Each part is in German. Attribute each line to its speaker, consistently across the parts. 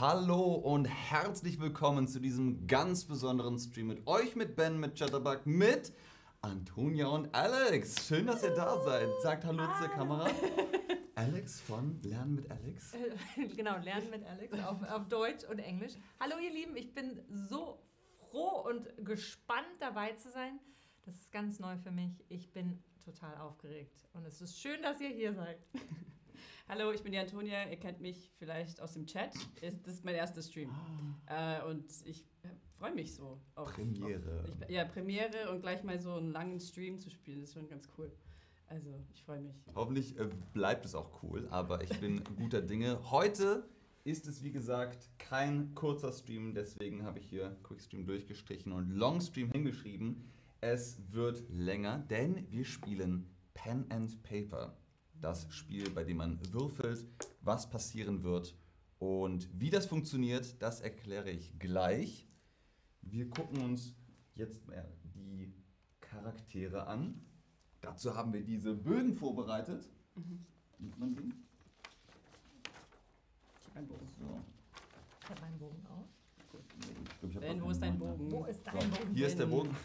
Speaker 1: Hallo und herzlich willkommen zu diesem ganz besonderen Stream mit euch, mit Ben, mit Chatterbug, mit Antonia und Alex. Schön, dass ihr da seid. Sagt Hallo zur Kamera. Alex von Lernen mit Alex.
Speaker 2: genau, Lernen mit Alex auf, auf Deutsch und Englisch. Hallo ihr Lieben, ich bin so froh und gespannt dabei zu sein. Das ist ganz neu für mich. Ich bin total aufgeregt und es ist schön, dass ihr hier seid.
Speaker 3: Hallo, ich bin die Antonia. Ihr kennt mich vielleicht aus dem Chat. Das ist mein erster Stream. Äh, und ich freue mich so. Auf,
Speaker 1: Premiere.
Speaker 3: Auf, ich, ja, Premiere und gleich mal so einen langen Stream zu spielen, ist schon ganz cool. Also, ich freue mich.
Speaker 1: Hoffentlich äh, bleibt es auch cool, aber ich bin guter Dinge. Heute ist es, wie gesagt, kein kurzer Stream, deswegen habe ich hier Quickstream durchgestrichen und Longstream hingeschrieben. Es wird länger, denn wir spielen Pen and Paper das Spiel, bei dem man würfelt, was passieren wird. Und wie das funktioniert, das erkläre ich gleich. Wir gucken uns jetzt mal die Charaktere an. Dazu haben wir diese Bögen vorbereitet. Mhm. Sieht man die?
Speaker 3: Ich habe einen Bogen.
Speaker 2: So. Ich habe einen Bogen auch.
Speaker 3: Ben, wo ist dein Bogen?
Speaker 2: Wo ist dein Bogen?
Speaker 1: Hier ist der Bogen.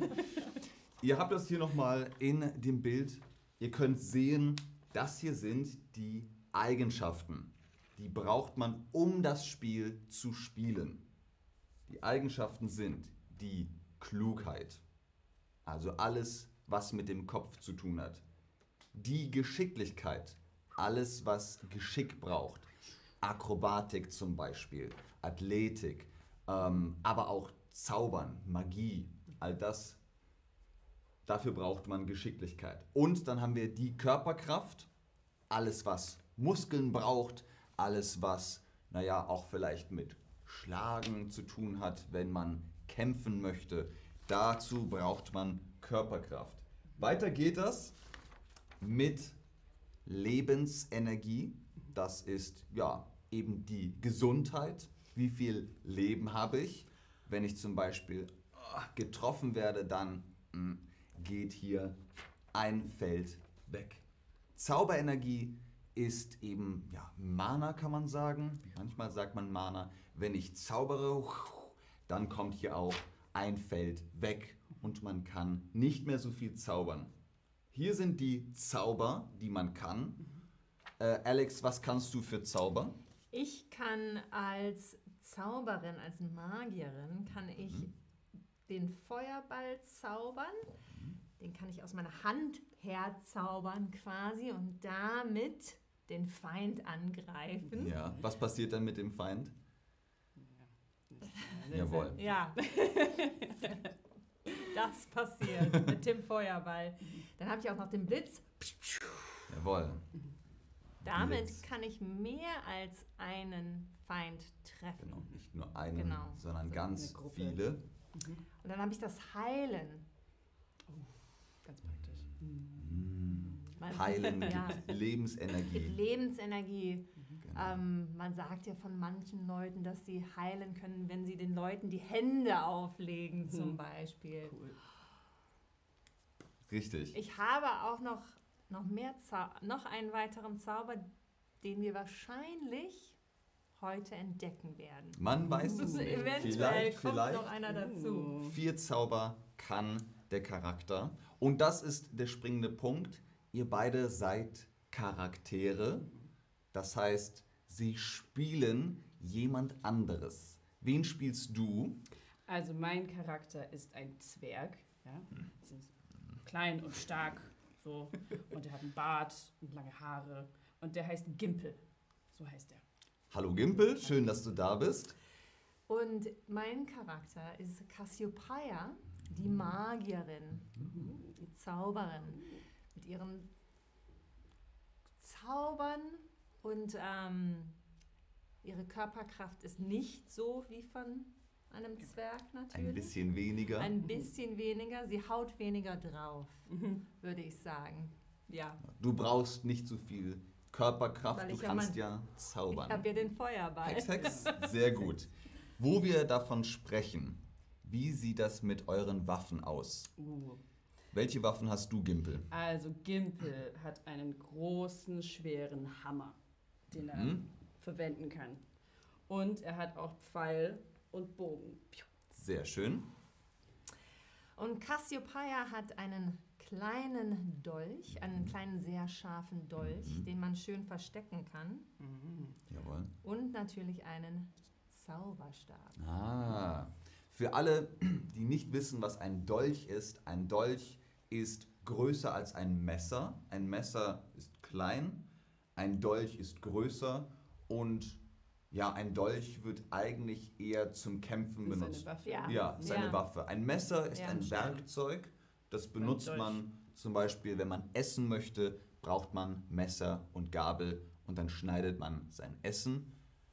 Speaker 1: Ihr habt das hier nochmal in dem Bild Ihr könnt sehen, das hier sind die Eigenschaften. Die braucht man, um das Spiel zu spielen. Die Eigenschaften sind die Klugheit, also alles, was mit dem Kopf zu tun hat. Die Geschicklichkeit, alles, was Geschick braucht. Akrobatik zum Beispiel, Athletik, ähm, aber auch Zaubern, Magie, all das Dafür braucht man Geschicklichkeit. Und dann haben wir die Körperkraft, alles was Muskeln braucht, alles was, naja, auch vielleicht mit Schlagen zu tun hat, wenn man kämpfen möchte. Dazu braucht man Körperkraft. Weiter geht das mit Lebensenergie. Das ist ja eben die Gesundheit. Wie viel Leben habe ich? Wenn ich zum Beispiel ah, getroffen werde, dann hm, geht hier ein Feld weg. Zauberenergie ist eben ja, Mana, kann man sagen. Manchmal sagt man Mana. Wenn ich zaubere, dann kommt hier auch ein Feld weg und man kann nicht mehr so viel zaubern. Hier sind die Zauber, die man kann. Äh, Alex, was kannst du für Zauber?
Speaker 2: Ich kann als Zauberin, als Magierin, kann ich mhm. den Feuerball zaubern den kann ich aus meiner Hand herzaubern quasi und damit den Feind angreifen.
Speaker 1: Ja, was passiert dann mit dem Feind? Ja. Jawohl.
Speaker 2: Ja. Das passiert mit dem Feuerball. Dann habe ich auch noch den Blitz.
Speaker 1: Jawohl.
Speaker 2: Damit Blitz. kann ich mehr als einen Feind treffen.
Speaker 1: Genau, nicht nur einen, genau. sondern ganz viele.
Speaker 2: Mhm. Und dann habe ich das Heilen.
Speaker 1: Mhm. Heilen mit ja. Lebensenergie.
Speaker 2: Mit Lebensenergie. Genau. Ähm, man sagt ja von manchen Leuten, dass sie heilen können, wenn sie den Leuten die Hände auflegen, mhm. zum Beispiel. Cool.
Speaker 1: Richtig.
Speaker 2: Ich habe auch noch, noch, mehr noch einen weiteren Zauber, den wir wahrscheinlich heute entdecken werden.
Speaker 1: Man weiß es nicht.
Speaker 2: Eventuell
Speaker 1: vielleicht,
Speaker 2: kommt
Speaker 1: vielleicht.
Speaker 2: noch einer dazu.
Speaker 1: Vier Zauber kann der Charakter. Und das ist der springende Punkt. Ihr beide seid Charaktere. Das heißt, sie spielen jemand anderes. Wen spielst du?
Speaker 3: Also mein Charakter ist ein Zwerg. Ja? Klein und stark. So. Und er hat einen Bart und lange Haare. Und der heißt Gimpel. So heißt er.
Speaker 1: Hallo Gimpel, schön, dass du da bist.
Speaker 2: Und mein Charakter ist Cassiopeia die Magierin, die Zauberin mit ihren Zaubern und ähm, ihre Körperkraft ist nicht so wie von einem Zwerg natürlich.
Speaker 1: Ein bisschen weniger.
Speaker 2: Ein bisschen weniger. Sie haut weniger drauf, mhm. würde ich sagen. Ja.
Speaker 1: Du brauchst nicht so viel Körperkraft, du ja kannst ja zaubern.
Speaker 2: Ich habe ja den Feuerball.
Speaker 1: Hex, Hex, sehr gut. Wo wir davon sprechen, wie sieht das mit euren Waffen aus? Uh. Welche Waffen hast du, Gimpel?
Speaker 3: Also Gimpel hat einen großen, schweren Hammer, den er mhm. verwenden kann. Und er hat auch Pfeil und Bogen. Piu.
Speaker 1: Sehr schön.
Speaker 2: Und Cassiopeia hat einen kleinen Dolch, einen kleinen sehr scharfen Dolch,
Speaker 1: Mhm.
Speaker 2: den man schön verstecken kann.
Speaker 1: Jawohl.
Speaker 2: Und natürlich einen Zauberstab.
Speaker 1: Ah. Für alle, die nicht wissen, was ein Dolch ist, ein Dolch ist größer als ein Messer. Ein Messer ist klein, ein Dolch ist größer und ja, ein Dolch wird eigentlich eher zum Kämpfen
Speaker 3: ist
Speaker 1: benutzt.
Speaker 3: eine Waffe.
Speaker 2: Ja.
Speaker 1: Ja, ist eine
Speaker 2: Ja.
Speaker 1: Waffe. Ein Messer ist
Speaker 2: Ja.
Speaker 1: ein Werkzeug, das benutzt man zum Beispiel, wenn man essen möchte, braucht man Messer und Gabel und dann schneidet man sein Essen.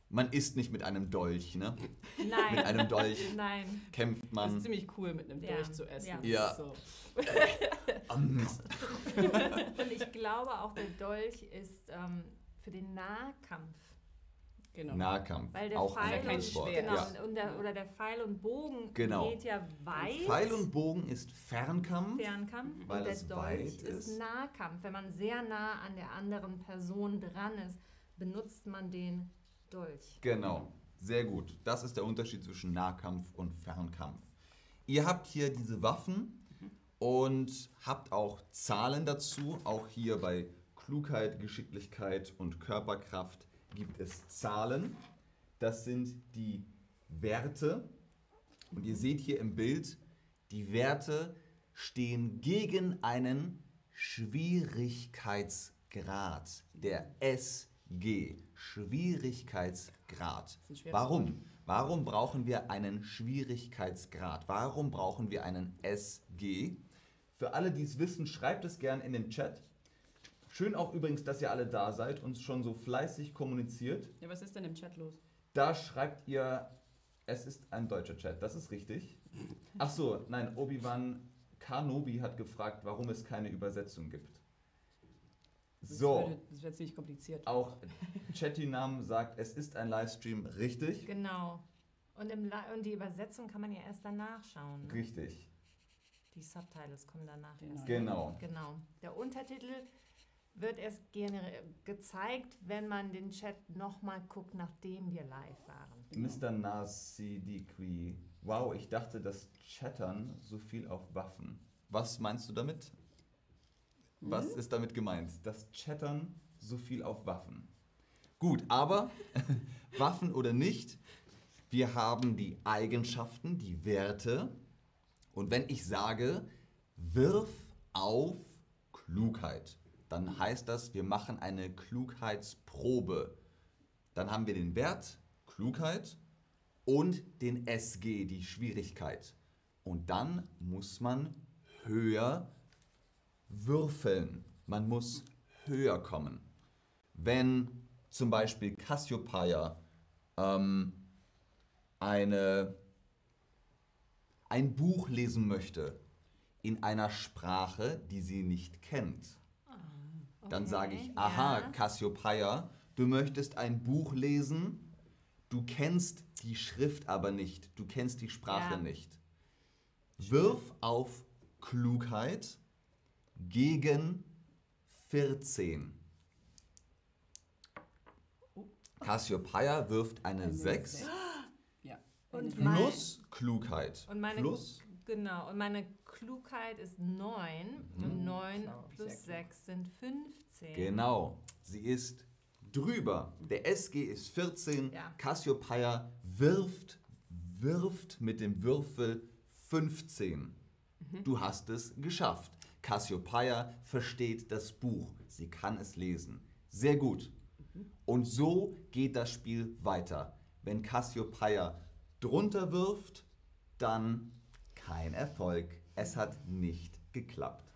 Speaker 1: Man isst nicht mit einem Dolch, ne?
Speaker 2: Nein.
Speaker 1: Mit einem Dolch
Speaker 2: Nein.
Speaker 1: kämpft
Speaker 3: Das
Speaker 1: man.
Speaker 3: ist ziemlich cool, mit einem
Speaker 2: Ja.
Speaker 3: Dolch zu essen.
Speaker 2: Ja.
Speaker 1: Ja.
Speaker 3: So.
Speaker 2: Und ich glaube auch, der Dolch ist ähm, für den Nahkampf.
Speaker 3: Genau.
Speaker 1: Nahkampf.
Speaker 2: Weil der
Speaker 1: auch
Speaker 2: Pfeil
Speaker 1: ein
Speaker 3: kein. Schwert.
Speaker 2: genau,
Speaker 1: Ja.
Speaker 2: und der, oder der Pfeil und Bogen
Speaker 1: Genau.
Speaker 2: geht ja weit.
Speaker 1: Pfeil und Bogen ist Fernkampf.
Speaker 2: Fernkampf
Speaker 1: Weil
Speaker 2: und der
Speaker 1: es
Speaker 2: Dolch
Speaker 1: weit
Speaker 2: ist.
Speaker 1: ist.
Speaker 2: Nahkampf. Wenn man sehr nah an der anderen Person dran ist, benutzt man den Dolch.
Speaker 1: Genau, sehr gut. Das ist der Unterschied zwischen Nahkampf und Fernkampf. Ihr habt hier diese Waffen und habt auch Zahlen dazu. Auch hier bei Klugheit, Geschicklichkeit und Körperkraft gibt es Zahlen. Das sind die Werte. Und ihr seht hier im Bild, die Werte stehen gegen einen Schwierigkeitsgrad, der SG, Schwierigkeitsgrad. Warum? Warum brauchen wir einen Schwierigkeitsgrad? Warum brauchen wir einen SG? Für alle, die es wissen, schreibt es gern in den Chat. Schön auch übrigens, dass ihr alle da seid und schon so fleißig kommuniziert.
Speaker 3: Ja, was ist denn im Chat los?
Speaker 1: Da schreibt ihr, es ist ein deutscher Chat, das ist richtig. Ach so, nein, Obi-Wan Kanobi hat gefragt, warum es keine Übersetzung gibt.
Speaker 3: Das
Speaker 1: So,
Speaker 3: Würde, das wäre ziemlich kompliziert.
Speaker 1: auch Chatinam sagt, es ist ein Livestream, richtig?
Speaker 2: Genau. Und, und die Übersetzung kann man ja erst danach schauen. Ne?
Speaker 1: Richtig,
Speaker 2: Die Subtitles kommen danach
Speaker 3: Genau.
Speaker 2: erst.
Speaker 1: genau.
Speaker 2: Genau. Der Untertitel wird erst gerne gezeigt, wenn man den Chat nochmal guckt, nachdem wir live waren.
Speaker 3: Genau.
Speaker 1: Mr. Nasidikwi, wow, ich dachte, das Chattern so viel auf Waffen. Was meinst du damit? Was ist damit gemeint? Das Chattern so viel auf Waffen. Gut, aber Waffen oder nicht, wir haben die Eigenschaften, die Werte. Und wenn ich sage, wirf auf Klugheit, dann heißt das, wir machen eine Klugheitsprobe. Dann haben wir den Wert Klugheit und den SG, die Schwierigkeit. Und dann muss man höher würfeln. Man muss höher kommen. Wenn zum Beispiel Cassiopeia ähm, eine, ein Buch lesen möchte in einer Sprache, die sie nicht kennt, dann sage ich,
Speaker 2: Okay,
Speaker 1: aha,
Speaker 2: ja.
Speaker 1: Cassiopeia, du möchtest ein Buch lesen, du kennst die Schrift aber nicht, du kennst die Sprache
Speaker 2: Ja.
Speaker 1: nicht. Wirf auf Klugheit gegen 14. Cassiopeia wirft eine,
Speaker 3: Eine
Speaker 1: 6
Speaker 3: Sechs. Ja.
Speaker 2: Und
Speaker 3: Eine
Speaker 2: mein-
Speaker 1: plus Klugheit.
Speaker 2: Und meine,
Speaker 1: plus
Speaker 2: genau, und meine Klugheit ist 9 und 9
Speaker 3: Schlau,
Speaker 2: plus
Speaker 3: sehr klug.
Speaker 2: 6 sind 15.
Speaker 1: Genau, sie ist drüber. Der SG ist 14.
Speaker 2: Ja.
Speaker 1: Cassiopeia wirft, wirft mit dem Würfel 15. Du hast es geschafft. Cassiopeia versteht das Buch. Sie kann es lesen. Sehr gut. Und so geht das Spiel weiter. Wenn Cassiopeia drunter wirft, dann kein Erfolg. Es hat nicht geklappt.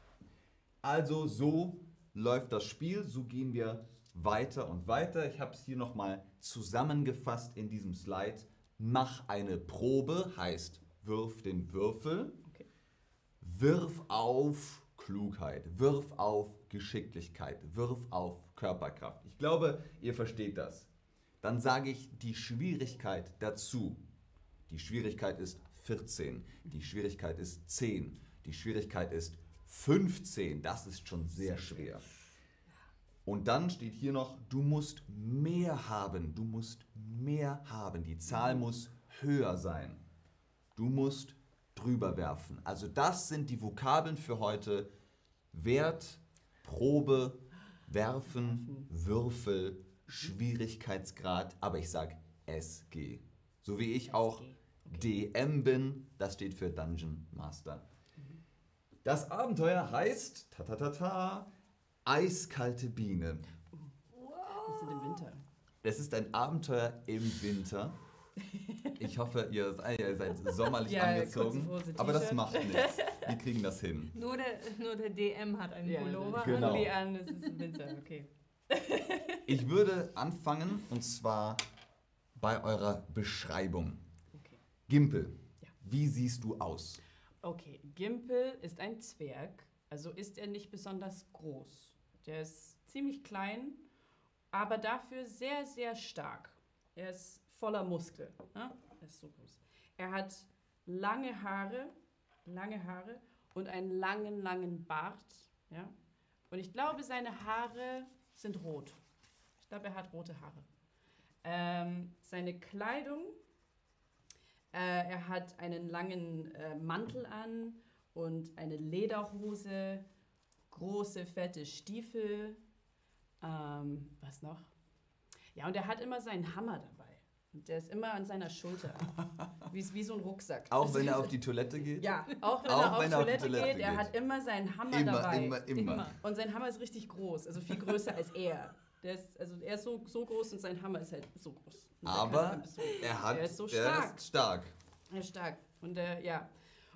Speaker 1: Also so läuft das Spiel, so gehen wir weiter und weiter. Ich habe es hier nochmal zusammengefasst in diesem Slide. Mach eine Probe heißt wirf den Würfel,
Speaker 3: Okay.
Speaker 1: wirf auf Klugheit, wirf auf Geschicklichkeit, wirf auf Körperkraft. Ich glaube, ihr versteht das. Dann sage ich die Schwierigkeit dazu. Die Schwierigkeit ist 14, die Schwierigkeit ist 10, die Schwierigkeit ist 15. Das ist schon sehr schwer. Und dann steht hier noch, du musst mehr haben. Du musst mehr haben. Die Zahl muss höher sein. Du musst drüber werfen. Also das sind die Vokabeln für heute. Wert, Probe, werfen, Würfel, Schwierigkeitsgrad, aber ich sag SG. So wie ich auch DM bin, das steht für Dungeon Master. Das Abenteuer heißt, ta ta ta ta, Eiskalte Biene.
Speaker 3: Wir sind im Winter.
Speaker 1: Es ist ein Abenteuer im Winter. Ich hoffe, ihr, ihr seid sommerlich
Speaker 3: Ja,
Speaker 1: angezogen,
Speaker 3: Hose,
Speaker 1: aber das macht nichts. Wir kriegen das hin.
Speaker 2: Nur der, nur der DM hat einen
Speaker 3: Ja,
Speaker 2: Pullover
Speaker 1: Genau.
Speaker 2: an.
Speaker 3: Pulli an, es ist im Winter, okay.
Speaker 1: Ich würde anfangen und zwar bei eurer Beschreibung.
Speaker 3: okay.
Speaker 1: Gimpel,
Speaker 3: Ja.
Speaker 1: wie siehst du aus?
Speaker 3: Okay, Gimpel ist ein Zwerg, also ist er nicht besonders groß. Der ist ziemlich klein, aber dafür sehr, sehr stark. Er ist voller Muskel. Ne? Er ist so groß. Er hat lange Haare, lange Haare und einen langen, langen Bart. Ja? Und ich glaube, seine Haare sind rot. Ich glaube, er hat rote Haare. Ähm, seine Kleidung äh, er hat einen langen äh, Mantel an und eine Lederhose, große, fette Stiefel. Ähm, was noch? Ja, und er hat immer seinen Hammer dabei. Der ist immer an seiner Schulter. wie, wie so ein Rucksack.
Speaker 1: Auch wenn er auf die Toilette geht?
Speaker 3: Ja, auch wenn
Speaker 1: Auch
Speaker 3: er auf
Speaker 1: wenn er auf die
Speaker 3: Toilette,
Speaker 1: Toilette
Speaker 3: geht, er
Speaker 1: geht.
Speaker 3: hat immer seinen Hammer
Speaker 1: Immer,
Speaker 3: dabei.
Speaker 1: immer, immer,
Speaker 3: Und sein Hammer ist richtig groß, also viel größer als er. Der ist, also er ist so, so groß und sein Hammer ist halt so groß. Und
Speaker 1: Aber
Speaker 3: so-
Speaker 1: er hat,
Speaker 3: Er ist so
Speaker 1: er
Speaker 3: stark.
Speaker 1: ist stark.
Speaker 3: er ist stark. Und er, ja.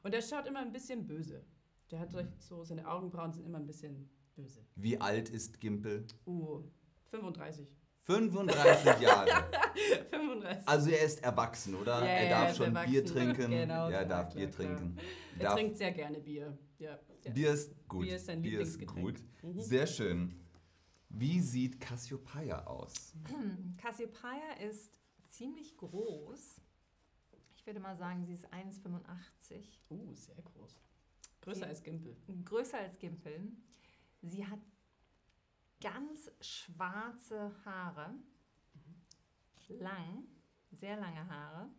Speaker 3: Und er schaut immer ein bisschen böse. Der hat so, seine Augenbrauen sind immer ein bisschen böse.
Speaker 1: Wie alt ist Gimpel?
Speaker 3: Uh, 35.
Speaker 1: 35 Jahre.
Speaker 3: 35.
Speaker 1: Also er ist erwachsen, oder?
Speaker 3: Ja,
Speaker 1: er
Speaker 3: ja,
Speaker 1: darf
Speaker 3: er ist
Speaker 1: schon
Speaker 3: erwachsen.
Speaker 1: Bier trinken.
Speaker 3: Genau,
Speaker 1: ja, er
Speaker 3: klar,
Speaker 1: darf
Speaker 3: klar,
Speaker 1: Bier
Speaker 3: klar.
Speaker 1: trinken.
Speaker 3: er
Speaker 1: darf,
Speaker 3: trinkt sehr gerne Bier. Ja. ja.
Speaker 1: Bier ist gut.
Speaker 3: Bier ist sein
Speaker 1: Bier ist
Speaker 3: Lieblingsgetränk.
Speaker 1: gut.
Speaker 3: Mhm.
Speaker 1: Sehr schön. Wie sieht Cassiopeia aus?
Speaker 2: Cassiopeia ist ziemlich groß. Ich würde mal sagen, sie ist 1,85.
Speaker 3: Uh, sehr groß. Größer
Speaker 2: Sie-
Speaker 3: als Gimpel.
Speaker 2: Größer als Gimpel. Sie hat ganz schwarze Haare. Lang, sehr lange Haare.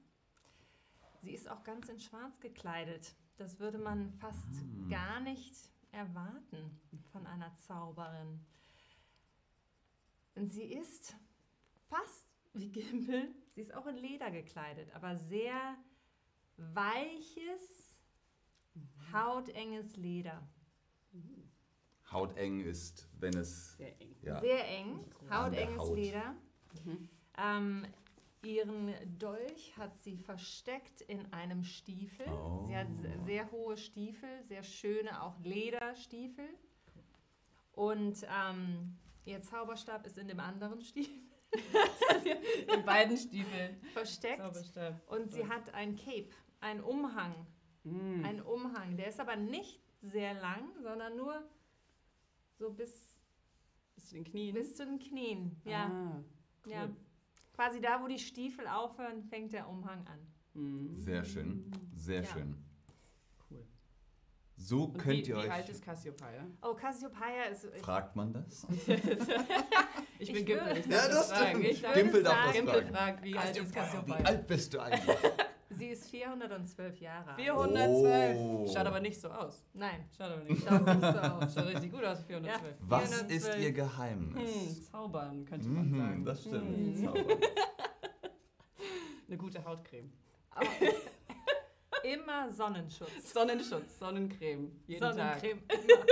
Speaker 2: Sie ist auch ganz in schwarz gekleidet. Das würde man fast
Speaker 1: Hm.
Speaker 2: gar nicht erwarten von einer Zauberin. Und sie ist fast wie Gimpel. Sie ist auch in Leder gekleidet, aber sehr weiches, hautenges Leder.
Speaker 1: Hauteng ist, wenn es.
Speaker 3: Sehr eng.
Speaker 1: Ja.
Speaker 2: Sehr eng, hautenges
Speaker 1: Haut.
Speaker 2: Leder.
Speaker 3: Mhm.
Speaker 2: Ähm, ihren Dolch hat sie versteckt in einem Stiefel.
Speaker 1: Oh.
Speaker 2: Sie hat se- sehr hohe Stiefel, sehr schöne, auch Lederstiefel. Und ähm, ihr Zauberstab ist in dem anderen Stiefel
Speaker 3: In beiden Stiefeln.
Speaker 2: versteckt.
Speaker 3: Zauberstab.
Speaker 2: Und sie hat ein Cape, einen Umhang.
Speaker 3: Mm.
Speaker 2: Ein Umhang. Der ist aber nicht sehr lang, sondern nur so bis,
Speaker 3: Bis zu den Knien.
Speaker 2: bis zu den Knien. Ja,
Speaker 3: Ah, cool.
Speaker 2: ja. Quasi da, wo die Stiefel aufhören, fängt der Umhang an.
Speaker 3: Mm.
Speaker 1: Sehr schön. Sehr
Speaker 2: Ja.
Speaker 1: schön.
Speaker 3: Cool.
Speaker 1: So
Speaker 3: Und
Speaker 1: könnt
Speaker 3: wie,
Speaker 1: ihr
Speaker 3: wie
Speaker 1: euch.
Speaker 3: alt ist Cassiopeia?
Speaker 2: Oh, Cassiopeia ist.
Speaker 1: Fragt man das?
Speaker 3: Ich
Speaker 2: Ich
Speaker 3: bin Gimpel.
Speaker 1: Ja, das
Speaker 3: fragen.
Speaker 1: stimmt.
Speaker 3: Ich
Speaker 1: Gimpel darf
Speaker 2: sagen,
Speaker 1: das
Speaker 3: Gimpel
Speaker 1: fragen.
Speaker 3: fragt, wie alt ist
Speaker 1: Wie
Speaker 3: Cassiopeia?
Speaker 1: alt bist du eigentlich?
Speaker 2: Sie ist 412 Jahre alt.
Speaker 3: 412.
Speaker 1: Oh.
Speaker 3: Schaut aber nicht so aus.
Speaker 2: Nein,
Speaker 3: Schaut aber nicht so
Speaker 2: schaut nicht so
Speaker 3: aus. Schaut richtig gut aus, 412.
Speaker 1: Was
Speaker 2: 412.
Speaker 1: ist ihr
Speaker 3: Hm,
Speaker 1: Geheimnis?
Speaker 3: zaubern, könnte man
Speaker 1: Mhm,
Speaker 3: sagen.
Speaker 1: das stimmt.
Speaker 3: Hm.
Speaker 1: Zaubern.
Speaker 3: Eine gute Hautcreme.
Speaker 2: Aber immer Sonnenschutz.
Speaker 3: Sonnenschutz, Sonnencreme. Jeden
Speaker 2: Sonnencreme.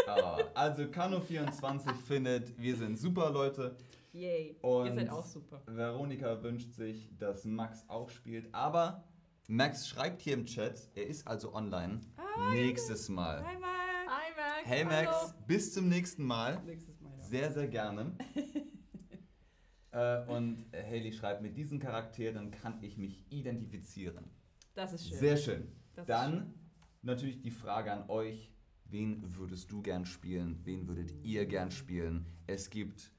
Speaker 1: Ah, also Kano24 findet, wir sind super Leute.
Speaker 3: Tag. Yay.
Speaker 1: Und
Speaker 3: Ihr seid auch super.
Speaker 1: Veronika wünscht sich, dass Max auch spielt. Aber Max schreibt hier im Chat, er ist also online. Nächstes Mal.
Speaker 3: Hi, Max.
Speaker 2: Hi Max.
Speaker 1: Hey
Speaker 2: hallo.
Speaker 1: Max, bis zum nächsten Mal.
Speaker 3: Nächstes Mal. Ja.
Speaker 1: Sehr, sehr gerne. äh, und Haley schreibt, mit diesen Charakteren kann ich mich identifizieren.
Speaker 3: Das ist schön.
Speaker 1: Sehr schön.
Speaker 3: Das
Speaker 1: Dann natürlich die Frage an euch, wen würdest du gern spielen? Wen würdet ihr gern spielen? Es gibt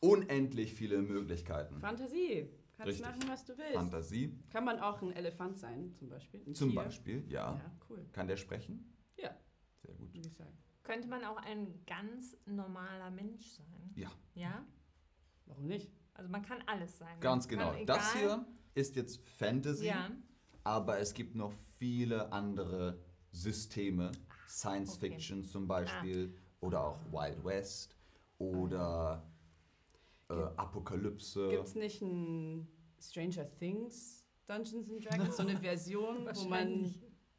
Speaker 1: unendlich viele Möglichkeiten.
Speaker 3: Fantasie. Kannst
Speaker 1: Richtig.
Speaker 3: machen, was du willst.
Speaker 1: Fantasie
Speaker 3: Kann man auch ein Elefant sein, zum Beispiel? Ein
Speaker 1: zum
Speaker 3: Tier?
Speaker 1: Beispiel, ja.
Speaker 3: Ja, cool.
Speaker 1: Kann der sprechen?
Speaker 3: Ja.
Speaker 1: Sehr gut.
Speaker 3: Würde ich sagen.
Speaker 2: Könnte man auch ein ganz normaler Mensch sein?
Speaker 1: Ja.
Speaker 2: Ja?
Speaker 3: Warum nicht?
Speaker 2: Also man kann alles sein.
Speaker 1: Ganz
Speaker 2: Man
Speaker 1: genau. Das hier ist jetzt Fantasy,
Speaker 2: Ja.
Speaker 1: aber es gibt noch viele andere Systeme. Science
Speaker 2: okay.
Speaker 1: Fiction zum Beispiel oder auch Wild West oder äh, Apokalypse.
Speaker 3: Gibt es nicht ein Stranger Things Dungeons and Dragons, so eine Version, wo man.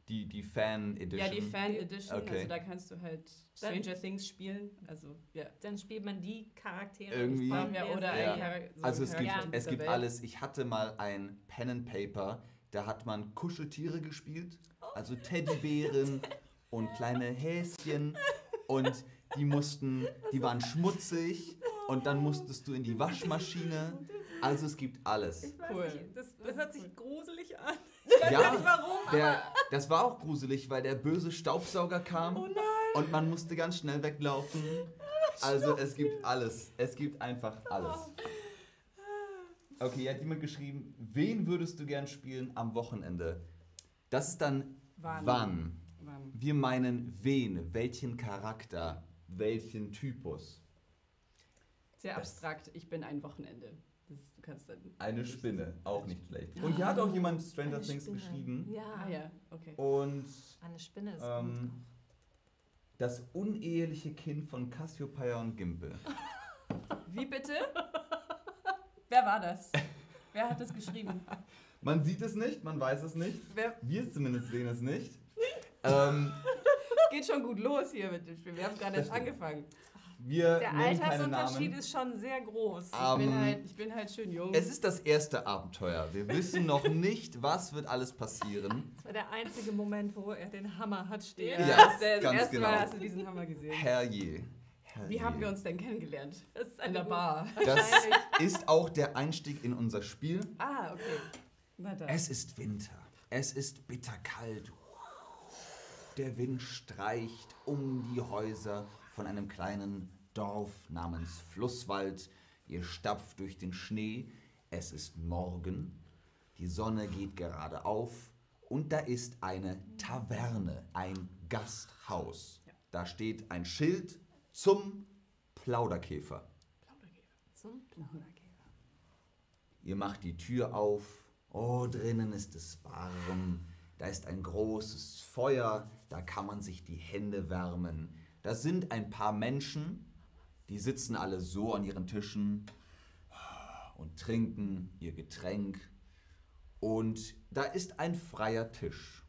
Speaker 1: Die, die Fan Edition.
Speaker 3: Ja, die Fan Edition,
Speaker 1: Okay.
Speaker 3: also da kannst du halt Stranger Things spielen. Also, ja.
Speaker 2: Dann spielt man die Charaktere.
Speaker 1: Irgendwie-
Speaker 3: Ja,
Speaker 2: der
Speaker 3: oder
Speaker 2: Serie.
Speaker 3: ein Chara- so
Speaker 1: Also es gibt,
Speaker 3: Charakter
Speaker 1: es gibt
Speaker 3: Welt.
Speaker 1: alles. Ich hatte mal ein Pen and Paper, da hat man Kuscheltiere gespielt, also Teddybären und kleine Häschen und die mussten, die waren schmutzig und dann musstest du in die Waschmaschine. Also es gibt alles.
Speaker 2: Ich weiß
Speaker 3: Cool.
Speaker 2: nicht, das, das hört sich gruselig an.
Speaker 1: Ja,
Speaker 2: nicht warum,
Speaker 1: der, das war auch gruselig, weil der böse Staubsauger kam und man musste ganz schnell weglaufen. Also es gibt alles. Es gibt einfach alles. Okay, hier hat jemand geschrieben, wen würdest du gern spielen am Wochenende? Das ist dann
Speaker 3: Wann?
Speaker 1: wann.
Speaker 3: Wann?
Speaker 1: Wir meinen wen, welchen Charakter, welchen Typus.
Speaker 3: Sehr abstrakt. Ich bin ein Wochenende. Das, du kannst dann.
Speaker 1: Eine Spinne, auch nicht schlecht. Und hier hat auch jemand Stranger
Speaker 2: Eine
Speaker 1: Things
Speaker 2: Spinne.
Speaker 1: geschrieben.
Speaker 2: Ja.
Speaker 3: Ah ja, okay.
Speaker 1: Und
Speaker 2: Eine Spinne ist
Speaker 1: ähm, das uneheliche Kind von Cassiopeia und Gimpel.
Speaker 3: Wie bitte? Wer war das? Wer hat das geschrieben?
Speaker 1: Man sieht es nicht, man weiß es nicht.
Speaker 3: Wer
Speaker 1: Wir zumindest sehen es nicht. ähm,
Speaker 3: geht schon gut los hier mit dem Spiel? Wir haben gerade erst
Speaker 1: stimmt.
Speaker 3: angefangen.
Speaker 1: Wir
Speaker 2: Der Altersunterschied ist schon sehr groß.
Speaker 1: Ah,
Speaker 3: Ich bin,
Speaker 1: Ähm,
Speaker 3: halt, ich bin halt schön jung.
Speaker 1: Es ist das erste Abenteuer. Wir wissen noch nicht, was wird alles passieren.
Speaker 2: Das war der einzige Moment, wo er den Hammer hat stehen.
Speaker 3: ja, das, ist das
Speaker 1: ganz
Speaker 3: erste Mal
Speaker 1: genau.
Speaker 3: hast du diesen Hammer gesehen.
Speaker 1: Herrje. Herrje.
Speaker 3: Wie haben wir uns denn kennengelernt?
Speaker 2: Das ist
Speaker 3: In der Bar.
Speaker 1: Das ist auch der Einstieg in unser Spiel.
Speaker 3: Ah, okay. Na dann.
Speaker 1: Es ist Winter. Es ist bitterkalt. Der Wind streicht um die Häuser von einem kleinen Dorf namens Flusswald. Ihr stapft durch den Schnee. Es ist Morgen. Die Sonne geht gerade auf. Und da ist eine Taverne, ein Gasthaus. Da steht ein Schild zum Plauderkäfer.
Speaker 3: Plauderkäfer.
Speaker 2: Zum
Speaker 3: Plauderkäfer.
Speaker 1: Ihr macht die Tür auf. Oh, drinnen ist es warm. Da ist ein großes Feuer. Da kann man sich die Hände wärmen. Da sind ein paar Menschen, die sitzen alle so an ihren Tischen und trinken ihr Getränk. Und da ist ein freier Tisch.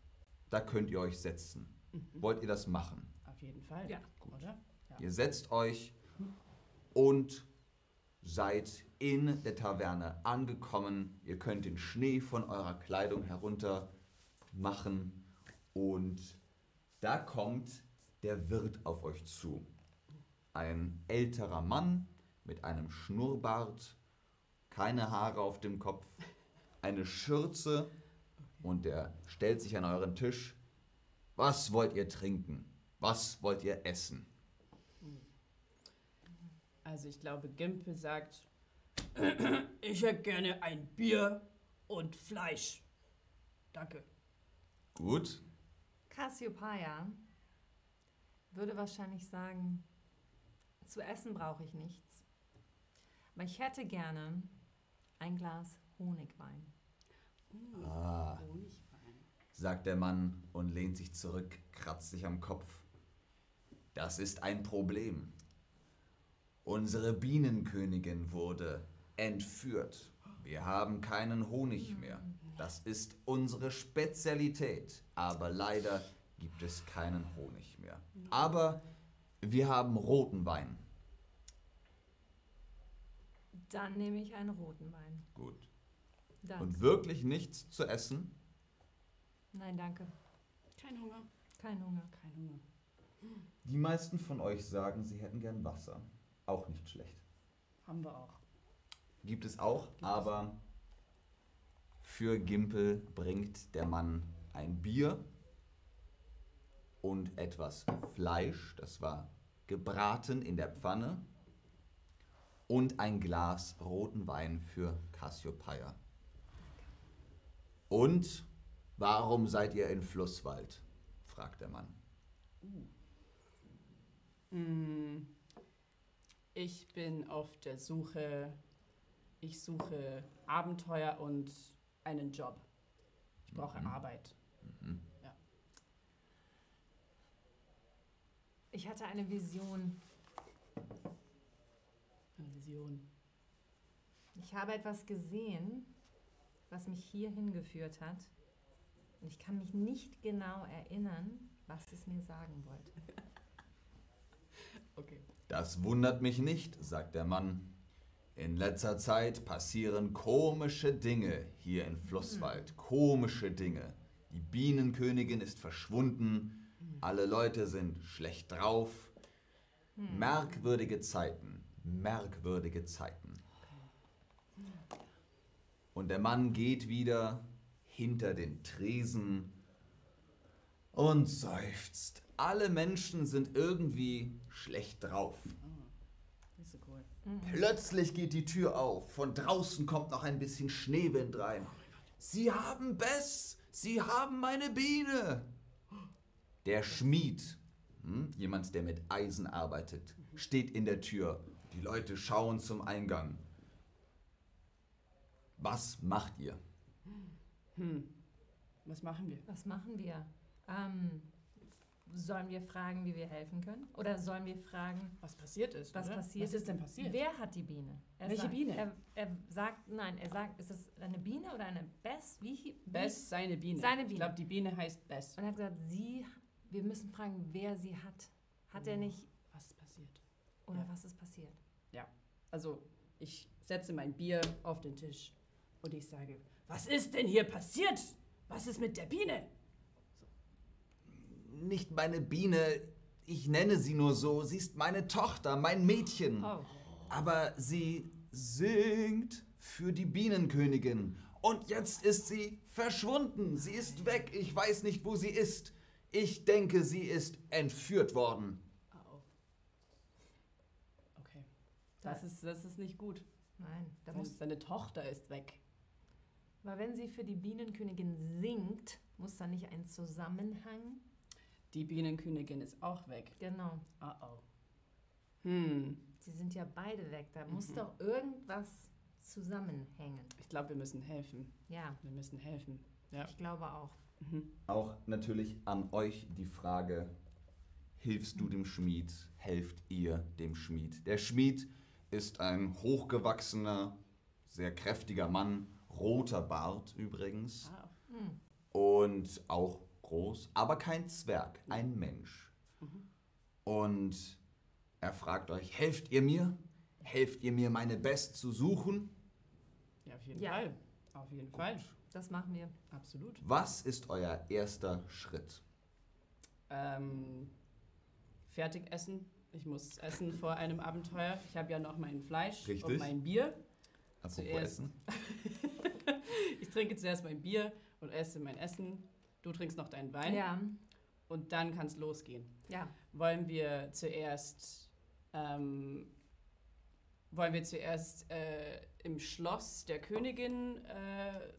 Speaker 1: Da könnt ihr euch setzen. Wollt ihr das machen?
Speaker 3: Auf jeden Fall.
Speaker 2: Ja.
Speaker 3: Oder? Ja.
Speaker 1: Ihr setzt euch und seid in der Taverne angekommen. Ihr könnt den Schnee von eurer Kleidung herunter machen und da kommt der Wirt auf euch zu. Ein älterer Mann mit einem Schnurrbart, keine Haare auf dem Kopf, eine Schürze und er stellt sich an euren Tisch. Was wollt ihr trinken? Was wollt ihr essen?
Speaker 3: Also ich glaube, Gimpel sagt, ich hätte gerne ein Bier und Fleisch. Danke.
Speaker 1: Gut.
Speaker 2: Cassiopeia würde wahrscheinlich sagen, zu essen brauche ich nichts. Aber ich hätte gerne ein Glas Honigwein.
Speaker 1: Ah,
Speaker 3: Honigwein.
Speaker 1: sagt der Mann und lehnt sich zurück, kratzt sich am Kopf. Das ist ein Problem. Unsere Bienenkönigin wurde entführt. Wir haben keinen Honig mehr. Das ist unsere Spezialität. Aber leider gibt es keinen Honig mehr. Aber wir haben roten Wein.
Speaker 2: Dann nehme ich einen roten Wein.
Speaker 1: Gut.
Speaker 2: Danke.
Speaker 1: Und wirklich nichts zu essen?
Speaker 2: Nein, danke.
Speaker 3: Kein Hunger.
Speaker 2: Kein Hunger.
Speaker 3: Kein Hunger.
Speaker 1: Die meisten von euch sagen, sie hätten gern Wasser. Auch nicht schlecht.
Speaker 3: Haben wir auch.
Speaker 1: Gibt es auch,
Speaker 3: es.
Speaker 1: aber für Gimpel bringt der Mann ein Bier und etwas Fleisch, das war gebraten in der Pfanne, und ein Glas roten Wein für Cassiopeia. Und warum seid ihr in Flusswald? fragt der Mann.
Speaker 3: Mm, Ich bin auf der Suche. Ich suche Abenteuer und einen Job. Ich brauche
Speaker 1: Mhm.
Speaker 3: Arbeit.
Speaker 1: Mhm.
Speaker 2: Ich hatte eine Vision.
Speaker 3: Eine Vision.
Speaker 2: Ich habe etwas gesehen, was mich hierhin geführt hat. Und ich kann mich nicht genau erinnern, was es mir sagen wollte.
Speaker 3: Okay.
Speaker 1: Das wundert mich nicht, sagt der Mann. In letzter Zeit passieren komische Dinge hier in Flusswald. Komische Dinge. Die Bienenkönigin ist verschwunden. Alle Leute sind schlecht drauf. Merkwürdige Zeiten. Merkwürdige Zeiten. Und der Mann geht wieder hinter den Tresen und seufzt. Alle Menschen sind irgendwie schlecht drauf.
Speaker 3: Cool.
Speaker 1: Plötzlich geht die Tür auf. Von draußen kommt noch ein bisschen Schneewind rein. Sie haben Bess! Sie haben meine Biene! Der Schmied, hm, jemand, der mit Eisen arbeitet, steht in der Tür. Die Leute schauen zum Eingang. Was macht ihr?
Speaker 3: Hm. Was machen wir?
Speaker 2: Was machen wir? Ähm, sollen wir fragen, wie wir helfen können? Oder sollen wir fragen,
Speaker 3: Was passiert ist?
Speaker 2: was passiert?
Speaker 3: Was ist denn passiert?
Speaker 2: Wer hat die Biene? Er
Speaker 3: Welche
Speaker 2: sagt,
Speaker 3: Biene?
Speaker 2: Er, er sagt, nein, er sagt, ist es eine Biene oder eine Bess? Wie, wie?
Speaker 3: Bess, seine Biene.
Speaker 2: Seine
Speaker 3: Ich
Speaker 2: Biene.
Speaker 3: glaube, die Biene heißt Bess.
Speaker 2: Und er hat gesagt, sie, wir müssen fragen, wer sie hat. Hat er nicht,
Speaker 3: Was ist passiert?
Speaker 2: oder
Speaker 3: Ja.
Speaker 2: was ist passiert?
Speaker 3: Also, ich setze mein Bier auf den Tisch und ich sage, was ist denn hier passiert? Was ist mit der Biene?
Speaker 1: Nicht meine Biene, ich nenne sie nur so. Sie ist meine Tochter, mein Mädchen.
Speaker 2: Oh,
Speaker 1: Aber sie singt für die Bienenkönigin. Und jetzt ist sie verschwunden. Sie ist weg. Ich weiß nicht, wo sie ist. Ich denke, sie ist entführt worden.
Speaker 3: Oh. Okay. Das ist, das ist nicht gut.
Speaker 2: nein, da
Speaker 3: Seine,
Speaker 2: muss,
Speaker 3: seine Tochter ist weg.
Speaker 2: weil wenn sie für die Bienenkönigin singt, muss da nicht ein Zusammenhang?
Speaker 3: Die Bienenkönigin ist auch weg.
Speaker 2: Genau,
Speaker 3: Oh oh. Hm.
Speaker 2: sie sind ja beide weg. Da muss
Speaker 3: Mhm.
Speaker 2: doch irgendwas zusammenhängen.
Speaker 3: Ich glaube, wir müssen helfen.
Speaker 2: Ja,
Speaker 3: Wir müssen helfen. Ja.
Speaker 2: ich glaube auch.
Speaker 3: Mhm.
Speaker 1: Auch natürlich an euch die Frage, hilfst du dem Schmied, helft ihr dem Schmied? Der Schmied ist ein hochgewachsener, sehr kräftiger Mann, roter Bart übrigens.
Speaker 3: Ah,
Speaker 2: Hm.
Speaker 1: und auch groß, aber kein Zwerg, ein Mensch.
Speaker 3: Mhm.
Speaker 1: Und er fragt euch, helft ihr mir? Helft ihr mir, meine Best zu suchen?
Speaker 3: ja, auf jeden
Speaker 2: Ja.
Speaker 3: Fall. Auf jeden Fall.
Speaker 2: Das machen wir.
Speaker 3: Absolut.
Speaker 1: Was ist euer erster Schritt?
Speaker 3: Ähm, fertig essen. Ich muss essen vor einem Abenteuer. Ich habe ja noch mein Fleisch und
Speaker 1: Richtig.
Speaker 3: mein Bier.
Speaker 1: Apropos
Speaker 3: Zuerst.
Speaker 1: Essen.
Speaker 3: ich trinke zuerst mein Bier und esse mein Essen. Du trinkst noch deinen Wein
Speaker 2: Ja,
Speaker 3: und dann kann es losgehen.
Speaker 2: ja.
Speaker 3: Wollen wir zuerst ähm, wollen wir zuerst äh, im Schloss der Königin äh,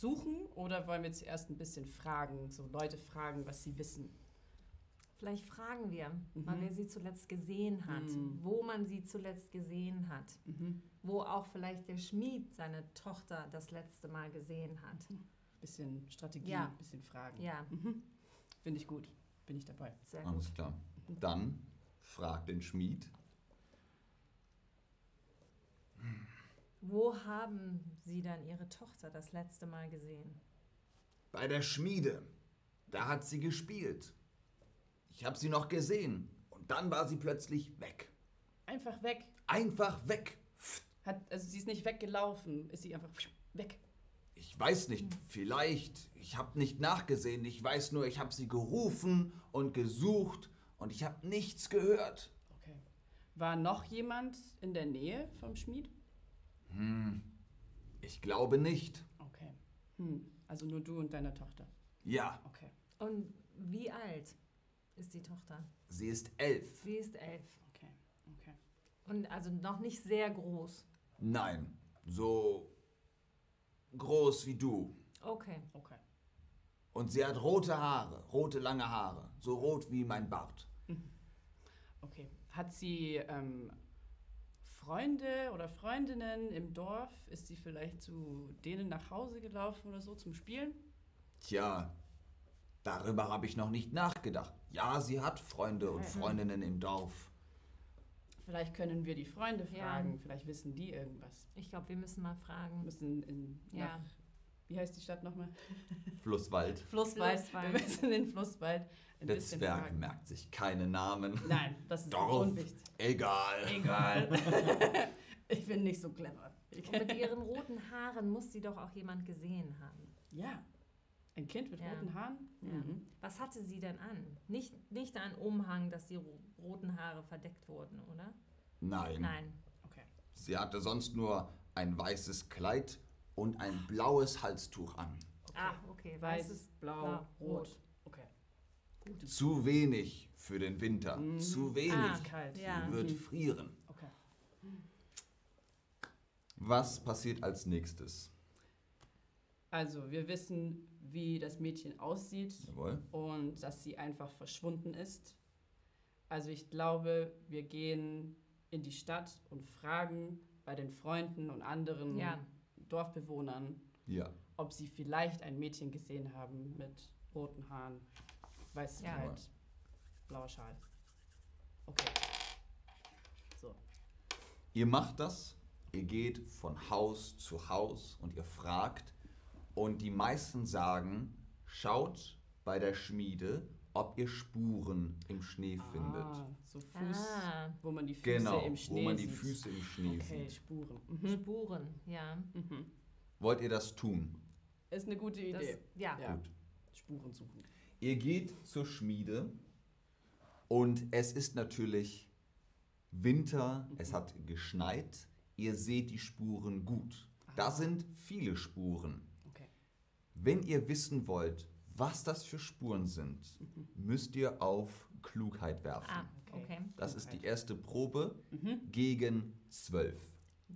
Speaker 3: suchen oder wollen wir zuerst ein bisschen fragen, so Leute fragen, was sie wissen?
Speaker 2: Vielleicht fragen wir
Speaker 3: Mhm.
Speaker 2: wer sie zuletzt gesehen hat,
Speaker 3: Mhm.
Speaker 2: wo man sie zuletzt gesehen hat,
Speaker 3: Mhm.
Speaker 2: wo auch vielleicht der Schmied seine Tochter das letzte Mal gesehen hat.
Speaker 3: Bisschen Strategie,
Speaker 2: Ja.
Speaker 3: bisschen Fragen.
Speaker 2: Ja,
Speaker 3: Mhm. Finde ich gut. Bin ich dabei.
Speaker 2: sehr gut.
Speaker 1: Alles klar. Dann fragt den Schmied.
Speaker 2: Wo haben Sie dann Ihre Tochter das letzte Mal gesehen?
Speaker 1: Bei der Schmiede. Da hat sie gespielt. Ich habe sie noch gesehen. Und dann war sie plötzlich weg.
Speaker 3: Einfach weg.
Speaker 1: Einfach weg.
Speaker 3: Hat, also sie ist nicht weggelaufen, ist sie einfach weg.
Speaker 1: Ich weiß nicht, vielleicht. Ich habe nicht nachgesehen. Ich weiß nur, ich habe sie gerufen und gesucht und ich habe nichts gehört.
Speaker 3: Okay. War noch jemand in der Nähe vom Schmied?
Speaker 1: Hm, ich glaube nicht.
Speaker 3: Okay. Hm. Also nur du und deine Tochter.
Speaker 1: Ja,
Speaker 3: Okay.
Speaker 2: Und wie alt ist die Tochter?
Speaker 1: sie ist elf.
Speaker 2: Sie ist elf.
Speaker 3: Okay. Okay.
Speaker 2: Und also noch nicht sehr groß.
Speaker 1: Nein, so groß wie du.
Speaker 2: Okay.
Speaker 3: Okay.
Speaker 1: Und sie hat rote Haare, rote lange Haare, so rot wie mein Bart.
Speaker 3: Okay. Hat sie ähm, Freunde oder Freundinnen im Dorf? Ist sie vielleicht zu denen nach Hause gelaufen oder so zum Spielen?
Speaker 1: Tja, darüber habe ich noch nicht nachgedacht. Ja, sie hat Freunde und
Speaker 3: Mhm.
Speaker 1: Freundinnen im Dorf.
Speaker 3: Vielleicht können wir die Freunde
Speaker 2: Ja.
Speaker 3: fragen. Vielleicht wissen die irgendwas.
Speaker 2: Ich glaube, wir müssen mal
Speaker 3: Wir
Speaker 2: fragen.
Speaker 3: müssen in,
Speaker 2: Ja.
Speaker 3: nach, wie heißt die Stadt nochmal?
Speaker 1: Flusswald.
Speaker 3: Flusswald.
Speaker 2: Flusswald.
Speaker 3: Wir müssen den Flusswald ein
Speaker 1: Der
Speaker 3: bisschen
Speaker 1: Zwerg
Speaker 3: fragen.
Speaker 1: merkt sich keine Namen.
Speaker 3: Nein, das ist
Speaker 1: Dorf.
Speaker 3: unwichtig.
Speaker 1: Egal.
Speaker 3: Egal. ich bin nicht so clever.
Speaker 2: Und mit ihren roten Haaren muss sie doch auch jemand gesehen haben.
Speaker 3: ja. Ein Kind mit
Speaker 2: Ja.
Speaker 3: roten Haaren?
Speaker 2: Ja.
Speaker 3: Mhm.
Speaker 2: Was hatte sie denn an? Nicht, nicht ein Umhang, dass die ro roten Haare verdeckt wurden, oder?
Speaker 1: Nein.
Speaker 2: Nein.
Speaker 3: Okay.
Speaker 1: Sie hatte sonst nur ein weißes Kleid und ein blaues Halstuch an.
Speaker 2: Ah, okay.
Speaker 3: Weiß,
Speaker 2: Weißes,
Speaker 3: blau,
Speaker 2: blau,
Speaker 3: rot.
Speaker 2: rot.
Speaker 3: Okay.
Speaker 1: Zu wenig für den Winter.
Speaker 3: Mhm.
Speaker 1: Zu wenig.
Speaker 2: Ah,
Speaker 3: kalt.
Speaker 2: ja.
Speaker 1: Sie wird
Speaker 3: Mhm.
Speaker 1: frieren.
Speaker 3: Okay.
Speaker 1: Was passiert als nächstes?
Speaker 3: Also, wir wissen, wie das Mädchen aussieht
Speaker 1: Jawohl.
Speaker 3: und dass sie einfach verschwunden ist. Also, ich glaube, wir gehen in die Stadt und fragen bei den Freunden und anderen
Speaker 2: Ja.
Speaker 3: Dorfbewohnern,
Speaker 1: Ja.
Speaker 3: ob sie vielleicht ein Mädchen gesehen haben mit roten Haaren, weißes
Speaker 2: Ja.
Speaker 3: Kleid, blauer Schal. Okay. So.
Speaker 1: Ihr macht das, ihr geht von Haus zu Haus und ihr fragt und die meisten sagen, schaut bei der Schmiede, ob ihr Spuren im Schnee findet.
Speaker 3: Ah, so Fuß,
Speaker 2: Ah,
Speaker 3: wo man die Füße
Speaker 1: Genau,
Speaker 3: im Schnee
Speaker 1: wo man die
Speaker 3: sieht.
Speaker 1: Füße im Schnee
Speaker 3: Okay,
Speaker 1: sieht.
Speaker 3: Spuren. Mhm.
Speaker 2: Spuren, ja.
Speaker 3: Mhm.
Speaker 1: Wollt ihr das tun?
Speaker 3: Ist eine gute
Speaker 2: Das,
Speaker 3: Idee.
Speaker 2: ja.
Speaker 3: Ja.
Speaker 1: Gut.
Speaker 3: Spuren suchen.
Speaker 1: Ihr geht zur Schmiede und es ist natürlich Winter, es hat geschneit, ihr seht die Spuren gut. Da
Speaker 3: Ah.
Speaker 1: sind viele Spuren.
Speaker 3: Okay.
Speaker 1: Wenn ihr wissen wollt, was das für Spuren sind, müsst ihr auf Klugheit werfen.
Speaker 2: Ah,
Speaker 3: Okay.
Speaker 2: okay.
Speaker 1: Das ist die erste Probe
Speaker 3: Mhm.
Speaker 1: gegen 12.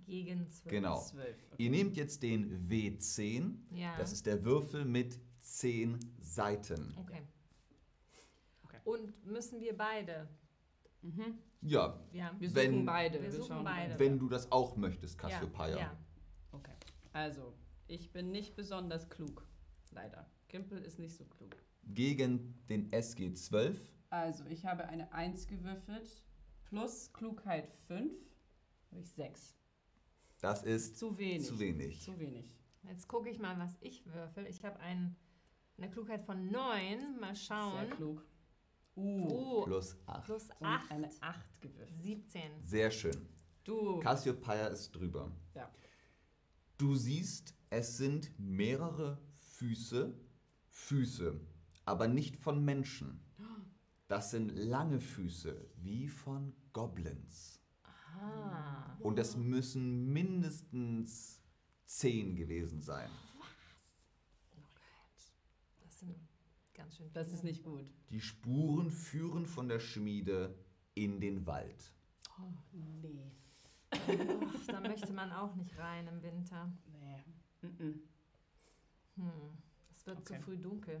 Speaker 2: Gegen zwölf.
Speaker 1: Genau.
Speaker 3: Zwölf. Okay.
Speaker 1: Ihr nehmt jetzt den W10,
Speaker 2: Ja.
Speaker 1: das ist der Würfel mit 10 Seiten.
Speaker 2: okay.
Speaker 3: Okay.
Speaker 2: Und müssen wir beide?
Speaker 3: Mhm.
Speaker 1: Ja,
Speaker 2: Ja.
Speaker 3: Wir suchen
Speaker 1: Wenn-
Speaker 3: beide.
Speaker 2: Wir suchen beide.
Speaker 1: wenn du das auch möchtest, Cassiopeia.
Speaker 2: Ja. ja.
Speaker 3: Okay. Also, ich bin nicht besonders klug. Leider. Gimpel ist nicht so klug.
Speaker 1: Gegen den SG12.
Speaker 3: Also, ich habe eine 1 gewürfelt. Plus Klugheit 5. Habe ich 6.
Speaker 1: Das ist
Speaker 3: Zu wenig.
Speaker 1: zu wenig.
Speaker 3: Zu wenig.
Speaker 2: Jetzt gucke ich mal, was ich würfel. Ich habe ein, eine Klugheit von 9. Mal schauen.
Speaker 3: Sehr klug. Uh.
Speaker 2: Oh,
Speaker 1: Plus 8.
Speaker 2: plus
Speaker 3: Und
Speaker 2: 8.
Speaker 3: eine 8 gewürfelt.
Speaker 2: 17.
Speaker 1: Sehr schön.
Speaker 3: Du.
Speaker 1: Cassiopeia ist drüber.
Speaker 3: Ja.
Speaker 1: Du siehst, es sind mehrere Füße, Füße, aber nicht von Menschen. Das sind lange Füße, wie von Goblins.
Speaker 2: Ah.
Speaker 1: Und es müssen mindestens zehn gewesen sein.
Speaker 2: Das sind ganz schön
Speaker 3: Das ist nicht gut.
Speaker 1: Die Spuren führen von der Schmiede in den Wald.
Speaker 3: Nee.
Speaker 2: Ach, da möchte man auch nicht rein im Winter.
Speaker 3: Nee. Mhm.
Speaker 2: Hm. Es wird
Speaker 3: Okay.
Speaker 2: zu früh dunkel.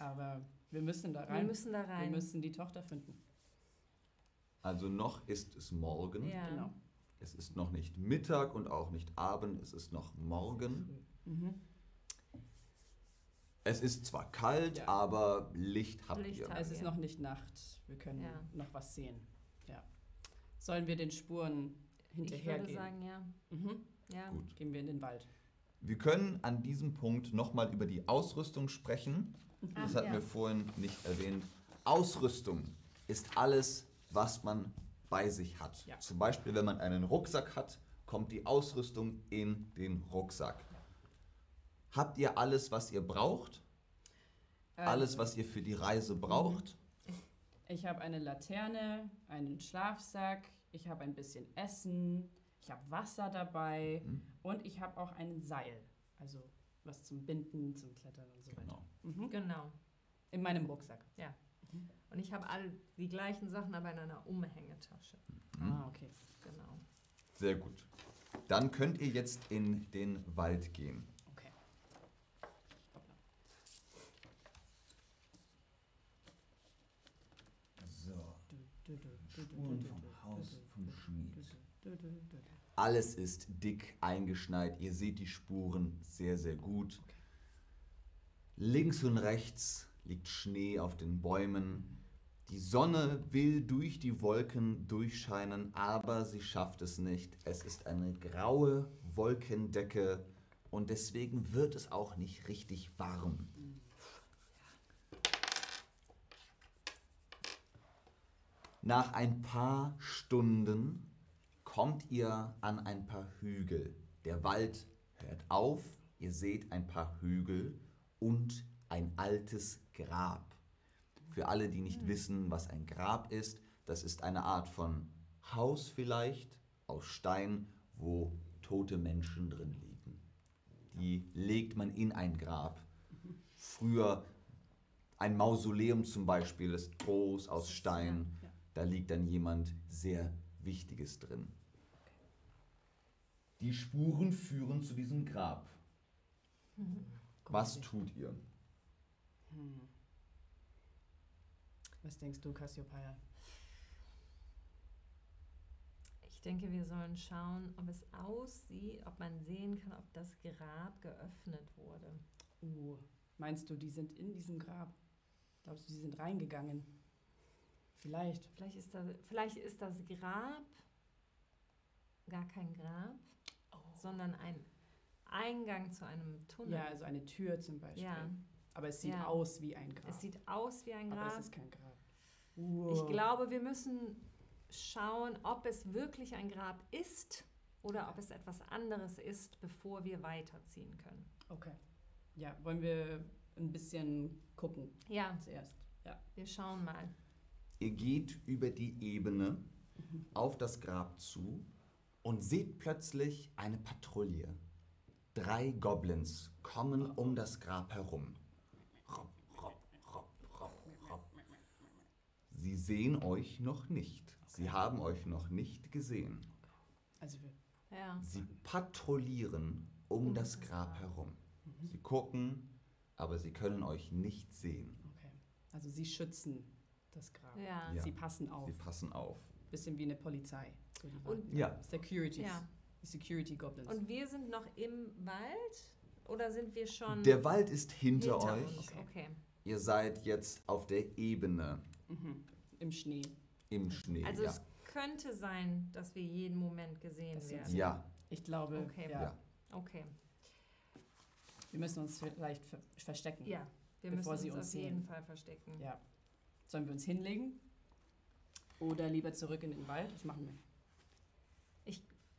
Speaker 3: Aber wir müssen da
Speaker 2: Wir
Speaker 3: rein.
Speaker 2: müssen da
Speaker 3: Wir
Speaker 2: rein.
Speaker 3: müssen die Tochter finden.
Speaker 1: Also noch ist es morgen.
Speaker 2: ja.
Speaker 3: Genau.
Speaker 1: Es ist noch nicht Mittag und auch nicht Abend, es ist noch morgen.
Speaker 3: Mhm.
Speaker 1: Es ist zwar kalt,
Speaker 3: Ja.
Speaker 1: aber Licht habt
Speaker 2: Licht
Speaker 1: ihr.
Speaker 2: habt
Speaker 3: Es ist
Speaker 2: wir.
Speaker 3: noch nicht Nacht. Wir können
Speaker 2: Ja.
Speaker 3: noch was sehen. Ja. Sollen wir den Spuren
Speaker 2: Ich würde
Speaker 3: hinterhergehen?
Speaker 2: sagen, ja.
Speaker 3: Mhm.
Speaker 2: ja.
Speaker 1: Gut.
Speaker 3: Gehen wir in den Wald.
Speaker 1: Wir können an diesem Punkt nochmal über die Ausrüstung sprechen. Das
Speaker 2: Ach,
Speaker 1: hatten
Speaker 2: ja.
Speaker 1: wir vorhin nicht erwähnt. Ausrüstung ist alles, was man bei sich hat.
Speaker 3: Ja.
Speaker 1: Zum Beispiel, wenn man einen Rucksack hat, kommt die Ausrüstung in den Rucksack. Habt ihr alles, was ihr braucht? Alles,
Speaker 3: Also,
Speaker 1: was ihr für die Reise braucht?
Speaker 3: Ich habe eine Laterne, einen Schlafsack, ich habe ein bisschen Essen, ich habe Wasser dabei
Speaker 1: Mhm.
Speaker 3: und ich habe auch ein Seil. Also was zum Binden, zum Klettern und so weiter.
Speaker 1: Genau.
Speaker 3: Mhm.
Speaker 2: Genau.
Speaker 3: In meinem Rucksack.
Speaker 2: Und ich habe all die gleichen Sachen, aber in einer Umhängetasche.
Speaker 1: Mhm.
Speaker 3: Ah, okay.
Speaker 2: Genau.
Speaker 1: Sehr gut. Dann könnt ihr jetzt in den Wald gehen.
Speaker 3: Okay.
Speaker 1: So.
Speaker 3: Du, du,
Speaker 1: Spuren vom Haus vom Schmied. Alles ist dick eingeschneit. Ihr seht die Spuren sehr, sehr gut. Links und rechts liegt Schnee auf den Bäumen. Die Sonne will durch die Wolken durchscheinen, aber sie schafft es nicht. Es ist eine graue Wolkendecke und deswegen wird es auch nicht richtig warm. Nach ein paar Stunden kommt ihr an ein paar Hügel. Der Wald hört auf, ihr seht ein paar Hügel und ein altes Grab. Für alle, die nicht wissen, was ein Grab ist, das ist eine Art von Haus vielleicht aus Stein, wo tote Menschen drin liegen. Die legt man in ein Grab. Früher ein Mausoleum zum Beispiel ist groß aus Stein. Da liegt dann jemand sehr Wichtiges drin. Die Spuren führen zu diesem Grab. Was tut ihr?
Speaker 3: Hm. Was denkst du, Cassiopeia?
Speaker 2: Ich denke, wir sollen schauen, ob es aussieht, ob man sehen kann, ob das Grab geöffnet wurde.
Speaker 3: Uh, meinst du, die sind in diesem Grab? Glaubst du, die sind reingegangen? Vielleicht.
Speaker 2: Vielleicht ist das, vielleicht ist das Grab gar kein Grab, sondern ein Eingang zu einem Tunnel.
Speaker 3: Ja, also eine Tür zum Beispiel.
Speaker 2: Ja,
Speaker 3: Aber es sieht
Speaker 2: Ja.
Speaker 3: aus wie ein Grab.
Speaker 2: es sieht aus wie ein
Speaker 3: Aber
Speaker 2: Grab.
Speaker 3: es ist kein Grab.
Speaker 2: Ich glaube, wir müssen schauen, ob es wirklich ein Grab ist oder ob es etwas anderes ist, bevor wir weiterziehen können.
Speaker 3: Okay. Ja, wollen wir ein bisschen gucken
Speaker 2: Ja,
Speaker 3: zuerst? Ja.
Speaker 2: wir schauen mal.
Speaker 1: Ihr geht über die Ebene auf das Grab zu und seht plötzlich eine Patrouille. Drei Goblins kommen um das Grab herum. Rob, rob, rob, rob, rob. Sie sehen euch noch nicht. Sie haben euch noch nicht gesehen.
Speaker 3: Also wir.
Speaker 2: Ja.
Speaker 1: Sie patrouillieren um
Speaker 2: Um
Speaker 1: das Grab
Speaker 2: Grab.
Speaker 1: herum. Sie gucken, aber sie können euch nicht sehen.
Speaker 3: Okay. Also sie schützen das Grab.
Speaker 2: Ja.
Speaker 1: Ja.
Speaker 3: Sie passen auf.
Speaker 1: Sie passen auf.
Speaker 3: Bisschen wie eine Polizei. So
Speaker 2: Und-.
Speaker 1: Ja.
Speaker 3: Securities.
Speaker 2: ja.
Speaker 3: Die Security Goblins.
Speaker 2: Und wir sind noch im Wald oder sind wir schon
Speaker 1: Der Wald ist hinter, euch.
Speaker 2: uns? Okay.
Speaker 1: Ihr seid jetzt auf der Ebene
Speaker 3: mhm. Im Schnee.
Speaker 1: im Schnee.
Speaker 2: Also
Speaker 1: ja.
Speaker 2: es könnte sein, dass wir jeden Moment gesehen
Speaker 3: Das
Speaker 2: werden.
Speaker 1: ja,
Speaker 3: Ich glaube,
Speaker 2: Okay.
Speaker 3: ja.
Speaker 1: Ja.
Speaker 2: Okay.
Speaker 3: wir müssen uns vielleicht ver verstecken.
Speaker 2: Ja, wir
Speaker 3: Bevor
Speaker 2: müssen
Speaker 3: sie
Speaker 2: uns
Speaker 3: uns
Speaker 2: auf jeden
Speaker 3: sehen.
Speaker 2: Fall verstecken.
Speaker 3: Ja. Sollen wir uns hinlegen? Oder lieber zurück in den Wald? Was machen wir?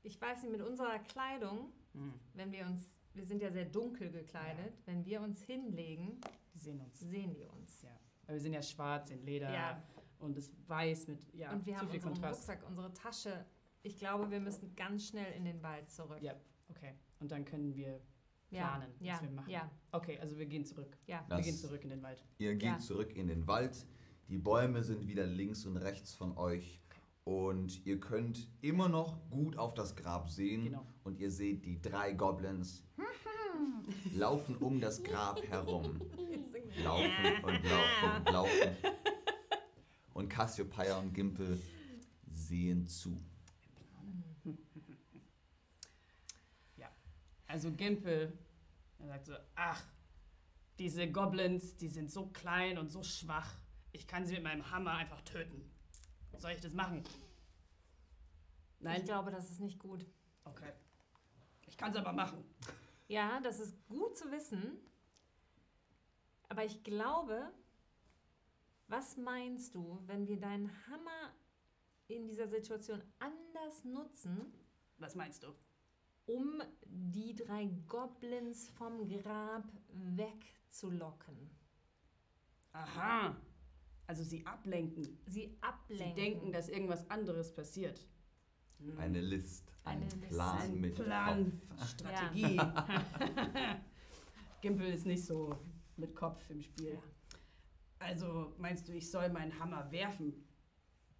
Speaker 2: Ich weiß nicht, mit unserer Kleidung,
Speaker 3: Hm.
Speaker 2: wenn wir uns, wir sind ja sehr dunkel gekleidet, wenn wir uns hinlegen,
Speaker 3: Die sehen uns.
Speaker 2: sehen die uns.
Speaker 3: Ja. Weil wir sind ja schwarz in Leder
Speaker 2: Ja.
Speaker 3: und es weiß mit ja,
Speaker 2: Und wir
Speaker 3: zu
Speaker 2: haben
Speaker 3: viel
Speaker 2: unseren
Speaker 3: Kontrast.
Speaker 2: Rucksack, unsere Tasche. Ich glaube, wir müssen ganz schnell in den Wald zurück.
Speaker 3: Ja. Okay. Und dann können wir
Speaker 2: Ja,
Speaker 3: planen, was
Speaker 2: ja,
Speaker 3: wir machen.
Speaker 2: ja,
Speaker 3: Okay, also wir gehen zurück.
Speaker 2: ja.
Speaker 3: wir gehen zurück in den Wald.
Speaker 1: ihr geht
Speaker 2: Ja.
Speaker 1: zurück in den Wald. Die Bäume sind wieder links und rechts von euch. Und ihr könnt immer noch gut auf das Grab sehen.
Speaker 3: Genau.
Speaker 1: Und ihr seht die drei Goblins laufen um das Grab herum. Laufen und laufen und laufen. Und Cassiopeia und Gimpel sehen zu.
Speaker 3: Also Gimpel, er sagt so, ach, diese Goblins, die sind so klein und so schwach. Ich kann sie mit meinem Hammer einfach töten. Soll ich das machen?
Speaker 2: Ich
Speaker 3: Nein?
Speaker 2: glaube, das ist nicht gut.
Speaker 3: Okay. Ich kann es aber machen.
Speaker 2: Ja, das ist gut zu wissen. Aber ich glaube, was meinst du, wenn wir deinen Hammer in dieser Situation anders nutzen,
Speaker 3: Was meinst du?
Speaker 2: um die drei Goblins vom Grab wegzulocken?
Speaker 3: Aha. Also sie ablenken.
Speaker 2: Sie ablenken.
Speaker 3: Sie denken, dass irgendwas anderes passiert. Hm.
Speaker 1: Eine List, ein
Speaker 2: Eine List.
Speaker 1: Plan
Speaker 3: Ein
Speaker 1: mit
Speaker 3: Plan,
Speaker 1: Kopf.
Speaker 3: Strategie. Gimpel ist nicht so mit Kopf im Spiel.
Speaker 2: Ja.
Speaker 3: Also meinst du, ich soll meinen Hammer werfen?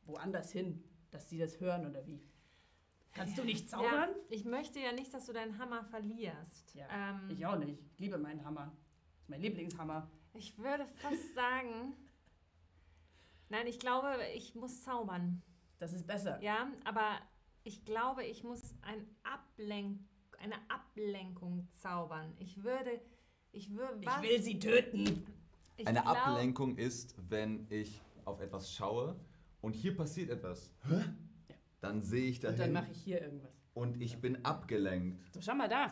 Speaker 3: Woanders hin, dass sie das hören oder wie? Kannst du nicht zaubern?
Speaker 2: Ja, ich möchte ja nicht, dass du deinen Hammer verlierst.
Speaker 3: Ja,
Speaker 2: ähm,
Speaker 3: Ich auch nicht. Ich liebe meinen Hammer. Das ist mein Lieblingshammer.
Speaker 2: Ich würde fast sagen, Nein, ich glaube, ich muss zaubern.
Speaker 3: Das ist besser.
Speaker 2: Ja, aber ich glaube, ich muss ein Ablenk eine Ablenkung zaubern. Ich würde, ich würde,
Speaker 3: Ich will sie töten.
Speaker 2: Ich
Speaker 1: Eine
Speaker 2: glaub-
Speaker 1: Ablenkung ist, wenn ich auf etwas schaue und hier passiert etwas. Hä? Dann sehe ich
Speaker 3: Und dann
Speaker 1: dahin
Speaker 3: mache ich hier irgendwas.
Speaker 1: und ich bin abgelenkt.
Speaker 3: So, schau mal da.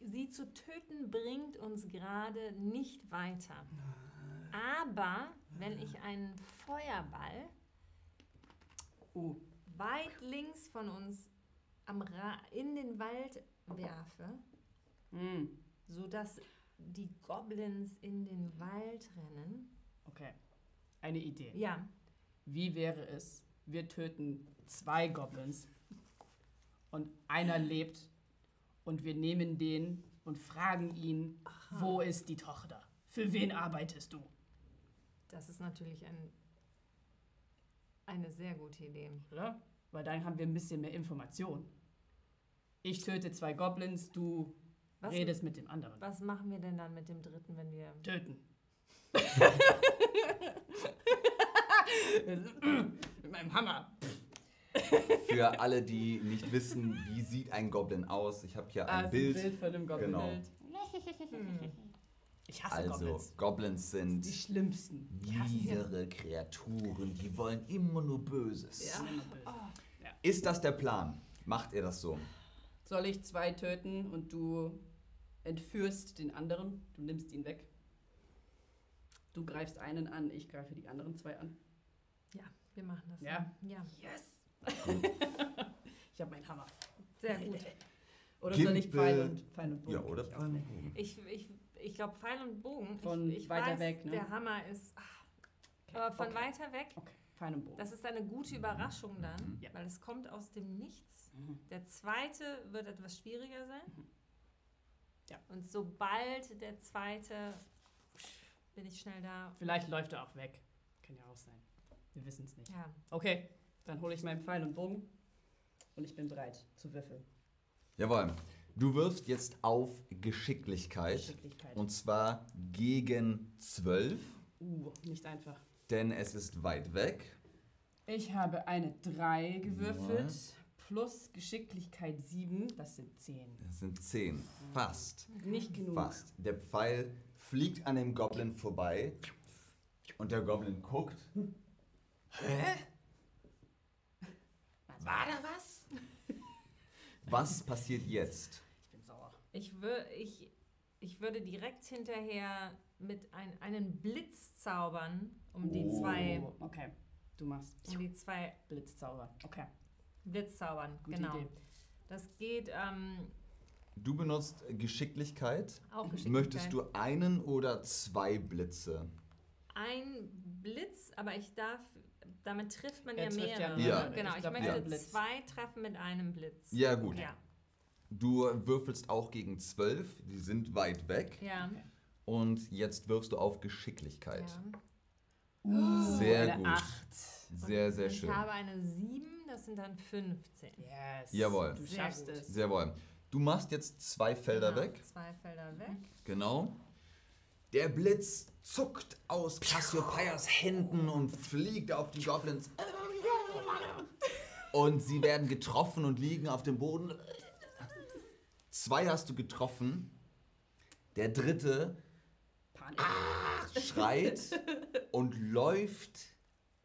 Speaker 2: Sie zu töten bringt uns gerade nicht weiter. Aber wenn ich einen Feuerball
Speaker 3: Uh,
Speaker 2: weit links von uns in den Wald werfe,
Speaker 3: mm,
Speaker 2: sodass die Goblins in den Wald rennen.
Speaker 3: okay. Eine Idee.
Speaker 2: Ja,
Speaker 3: Wie wäre es, wir töten zwei Goblins und einer lebt und wir nehmen den und fragen ihn, wo ist die Tochter? Für wen arbeitest du?
Speaker 2: Das ist natürlich ein, eine sehr gute Idee.
Speaker 3: Oder? Weil dann haben wir ein bisschen mehr Information. Ich töte zwei Goblins, du
Speaker 2: Was,
Speaker 3: redest mit dem anderen.
Speaker 2: was machen wir denn dann mit dem dritten, wenn wir...
Speaker 3: Töten. mit meinem Hammer.
Speaker 1: Für alle, die nicht wissen, wie sieht ein Goblin aus, ich habe hier
Speaker 3: Ah,
Speaker 1: ein
Speaker 3: ist
Speaker 1: Bild.
Speaker 3: Bild von einem Goblin.
Speaker 1: Genau.
Speaker 2: Hm.
Speaker 3: Ich hasse
Speaker 1: Also,
Speaker 3: Goblins.
Speaker 1: Goblins sind
Speaker 3: Die schlimmsten.
Speaker 1: Niedere Kreaturen, die wollen immer nur Böses.
Speaker 3: Ja.
Speaker 1: Ist das der Plan? Macht ihr das so?
Speaker 3: Soll ich zwei töten und du entführst den anderen? Du nimmst ihn weg. Du greifst einen an, ich greife die anderen zwei an.
Speaker 2: Ja, wir machen das.
Speaker 3: Ja?
Speaker 2: Ja,
Speaker 3: Yes! ich habe meinen Hammer.
Speaker 2: sehr gut.
Speaker 3: Oder soll ich Pfeil und, Pfeil und Bogen?
Speaker 1: Ja, oder
Speaker 3: ich auch nicht.
Speaker 2: Ich, ich, ich glaube, Pfeil und Bogen.
Speaker 3: Von
Speaker 2: ich, ich
Speaker 3: weiter
Speaker 2: weiß,
Speaker 3: weg, ne?
Speaker 2: Der Hammer ist. ach,
Speaker 3: Okay,
Speaker 2: aber von
Speaker 3: okay.
Speaker 2: weiter weg.
Speaker 3: Okay, Pfeil und Bogen.
Speaker 2: Das ist eine gute Überraschung dann,
Speaker 3: Ja.
Speaker 2: weil es kommt aus dem Nichts.
Speaker 3: Mhm.
Speaker 2: Der zweite wird etwas schwieriger sein.
Speaker 3: Mhm. Ja.
Speaker 2: Und sobald der zweite bin ich schnell da.
Speaker 3: Vielleicht läuft er auch weg. Kann ja auch sein. Wir wissen es nicht.
Speaker 2: Ja.
Speaker 3: Okay, dann hole ich meinen Pfeil und Bogen und ich bin bereit zu würfeln.
Speaker 1: Jawohl. Du wirfst jetzt auf Geschicklichkeit.
Speaker 3: Geschicklichkeit.
Speaker 1: Und zwar gegen 12,
Speaker 3: Uh, nicht einfach.
Speaker 1: denn es ist weit weg.
Speaker 3: Ich habe eine 3 gewürfelt. Plus Geschicklichkeit 7, das sind 10.
Speaker 1: Das sind 10. Fast.
Speaker 3: Nicht genug.
Speaker 1: Fast. Der Pfeil fliegt an dem Goblin vorbei. Und der Goblin guckt. Hä?
Speaker 3: War da was?
Speaker 1: Was passiert jetzt?
Speaker 3: Ich bin sauer.
Speaker 2: Ich, wür, ich, ich würde direkt hinterher mit ein, einen Blitz zaubern, um die
Speaker 1: Oh.
Speaker 2: zwei.
Speaker 3: Oh, okay, du machst
Speaker 2: Um die zwei
Speaker 3: Blitzzauber. Okay,
Speaker 2: Blitz zaubern.
Speaker 3: gute
Speaker 2: genau.
Speaker 3: Idee.
Speaker 2: Das geht ähm,
Speaker 1: Du benutzt Geschicklichkeit.
Speaker 2: auch Geschicklichkeit.
Speaker 1: Möchtest du einen oder zwei Blitze?
Speaker 2: Ein Blitz, aber ich darf. Damit trifft man
Speaker 3: Er
Speaker 2: ja
Speaker 3: trifft ja
Speaker 2: mehrere. ne? Genau,
Speaker 3: Ich
Speaker 2: ich,
Speaker 3: glaub,
Speaker 2: möchte
Speaker 3: Blitz.
Speaker 2: zwei treffen mit einem Blitz.
Speaker 1: Ja, gut.
Speaker 2: Ja.
Speaker 1: Du würfelst auch gegen 12. Die sind weit weg.
Speaker 2: Ja.
Speaker 3: Okay.
Speaker 1: Und jetzt wirfst du auf Geschicklichkeit.
Speaker 2: ja.
Speaker 1: Sehr
Speaker 3: eine
Speaker 1: gut.
Speaker 3: 8.
Speaker 1: Sehr, sehr
Speaker 2: ich
Speaker 1: schön.
Speaker 2: Ich habe eine 7, das sind dann 15.
Speaker 3: Yes.
Speaker 1: Jawohl.
Speaker 3: Du
Speaker 2: Sehr
Speaker 3: schaffst
Speaker 2: gut.
Speaker 3: es.
Speaker 1: Sehr wohl. Du machst jetzt zwei Felder
Speaker 2: Genau,
Speaker 1: weg.
Speaker 2: Zwei Felder weg.
Speaker 1: Genau. Der Blitz zuckt aus Cassiopeias Händen und fliegt auf die Goblins. Und sie werden getroffen und liegen auf dem Boden. Zwei hast du getroffen. Der dritte
Speaker 3: Panik.
Speaker 1: schreit und läuft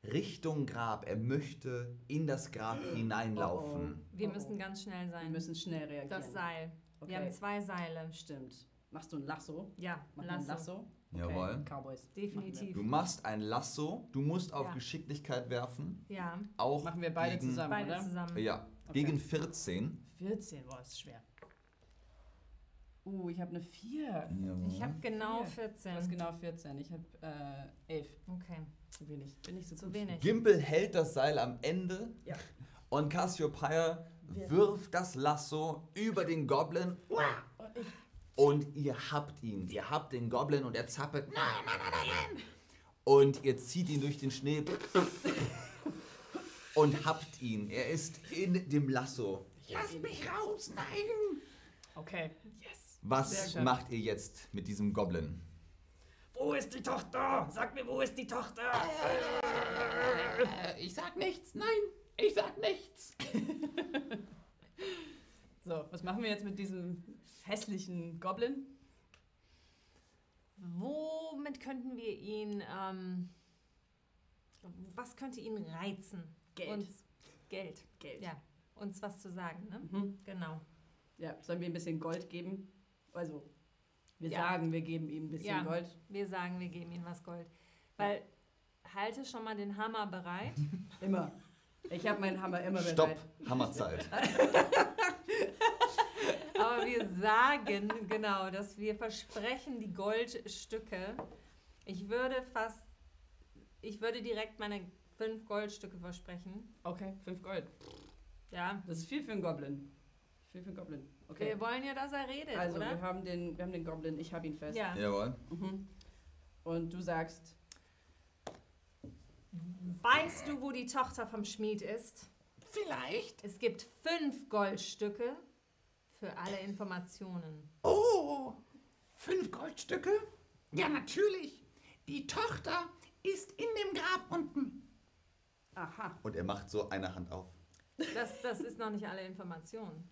Speaker 1: Richtung Grab. Er möchte in das Grab hineinlaufen.
Speaker 2: Wir
Speaker 3: Oh, oh.
Speaker 2: müssen ganz schnell
Speaker 3: Wir
Speaker 2: sein.
Speaker 3: müssen schnell reagieren.
Speaker 2: Das Seil.
Speaker 3: Okay.
Speaker 2: Wir haben zwei Seile.
Speaker 3: Stimmt. Machst du ein Lasso?
Speaker 2: Ja,
Speaker 3: Mach mal ein
Speaker 2: Lasso.
Speaker 3: Lasso.
Speaker 1: Jawohl.
Speaker 3: Cowboys.
Speaker 2: Definitiv.
Speaker 1: Du machst ein Lasso. Du musst auf
Speaker 2: Ja.
Speaker 1: Geschicklichkeit werfen.
Speaker 2: Ja,
Speaker 1: Auch
Speaker 3: Machen wir beide
Speaker 1: gegen,
Speaker 3: zusammen,
Speaker 2: beide
Speaker 3: oder?
Speaker 2: zusammen.
Speaker 1: Ja,
Speaker 3: Okay.
Speaker 1: gegen 14.
Speaker 3: 14, boah, ist schwer. Uh, ich habe eine 4.
Speaker 2: Ich habe genau
Speaker 3: Vier.
Speaker 2: 14.
Speaker 3: Du hast genau 14. Ich habe äh, 11.
Speaker 2: Okay,
Speaker 3: Zu wenig. Bin nicht so
Speaker 2: zu
Speaker 3: gut.
Speaker 2: wenig.
Speaker 1: Gimpel hält das Seil am Ende
Speaker 3: Ja.
Speaker 1: und Cassiopeia
Speaker 3: Wir-
Speaker 1: wirft das Lasso über den Goblin
Speaker 3: Und ich,
Speaker 1: und ihr habt ihn. Ihr habt den Goblin und er zappelt. Nein, nein, nein, nein, nein. Und ihr zieht ihn durch den Schnee und habt ihn. Er ist in dem Lasso. Lass mich raus, nein!
Speaker 3: okay. Yes.
Speaker 1: Was macht ihr jetzt mit diesem Goblin?
Speaker 3: Wo ist die Tochter? Sag mir, wo ist die Tochter?
Speaker 4: Äh, ich sag nichts, nein, ich sag nichts.
Speaker 3: So, was machen wir jetzt mit diesem hässlichen Goblin?
Speaker 2: Womit könnten wir ihn, ähm, was könnte ihn reizen?
Speaker 3: Geld.
Speaker 2: Uns Geld.
Speaker 3: Geld.
Speaker 2: Ja, uns was zu sagen, ne?
Speaker 3: Mhm.
Speaker 2: Genau.
Speaker 3: Ja, sollen wir ein bisschen Gold geben? Also, wir
Speaker 2: Ja.
Speaker 3: sagen, wir geben ihm ein bisschen
Speaker 2: Ja.
Speaker 3: Gold.
Speaker 2: Wir sagen, wir geben ihm was Gold. Weil, halte schon mal den Hammer bereit.
Speaker 3: Immer. Ich habe meinen Hammer immer
Speaker 1: Stopp,
Speaker 3: bereit.
Speaker 1: Hammerzeit.
Speaker 2: Aber wir sagen, genau, dass wir versprechen die Goldstücke. Ich würde fast, ich würde direkt meine fünf Goldstücke versprechen.
Speaker 3: Okay, fünf Gold.
Speaker 2: Ja.
Speaker 3: Das ist viel für einen Goblin. Viel für einen Goblin. Okay.
Speaker 2: Wir wollen ja, dass er redet,
Speaker 3: Also, wir
Speaker 2: oder?
Speaker 3: haben, den, wir haben den Goblin, ich habe ihn fest.
Speaker 2: Ja.
Speaker 1: Jawohl.
Speaker 3: Mhm. Und du sagst,
Speaker 2: Weißt du, wo die Tochter vom Schmied ist?
Speaker 4: Vielleicht.
Speaker 2: Es gibt fünf Goldstücke für alle Informationen.
Speaker 4: Oh, fünf Goldstücke? Ja, natürlich. Die Tochter ist in dem Grab unten.
Speaker 3: aha,
Speaker 1: Und er macht so eine Hand auf.
Speaker 2: Das, das ist noch nicht alle Informationen.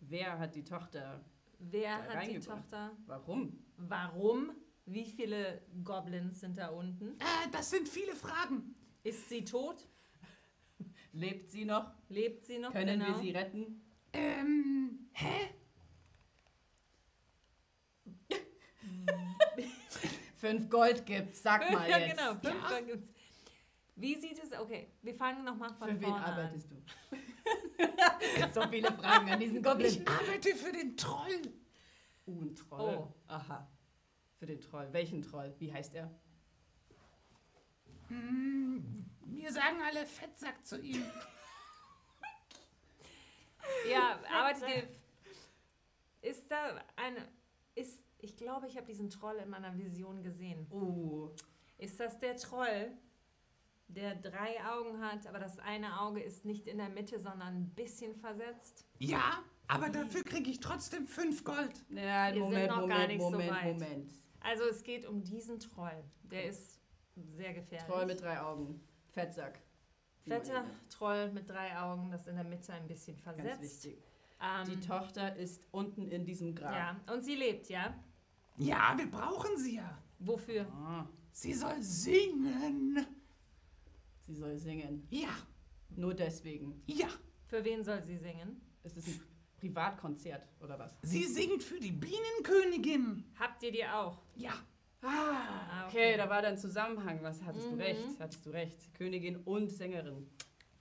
Speaker 3: wer hat die Tochter?
Speaker 2: Wer
Speaker 3: Da
Speaker 2: hat die. Tochter?
Speaker 3: Warum?
Speaker 2: Warum? Wie viele Goblins sind da unten?
Speaker 4: Äh, das sind viele Fragen.
Speaker 2: Ist sie tot?
Speaker 3: Lebt sie noch?
Speaker 2: Lebt sie noch?
Speaker 3: Können wir
Speaker 2: Genau.
Speaker 3: sie retten?
Speaker 4: Ähm, hä?
Speaker 3: Fünf Gold gibt's, sag mal
Speaker 2: ja,
Speaker 3: jetzt.
Speaker 2: genau. Fünf
Speaker 4: Ja.
Speaker 2: Gold gibt's. Wie sieht es? Okay, wir fangen nochmal von
Speaker 3: Für wen
Speaker 2: vorne an.
Speaker 3: arbeitest du? so viele Fragen an diesen Goblin.
Speaker 4: Ich arbeite für den Troll.
Speaker 3: Uh, ein Troll.
Speaker 2: Oh.
Speaker 3: Aha. Für den Troll. Welchen Troll? Wie heißt er?
Speaker 4: Hm, mir sagen alle Fettsack zu ihm.
Speaker 2: Ja, arbeitet ihr. Ist da eine. Ist, ich glaube, ich habe diesen Troll in meiner Vision gesehen.
Speaker 3: Uh.
Speaker 2: Ist das der Troll, der drei Augen hat, aber das eine Auge ist nicht in der Mitte, sondern ein bisschen versetzt?
Speaker 4: Ja, aber dafür kriege ich trotzdem fünf Gold.
Speaker 3: Ja,
Speaker 2: Wir sind
Speaker 3: Moment,
Speaker 2: noch gar
Speaker 3: Moment,
Speaker 2: nicht so
Speaker 3: Moment,
Speaker 2: weit.
Speaker 3: Moment.
Speaker 2: Also es geht um diesen Troll. Der ist sehr gefährlich.
Speaker 3: Troll mit drei Augen. Fettsack. Wie man ihn
Speaker 2: Fetter
Speaker 3: nennt.
Speaker 2: Troll mit drei Augen, das in der Mitte ein bisschen
Speaker 3: Ganz
Speaker 2: versetzt.
Speaker 3: wichtig.
Speaker 2: Ähm,
Speaker 3: Die Tochter ist unten in diesem Grab.
Speaker 2: ja, und sie lebt, ja?
Speaker 4: Ja, wir brauchen sie ja.
Speaker 2: Wofür?
Speaker 3: Ah,
Speaker 4: Sie soll singen.
Speaker 3: sie soll singen.
Speaker 4: Ja,
Speaker 3: Nur deswegen.
Speaker 4: ja.
Speaker 2: Für wen soll sie singen?
Speaker 3: Es ist ein Privatkonzert oder was?
Speaker 4: Sie singt für die Bienenkönigin.
Speaker 2: Habt ihr die auch?
Speaker 4: Ja.
Speaker 3: Ah,
Speaker 2: Ah,
Speaker 3: okay, da war dann Zusammenhang. Was hattest
Speaker 2: Mhm.
Speaker 3: du recht? Hattest du recht. Königin und Sängerin.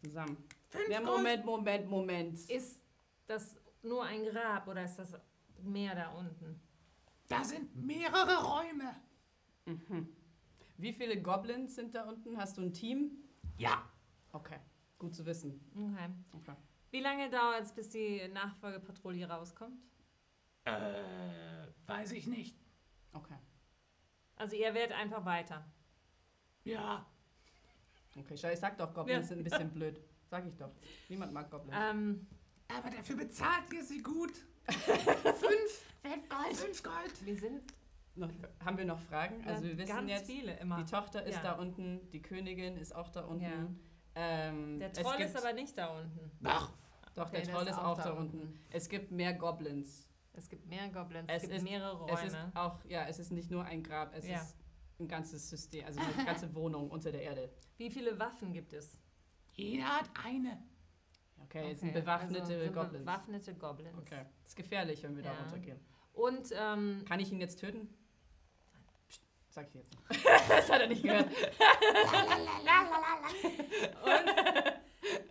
Speaker 3: Zusammen.
Speaker 4: Fünf
Speaker 3: Ja. Moment, Moment, Moment.
Speaker 2: Ist das nur ein Grab oder ist das mehr da unten?
Speaker 4: Da sind mehrere Räume.
Speaker 3: Mhm. Wie viele Goblins sind da unten? Hast du ein Team?
Speaker 4: Ja.
Speaker 3: Okay, gut zu wissen.
Speaker 2: Okay.
Speaker 3: Okay.
Speaker 2: Wie lange dauert es, bis die Nachfolgepatrouille rauskommt?
Speaker 4: Äh, weiß ich nicht.
Speaker 3: Okay.
Speaker 2: Also ihr werdet einfach weiter.
Speaker 4: Ja.
Speaker 3: Okay, ich sag doch, Goblins
Speaker 2: Ja.
Speaker 3: sind ein bisschen blöd. Sag ich doch. Niemand mag Goblins.
Speaker 2: Ähm,
Speaker 4: Aber dafür bezahlt ihr sie gut. Fünf. Fünf Gold. Fünf Gold.
Speaker 2: wir sind
Speaker 3: noch, haben wir noch Fragen? Also wir wissen
Speaker 2: ganz
Speaker 3: jetzt,
Speaker 2: viele immer.
Speaker 3: die Tochter ist
Speaker 2: Ja.
Speaker 3: da unten, die Königin ist auch da unten.
Speaker 2: Ja.
Speaker 3: Ähm,
Speaker 2: Der Troll ist aber nicht da unten.
Speaker 4: Doch.
Speaker 3: Doch, der
Speaker 2: Okay, der
Speaker 3: Troll
Speaker 2: ist
Speaker 3: auch
Speaker 2: da
Speaker 3: da unten. Es gibt mehr Goblins.
Speaker 2: Es gibt mehr Goblins,
Speaker 3: Es
Speaker 2: es, gibt
Speaker 3: ist-
Speaker 2: mehrere
Speaker 3: Es ist
Speaker 2: Räume.
Speaker 3: auch, ja, es ist nicht nur ein Grab, es
Speaker 2: Ja.
Speaker 3: ist ein ganzes System, also eine ganze Wohnung unter der Erde.
Speaker 2: Wie viele Waffen gibt es?
Speaker 4: Jeder hat eine.
Speaker 3: Okay, es sind
Speaker 2: Okay,
Speaker 3: bewaffnete
Speaker 2: also sind
Speaker 3: Goblins.
Speaker 2: Bewaffnete Goblins.
Speaker 3: Okay, ist gefährlich, wenn wir da
Speaker 2: Ja.
Speaker 3: runtergehen.
Speaker 2: Und ähm,
Speaker 3: Kann ich ihn jetzt töten? Psst, sag ich jetzt nicht. das hat er nicht gehört.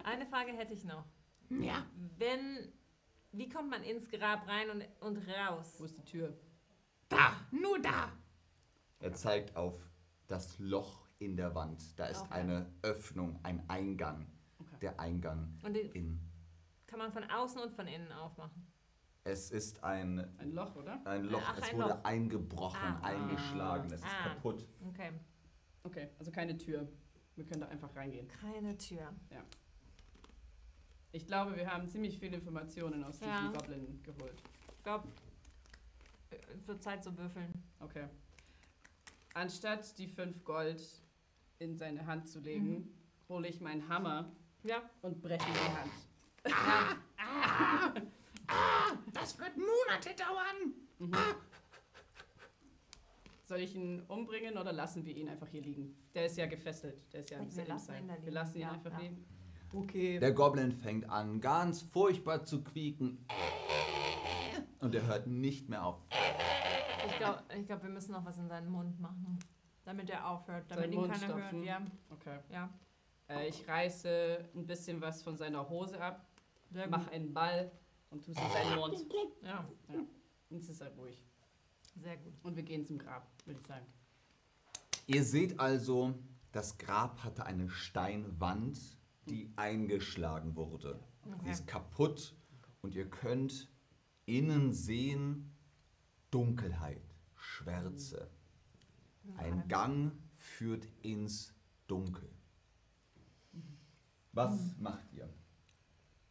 Speaker 2: eine Frage hätte ich noch.
Speaker 4: Ja.
Speaker 2: Wenn, wie kommt man ins Grab rein und, und raus?
Speaker 3: Wo ist die Tür?
Speaker 4: Da. Nur da.
Speaker 1: Er zeigt auf das Loch in der Wand. Da ist
Speaker 2: Okay.
Speaker 1: eine Öffnung, ein Eingang.
Speaker 3: Okay.
Speaker 1: Der Eingang
Speaker 2: Und den
Speaker 1: in.
Speaker 2: kann man von außen und von innen aufmachen.
Speaker 1: Es ist ein,
Speaker 3: Ein Loch, oder?
Speaker 1: ein Loch.
Speaker 2: Ach,
Speaker 1: es
Speaker 2: ein
Speaker 1: wurde
Speaker 2: Loch.
Speaker 1: eingebrochen,
Speaker 2: Ah.
Speaker 1: eingeschlagen. Es ist
Speaker 2: Ah.
Speaker 1: kaputt.
Speaker 2: Okay.
Speaker 3: Okay, also keine Tür. Wir können da einfach reingehen.
Speaker 2: Keine Tür.
Speaker 3: Ich glaube, wir haben ziemlich viele Informationen aus diesem
Speaker 2: Ja.
Speaker 3: Goblin geholt.
Speaker 2: Ich glaube, es wird Zeit zu würfeln.
Speaker 3: Okay. anstatt die 5 Gold in seine Hand zu legen, hole ich meinen Hammer
Speaker 2: Ja.
Speaker 3: und breche ihm die Hand.
Speaker 4: Das wird Monate dauern.
Speaker 3: Soll ich ihn umbringen oder lassen wir ihn einfach hier liegen? Der ist ja gefesselt. Der ist ja
Speaker 2: Wir
Speaker 3: im Seil.
Speaker 2: lassen ihn da
Speaker 3: Wir lassen ihn
Speaker 2: Ja,
Speaker 3: einfach
Speaker 2: ja.
Speaker 3: liegen. Okay.
Speaker 1: Der Goblin fängt an, ganz furchtbar zu quieken. Und er hört nicht mehr auf.
Speaker 2: Ich glaube, ich glaub, wir müssen noch was in seinen Mund machen, damit er aufhört, damit
Speaker 3: Seinen
Speaker 2: ihn
Speaker 3: Mund
Speaker 2: keiner
Speaker 3: stopfen.
Speaker 2: hört. Ja,
Speaker 3: Okay.
Speaker 2: ja.
Speaker 3: Äh, ich reiße ein bisschen was von seiner Hose ab,
Speaker 2: Sehr
Speaker 3: mache einen Ball und tue es in seinen Mund.
Speaker 2: Ja,
Speaker 3: Jetzt ist er ruhig.
Speaker 2: sehr gut.
Speaker 3: Und wir gehen zum Grab, würde ich sagen.
Speaker 1: Ihr seht also, das Grab hatte eine Steinwand, die eingeschlagen wurde. Sie
Speaker 2: Okay.
Speaker 1: ist kaputt und ihr könnt innen sehen Dunkelheit, Schwärze. Ein Gang führt ins Dunkel. Was macht ihr?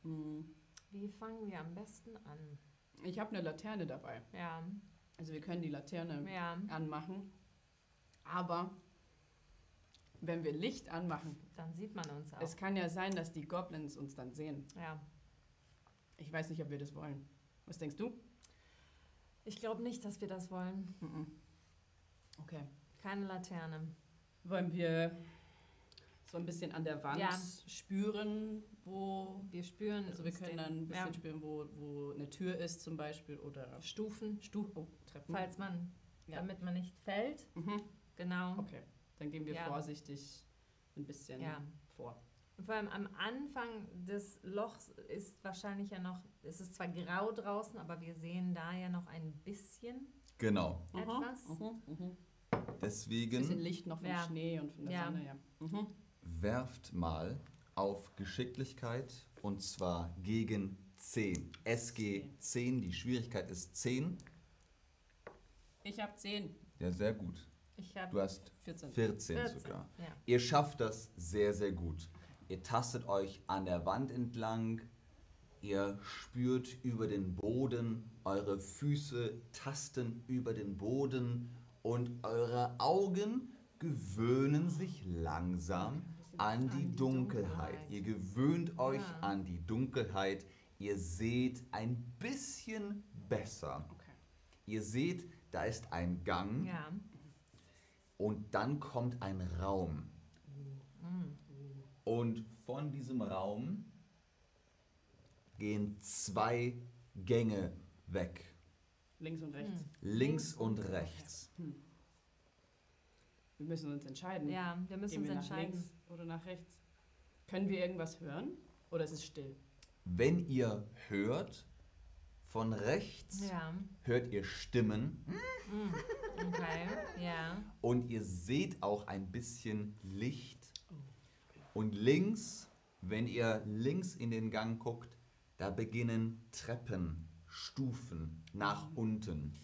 Speaker 3: Hm.
Speaker 2: Wie fangen wir am besten an?
Speaker 3: Ich habe eine Laterne dabei.
Speaker 2: Ja,
Speaker 3: Also wir können die Laterne
Speaker 2: ja.
Speaker 3: anmachen. Aber wenn wir Licht anmachen,
Speaker 2: Dann sieht man uns auch.
Speaker 3: es kann ja sein, dass die Goblins uns dann sehen.
Speaker 2: ja.
Speaker 3: Ich weiß nicht, ob wir das wollen. Was denkst du?
Speaker 2: Ich glaube nicht, dass wir das wollen.
Speaker 3: Okay.
Speaker 2: Keine Laterne.
Speaker 3: Wollen wir so ein bisschen an der Wand
Speaker 2: Ja.
Speaker 3: spüren, wo.
Speaker 2: Wir spüren
Speaker 3: Also wir können dann ein bisschen
Speaker 2: ja,
Speaker 3: spüren, wo, wo eine Tür ist zum Beispiel oder
Speaker 2: Stufen,
Speaker 3: Stuhl, oh, Treppen.
Speaker 2: falls man,
Speaker 3: Ja.
Speaker 2: damit man nicht fällt.
Speaker 3: Mhm.
Speaker 2: Genau.
Speaker 3: Okay, dann gehen wir
Speaker 2: Ja.
Speaker 3: vorsichtig ein bisschen
Speaker 2: Ja.
Speaker 3: vor.
Speaker 2: Und vor allem am Anfang des Lochs ist wahrscheinlich ja noch, es ist zwar grau draußen, aber wir sehen da ja noch ein bisschen
Speaker 1: Genau.
Speaker 2: etwas.
Speaker 3: Mhm. Mhm. Ein bisschen
Speaker 1: Deswegen
Speaker 3: Licht noch vom
Speaker 2: Ja.
Speaker 3: Schnee und von der
Speaker 2: Ja.
Speaker 3: Sonne, ja. Mhm.
Speaker 1: werft mal auf Geschicklichkeit und zwar gegen 10. SG 10, die Schwierigkeit ist 10.
Speaker 3: Ich habe 10,
Speaker 1: Ja, sehr gut.
Speaker 2: Ich
Speaker 1: Du
Speaker 2: habe
Speaker 1: hast
Speaker 3: 14.
Speaker 1: 14,
Speaker 2: 14.
Speaker 1: sogar.
Speaker 2: Ja.
Speaker 1: Ihr schafft das sehr, sehr gut. Ihr tastet euch an der Wand entlang. Ihr spürt über den Boden. Eure Füße tasten über den Boden. Und eure Augen gewöhnen sich langsam an die Dunkelheit. Ihr gewöhnt euch
Speaker 2: Ja.
Speaker 1: an die Dunkelheit. Ihr seht ein bisschen besser.
Speaker 3: Okay.
Speaker 1: Ihr seht, da ist ein Gang.
Speaker 2: ja.
Speaker 1: Und dann kommt ein Raum. Und von diesem Raum gehen zwei Gänge weg.
Speaker 3: Links und rechts.
Speaker 2: Hm.
Speaker 1: Links und rechts.
Speaker 3: Wir müssen uns entscheiden.
Speaker 2: Ja, wir müssen
Speaker 3: Gehen
Speaker 2: uns
Speaker 3: wir nach
Speaker 2: entscheiden.
Speaker 3: links oder nach rechts? Können wir irgendwas hören? Oder ist es still?
Speaker 1: Wenn ihr hört, von rechts
Speaker 2: Ja.
Speaker 1: hört ihr Stimmen
Speaker 2: Mm. Okay. Ja.
Speaker 1: und ihr seht auch ein bisschen Licht. Und links, wenn ihr links in den Gang guckt, da beginnen Treppen, Stufen nach unten.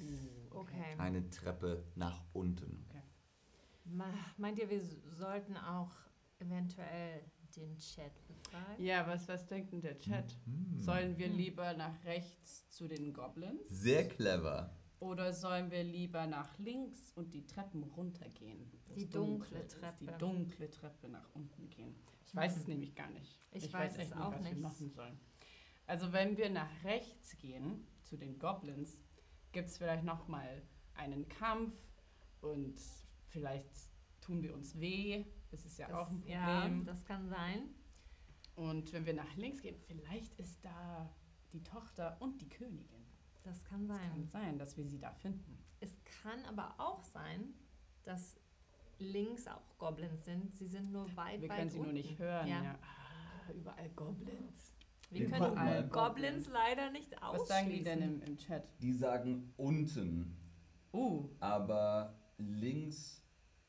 Speaker 2: Okay.
Speaker 1: Eine Treppe nach unten.
Speaker 2: Ma- Meint ihr, wir sollten auch eventuell den Chat befragen?
Speaker 3: Ja, was, was denkt denn der Chat? Sollen wir lieber nach rechts zu den Goblins?
Speaker 1: Sehr clever.
Speaker 3: Oder sollen wir lieber nach links und die Treppen runtergehen?
Speaker 2: Die dunkle
Speaker 3: ist,
Speaker 2: Treppe.
Speaker 3: Die dunkle Treppe nach unten gehen. Ich weiß es nämlich gar nicht.
Speaker 2: Ich weiß es auch
Speaker 3: was
Speaker 2: nicht.
Speaker 3: wir machen sollen. Also wenn wir nach rechts gehen, zu den Goblins, gibt es vielleicht nochmal einen Kampf und vielleicht tun wir uns weh. Das ist ja
Speaker 2: Das,
Speaker 3: auch ein
Speaker 2: ja,
Speaker 3: Problem.
Speaker 2: das kann sein.
Speaker 3: Und wenn wir nach links gehen, vielleicht ist da die Tochter und die Königin.
Speaker 2: Das kann
Speaker 3: Es kann
Speaker 2: sein.
Speaker 3: sein, dass wir sie da finden.
Speaker 2: Es kann aber auch sein, dass links auch Goblins sind. Sie sind nur weit,
Speaker 3: Wir
Speaker 2: weit
Speaker 3: können sie nur
Speaker 2: unten.
Speaker 3: nicht hören.
Speaker 2: Ja.
Speaker 3: Ja. Ah, überall Goblins.
Speaker 2: Wir
Speaker 1: Wir
Speaker 2: können
Speaker 1: mal.
Speaker 2: Goblins leider nicht ausschließen.
Speaker 3: Was sagen die denn im, im Chat?
Speaker 1: Die sagen unten,
Speaker 3: Uh,
Speaker 1: aber links,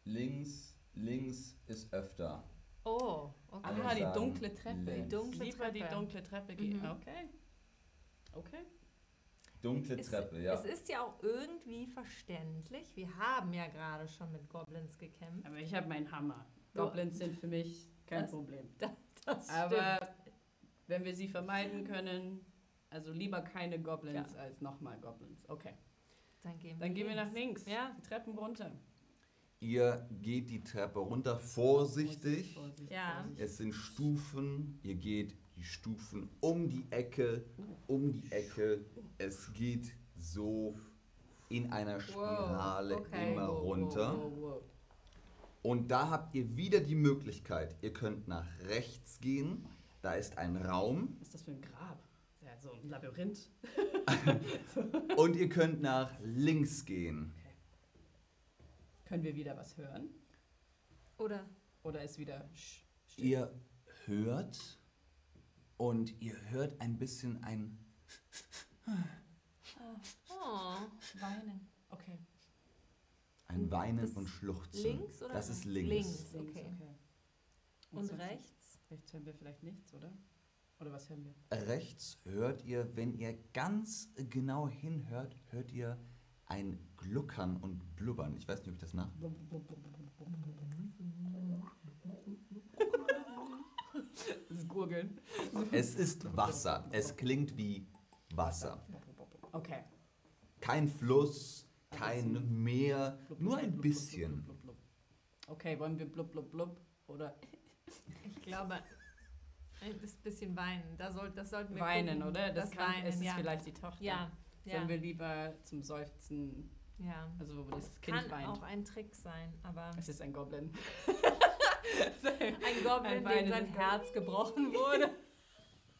Speaker 1: links, links ist öfter.
Speaker 2: Oh, okay.
Speaker 1: Aber
Speaker 3: ah, die dunkle Treppe.
Speaker 1: links.
Speaker 2: Die dunkle
Speaker 3: Lieber die
Speaker 2: Treppe.
Speaker 3: dunkle Treppe gehen.
Speaker 2: Mhm.
Speaker 3: Okay. Okay.
Speaker 1: Dunkle
Speaker 2: Es,
Speaker 1: Treppe, ja.
Speaker 2: es ist ja auch irgendwie verständlich. Wir haben ja gerade schon mit Goblins gekämpft.
Speaker 3: Aber ich habe meinen Hammer. Goblins sind für mich kein
Speaker 2: Das-
Speaker 3: Problem.
Speaker 2: Das
Speaker 3: Aber wenn wir sie vermeiden können, also lieber keine Goblins
Speaker 2: Ja.
Speaker 3: als nochmal Goblins. Okay.
Speaker 2: Dann gehen wir,
Speaker 3: Dann gehen wir nach links.
Speaker 2: Ja.
Speaker 3: Die Treppen runter.
Speaker 1: Ihr geht die Treppe runter, vorsichtig.
Speaker 3: Vorsicht,
Speaker 2: Ja.
Speaker 3: Vorsicht.
Speaker 1: Es sind Stufen. Ihr geht die Stufen um die Ecke, um die Ecke. Es geht so in einer Spirale
Speaker 2: okay.
Speaker 1: immer
Speaker 3: Wow, wow,
Speaker 1: runter.
Speaker 3: wow, wow.
Speaker 1: Und da habt ihr wieder die Möglichkeit, ihr könnt nach rechts gehen. Da ist ein Raum.
Speaker 3: Was ist das für ein Grab? Das ist ja so ein Labyrinth.
Speaker 1: Und ihr könnt nach links gehen.
Speaker 3: Können wir wieder was hören?
Speaker 2: Oder
Speaker 3: Oder ist wieder sch- still?
Speaker 1: Ihr hört und ihr hört ein bisschen ein
Speaker 2: oh,
Speaker 3: Weinen. Okay.
Speaker 1: Ein Weinen
Speaker 2: Das
Speaker 1: und Schluchzen.
Speaker 2: links oder
Speaker 1: Das ist
Speaker 2: rechts?
Speaker 1: links.
Speaker 2: Links. Okay. Und
Speaker 3: sonst-
Speaker 2: rechts?
Speaker 3: Rechts hören wir vielleicht nichts, oder? Oder was hören wir?
Speaker 1: Rechts hört ihr, wenn ihr ganz genau hinhört, hört ihr ein Gluckern und Blubbern. Ich weiß nicht, ob ich das nach.
Speaker 3: Das ist Gurgeln.
Speaker 1: Es ist Wasser. Es klingt wie Wasser.
Speaker 3: Okay.
Speaker 1: Kein Fluss, kein Meer, nur ein bisschen.
Speaker 3: Okay, wollen wir blub blub blub oder
Speaker 2: Ich glaube, ein bisschen weinen. Da soll, das sollten wir
Speaker 3: weinen,
Speaker 2: gucken.
Speaker 3: oder? Das,
Speaker 2: das
Speaker 3: kann,
Speaker 2: Weinen,
Speaker 3: es ist
Speaker 2: ja.
Speaker 3: vielleicht die Tochter.
Speaker 2: Ja, ja,
Speaker 3: Sollen wir lieber zum Seufzen,
Speaker 2: ja.
Speaker 3: also wo das Kind
Speaker 2: Kann
Speaker 3: weint?
Speaker 2: auch ein Trick sein, aber
Speaker 3: Es ist ein Goblin.
Speaker 2: ein Goblin,
Speaker 3: Ein
Speaker 2: dem sein. Herz gebrochen wurde.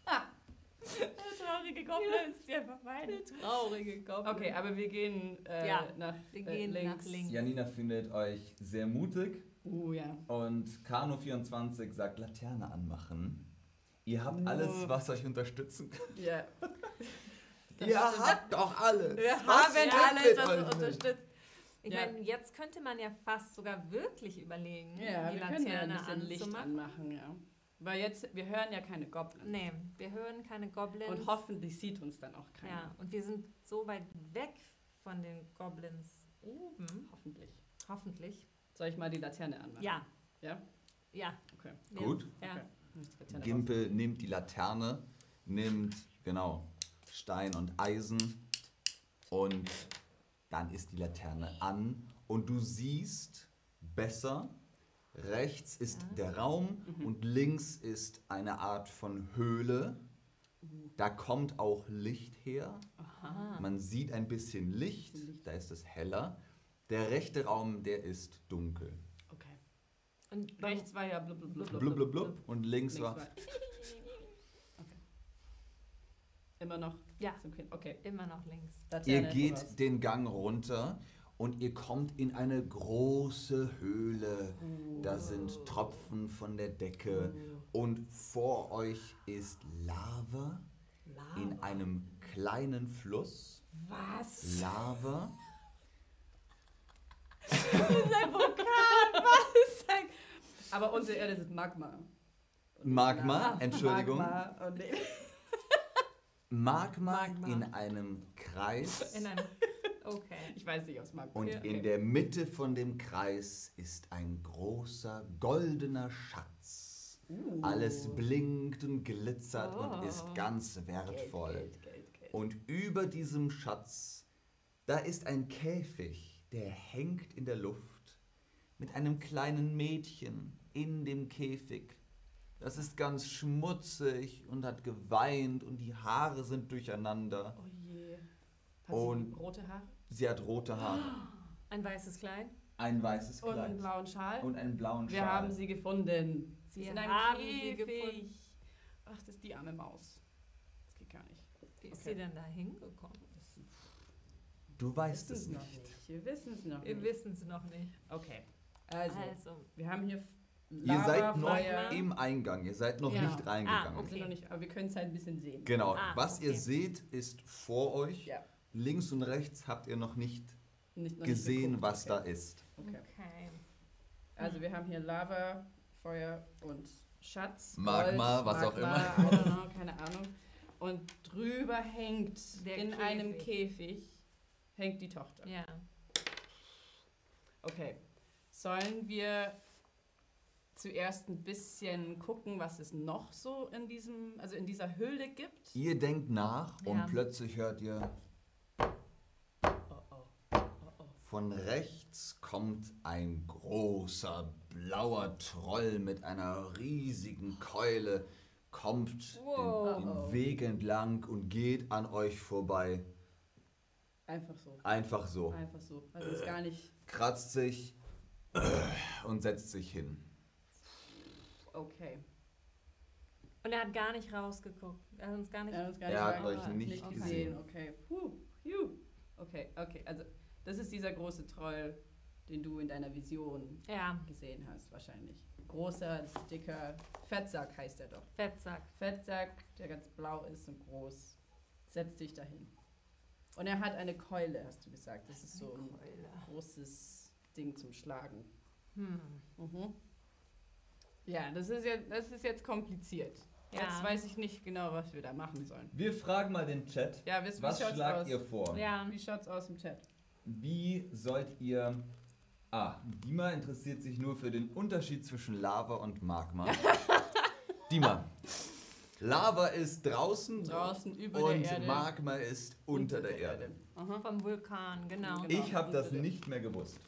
Speaker 3: Der traurige Goblin ist die einfach weint.
Speaker 2: Traurige Goblin.
Speaker 3: Okay, aber wir gehen äh,
Speaker 2: Ja,
Speaker 3: nach
Speaker 2: wir
Speaker 3: äh,
Speaker 2: gehen
Speaker 3: links.
Speaker 2: nach links.
Speaker 1: Janina findet euch sehr mutig
Speaker 3: Uh, ja.
Speaker 1: und Kano24 sagt Laterne anmachen. Ihr habt alles, was euch unterstützen kann.
Speaker 3: Ja.
Speaker 1: Ihr
Speaker 3: stimmt.
Speaker 1: habt doch alles.
Speaker 2: Wir
Speaker 1: Was
Speaker 2: haben alles, was uns unterstützt. Ich
Speaker 3: Ja.
Speaker 2: meine, jetzt könnte man ja fast sogar wirklich überlegen,
Speaker 3: Ja,
Speaker 2: die
Speaker 3: wir können ja ein
Speaker 2: Laterne
Speaker 3: bisschen Licht
Speaker 2: anzumachen.
Speaker 3: anmachen, ja. Weil jetzt, wir hören ja keine Goblins.
Speaker 2: Nee, wir hören keine Goblins.
Speaker 3: Und hoffentlich sieht uns dann auch keiner.
Speaker 2: Ja, und wir sind so weit weg von den Goblins oben.
Speaker 3: Hoffentlich.
Speaker 2: Hoffentlich.
Speaker 3: Soll ich mal die Laterne anmachen?
Speaker 2: Ja.
Speaker 3: Ja?
Speaker 2: Ja.
Speaker 3: Okay.
Speaker 1: Gut.
Speaker 2: Ja.
Speaker 3: okay. Laterne
Speaker 1: Gimpel nimmt die Laterne, nimmt, genau, Stein und Eisen und dann ist die Laterne an und du siehst besser. Rechts ist
Speaker 2: Ja.
Speaker 1: der Raum
Speaker 3: Mhm.
Speaker 1: und links ist eine Art von Höhle. Da kommt auch Licht her.
Speaker 2: Ah.
Speaker 1: Man sieht ein bisschen Licht,
Speaker 3: Licht.
Speaker 1: da ist es heller. Der rechte Raum, der ist dunkel.
Speaker 3: Okay.
Speaker 2: Und
Speaker 3: Rechts war ja blub blub blub blub.
Speaker 1: Blub, blub, blub. Und links
Speaker 3: Links
Speaker 1: war.
Speaker 3: Immer noch
Speaker 2: Ja.
Speaker 3: zum Kind. Okay.
Speaker 2: immer noch links.
Speaker 1: Ihr geht
Speaker 3: voraus.
Speaker 1: den Gang runter und ihr kommt in eine große Höhle. Da sind Tropfen von der Decke und vor euch ist Lava in einem kleinen Fluss.
Speaker 2: Was?
Speaker 1: Lava.
Speaker 3: Sein Vokal, was ist sein... Aber unsere Erde ist Magma.
Speaker 1: Magma, Entschuldigung.
Speaker 3: Magma. Und nee.
Speaker 1: Magma,
Speaker 2: Magma.
Speaker 1: in einem Kreis.
Speaker 2: In einem. Okay.
Speaker 3: Ich weiß nicht, aus Magma.
Speaker 1: Und
Speaker 3: Ja,
Speaker 1: in
Speaker 3: okay.
Speaker 1: der Mitte von dem Kreis ist ein großer goldener Schatz.
Speaker 3: Uh.
Speaker 1: Alles blinkt und glitzert und
Speaker 2: Oh.
Speaker 1: ist ganz wertvoll.
Speaker 3: Geld, Geld, Geld.
Speaker 1: Und über diesem Schatz, da ist ein Käfig, der hängt in der Luft mit einem kleinen Mädchen in dem Käfig. Das ist ganz schmutzig und hat geweint und die Haare sind durcheinander.
Speaker 3: Oh je. Hat
Speaker 1: Und-
Speaker 3: sie rote Haare?
Speaker 1: Sie hat rote Haare,
Speaker 2: Ein weißes Kleid.
Speaker 1: ein weißes
Speaker 3: Und einen
Speaker 1: Kleid
Speaker 3: blauen Schal?
Speaker 1: und einen blauen Schal.
Speaker 3: Wir haben sie gefunden. Sie
Speaker 2: Wir
Speaker 3: ist in einem
Speaker 2: haben sie
Speaker 3: Käfig.
Speaker 2: gefunden.
Speaker 3: Ach, das ist die arme Maus. Das geht gar nicht.
Speaker 2: Wie ist
Speaker 3: Okay.
Speaker 2: sie denn da hingekommen?
Speaker 1: Du weißt es
Speaker 3: wir noch
Speaker 1: nicht.
Speaker 3: nicht. Wir wissen es noch
Speaker 2: Wir
Speaker 3: nicht.
Speaker 2: wissen es noch nicht.
Speaker 3: Okay. Also,
Speaker 2: Also,
Speaker 3: wir haben hier
Speaker 1: Ihr seid noch im Eingang, ihr seid noch
Speaker 3: Ja.
Speaker 1: nicht reingegangen.
Speaker 2: Ah,
Speaker 3: sind noch nicht, aber wir können es halt ein bisschen sehen.
Speaker 1: Genau,
Speaker 2: Ah,
Speaker 1: was ihr
Speaker 2: okay.
Speaker 1: seht, ist vor euch.
Speaker 3: Ja.
Speaker 1: Links und rechts habt ihr noch nicht
Speaker 3: Nicht, noch
Speaker 1: gesehen,
Speaker 3: nicht
Speaker 1: was da
Speaker 3: okay.
Speaker 1: ist.
Speaker 3: Okay.
Speaker 2: okay.
Speaker 3: Also wir haben hier Lava, Feuer und Schatz.
Speaker 1: Magma,
Speaker 3: Gold,
Speaker 1: was auch
Speaker 3: Magma, I don't know, keine Ahnung. Und drüber hängt
Speaker 2: Der
Speaker 3: in
Speaker 2: Käfig.
Speaker 3: einem Käfig hängt die Tochter.
Speaker 2: Ja.
Speaker 3: Okay. Sollen wir zuerst ein bisschen gucken, was es noch so in diesem, also in dieser Höhle gibt?
Speaker 1: Ihr denkt nach und
Speaker 2: Ja.
Speaker 1: plötzlich hört ihr
Speaker 3: Oh oh. Oh oh.
Speaker 1: Von rechts kommt ein großer blauer Troll mit einer riesigen Keule, kommt
Speaker 2: Wow.
Speaker 1: den, den Weg entlang und geht an euch vorbei.
Speaker 3: Einfach so.
Speaker 1: Einfach so.
Speaker 3: Einfach so. Also ist gar nicht.
Speaker 1: Kratzt sich und setzt sich hin.
Speaker 3: Okay.
Speaker 2: Und er hat gar nicht rausgeguckt. Er hat uns gar nicht.
Speaker 3: Er hat uns gar
Speaker 1: Er
Speaker 3: nicht
Speaker 1: hat
Speaker 3: rein-
Speaker 1: euch nicht
Speaker 3: gesehen. Okay. Puh. Juh. Okay, okay. Also, das ist dieser große Troll, den du in deiner Vision
Speaker 2: Ja,
Speaker 3: gesehen hast, wahrscheinlich. Großer, dicker Fettsack heißt er doch.
Speaker 2: Fettsack.
Speaker 3: Fettsack, der ganz blau ist und groß. Setz dich dahin. Und er hat eine Keule, hast du gesagt. Das ist so ein großes Ding zum Schlagen.
Speaker 2: Hm.
Speaker 3: Mhm. Ja, das ist jetzt, das ist jetzt kompliziert.
Speaker 2: Ja.
Speaker 3: Jetzt weiß ich nicht genau, was wir da machen sollen.
Speaker 1: Wir fragen mal den Chat.
Speaker 3: Ja, wie,
Speaker 1: Was schlagt
Speaker 3: aus?
Speaker 1: ihr vor?
Speaker 2: Ja.
Speaker 3: Wie schaut's aus im Chat?
Speaker 1: Wie sollt ihr. Ah, Dima interessiert sich nur für den Unterschied zwischen Lava und Magma. Dima. Lava ist draußen,
Speaker 3: Draußen über
Speaker 1: und
Speaker 3: der Erde.
Speaker 1: Magma ist unter, der, Erde.
Speaker 3: Aha.
Speaker 2: Vom Vulkan, genau.
Speaker 3: Genau.
Speaker 1: Ich habe das
Speaker 3: unter der-
Speaker 1: nicht mehr gewusst.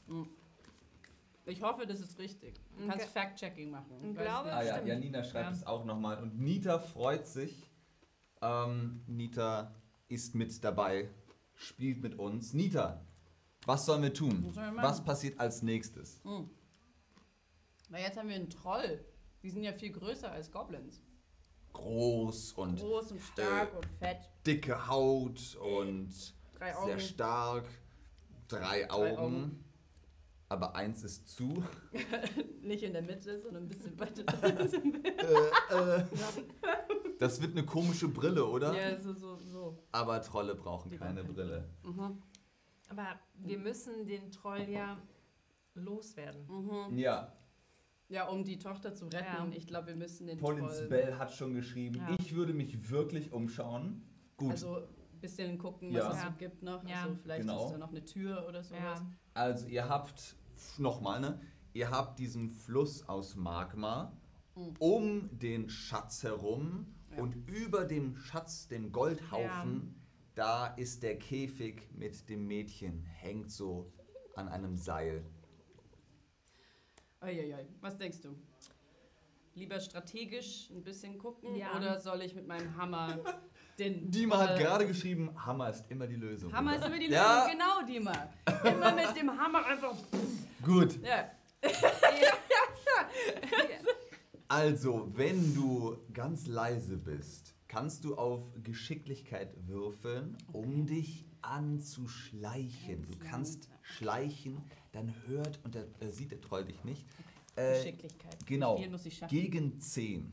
Speaker 3: Ich hoffe, das ist richtig. Du kannst
Speaker 2: Okay.
Speaker 3: Fact-Checking machen.
Speaker 2: Ich glaube-.
Speaker 1: Ah ja,
Speaker 2: stimmt.
Speaker 1: Janina schreibt
Speaker 2: Ja.
Speaker 1: es auch nochmal. Und Nita freut sich. Ähm, Nita ist mit dabei, spielt mit uns. Nita, was sollen wir tun?
Speaker 3: Was wir?
Speaker 1: Was passiert als nächstes?
Speaker 3: Hm. Weil jetzt haben wir einen Troll. Die sind ja viel größer als Goblins.
Speaker 1: Groß und
Speaker 3: Groß und stark
Speaker 1: äh,
Speaker 3: und fett.
Speaker 1: dicke Haut und sehr stark. Drei
Speaker 3: Drei
Speaker 1: Augen.
Speaker 3: Augen.
Speaker 1: Aber eins ist zu.
Speaker 3: Nicht in der Mitte, sondern ein bisschen weiter draußen.
Speaker 1: äh, äh. Das wird eine komische Brille, oder?
Speaker 3: Ja, so, so, so.
Speaker 1: Aber Trolle brauchen
Speaker 3: Die
Speaker 1: keine
Speaker 3: brauchen-
Speaker 1: Brille.
Speaker 3: Mhm.
Speaker 2: Aber wir müssen den Troll ja loswerden.
Speaker 3: Mhm.
Speaker 1: Ja,
Speaker 3: Ja, um die Tochter zu retten.
Speaker 2: Ja.
Speaker 3: Ich glaube, wir müssen den
Speaker 1: Paulins
Speaker 3: Troll...
Speaker 1: Bell hat schon geschrieben,
Speaker 2: Ja.
Speaker 1: ich würde mich wirklich umschauen. Gut, also,
Speaker 3: ein bisschen gucken,
Speaker 1: Ja.
Speaker 3: was es
Speaker 2: Ja.
Speaker 3: so gibt noch.
Speaker 2: Ja.
Speaker 3: Also vielleicht
Speaker 1: Genau.
Speaker 3: ist da noch eine Tür oder sowas.
Speaker 2: Ja.
Speaker 1: Also ihr habt, nochmal, ne? Ihr habt diesen Fluss aus Magma
Speaker 3: Mhm.
Speaker 1: um den Schatz herum
Speaker 3: Ja.
Speaker 1: und über dem Schatz, dem Goldhaufen, da ist der Käfig mit dem Mädchen, hängt so an einem Seil.
Speaker 3: Eieiei. Was denkst du? Lieber strategisch ein bisschen gucken
Speaker 2: Ja.
Speaker 3: oder soll ich mit meinem Hammer den
Speaker 1: Dima hat
Speaker 3: Troll-
Speaker 1: gerade geschrieben, Hammer ist immer die Lösung.
Speaker 3: Hammer ist immer die Lösung,
Speaker 1: Ja.
Speaker 3: genau, Dima. Immer mit dem Hammer einfach.
Speaker 1: Gut,
Speaker 3: Ja.
Speaker 1: also wenn du ganz leise bist, kannst du auf Geschicklichkeit würfeln, um dich anzuschleichen. Du kannst schleichen, dann hört und der, äh, sieht der Troll dich nicht. Äh,
Speaker 3: Geschicklichkeit.
Speaker 1: genau.
Speaker 3: Wie viel muss ich schaffen?
Speaker 1: gegen 10.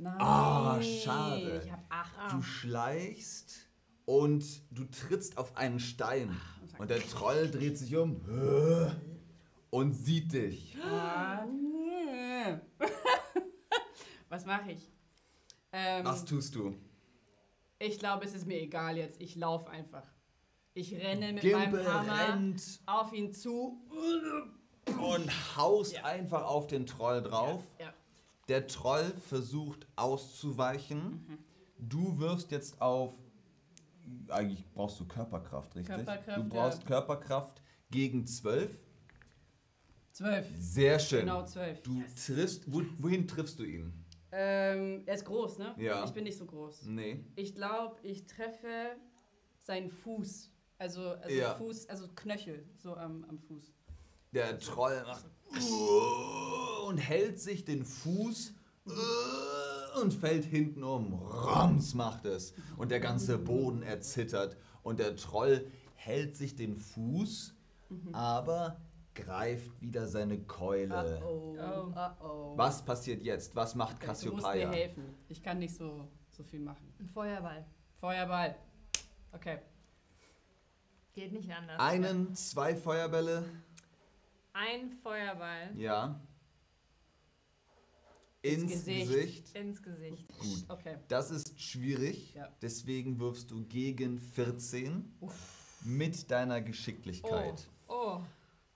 Speaker 3: Okay. Nein.
Speaker 1: Ah, schade.
Speaker 3: Ich habe acht.
Speaker 1: Du schleichst und du trittst auf einen Stein. Und der Troll dreht sich um und sieht dich.
Speaker 3: Ah, nee. Was mache ich? Ähm,
Speaker 1: Was tust du?
Speaker 3: ich glaube, es ist mir egal jetzt. Ich laufe einfach. Ich renne mit
Speaker 1: Gimpe
Speaker 3: meinem Hammer
Speaker 1: rennt
Speaker 3: auf ihn zu.
Speaker 1: und haust
Speaker 3: Ja.
Speaker 1: einfach auf den Troll drauf.
Speaker 3: Ja.
Speaker 1: Der Troll versucht auszuweichen.
Speaker 3: Mhm.
Speaker 1: Du wirfst jetzt auf. Eigentlich brauchst du Körperkraft, richtig?
Speaker 3: Körperkraft,
Speaker 1: du brauchst
Speaker 3: ja.
Speaker 1: Körperkraft gegen 12.
Speaker 3: Zwölf.
Speaker 1: Sehr schön.
Speaker 3: Genau, zwölf.
Speaker 1: Du triffst. Wo, wohin triffst du ihn?
Speaker 3: Ähm, er ist groß, ne?
Speaker 1: Ja.
Speaker 3: Ich bin nicht so groß.
Speaker 1: Nee.
Speaker 3: Ich glaube, ich treffe seinen Fuß. Also, also
Speaker 1: Ja.
Speaker 3: Fuß, also Knöchel, so am, am Fuß.
Speaker 1: Der Troll macht und hält sich den Fuß und fällt hinten um. Rams macht es. Und der ganze Boden erzittert. Und der Troll hält sich den Fuß, aber greift wieder seine Keule.
Speaker 3: Oh,
Speaker 2: Oh.
Speaker 3: oh, oh.
Speaker 1: Was passiert jetzt? Was macht
Speaker 3: Okay, du musst mir
Speaker 1: Cassiopeia?
Speaker 3: helfen. Ich kann nicht so, so viel machen.
Speaker 2: Ein Feuerball.
Speaker 3: Feuerball. Okay.
Speaker 2: Geht nicht anders.
Speaker 1: Einen, zwei Feuerbälle,
Speaker 2: Ein Feuerball
Speaker 1: ja.
Speaker 3: Ins
Speaker 1: Ins
Speaker 3: Gesicht.
Speaker 1: Gesicht.
Speaker 2: ins Gesicht.
Speaker 1: Gut.
Speaker 3: Okay.
Speaker 1: Das ist schwierig,
Speaker 3: Ja.
Speaker 1: deswegen wirfst du gegen 14 mit deiner Geschicklichkeit.
Speaker 2: Oh.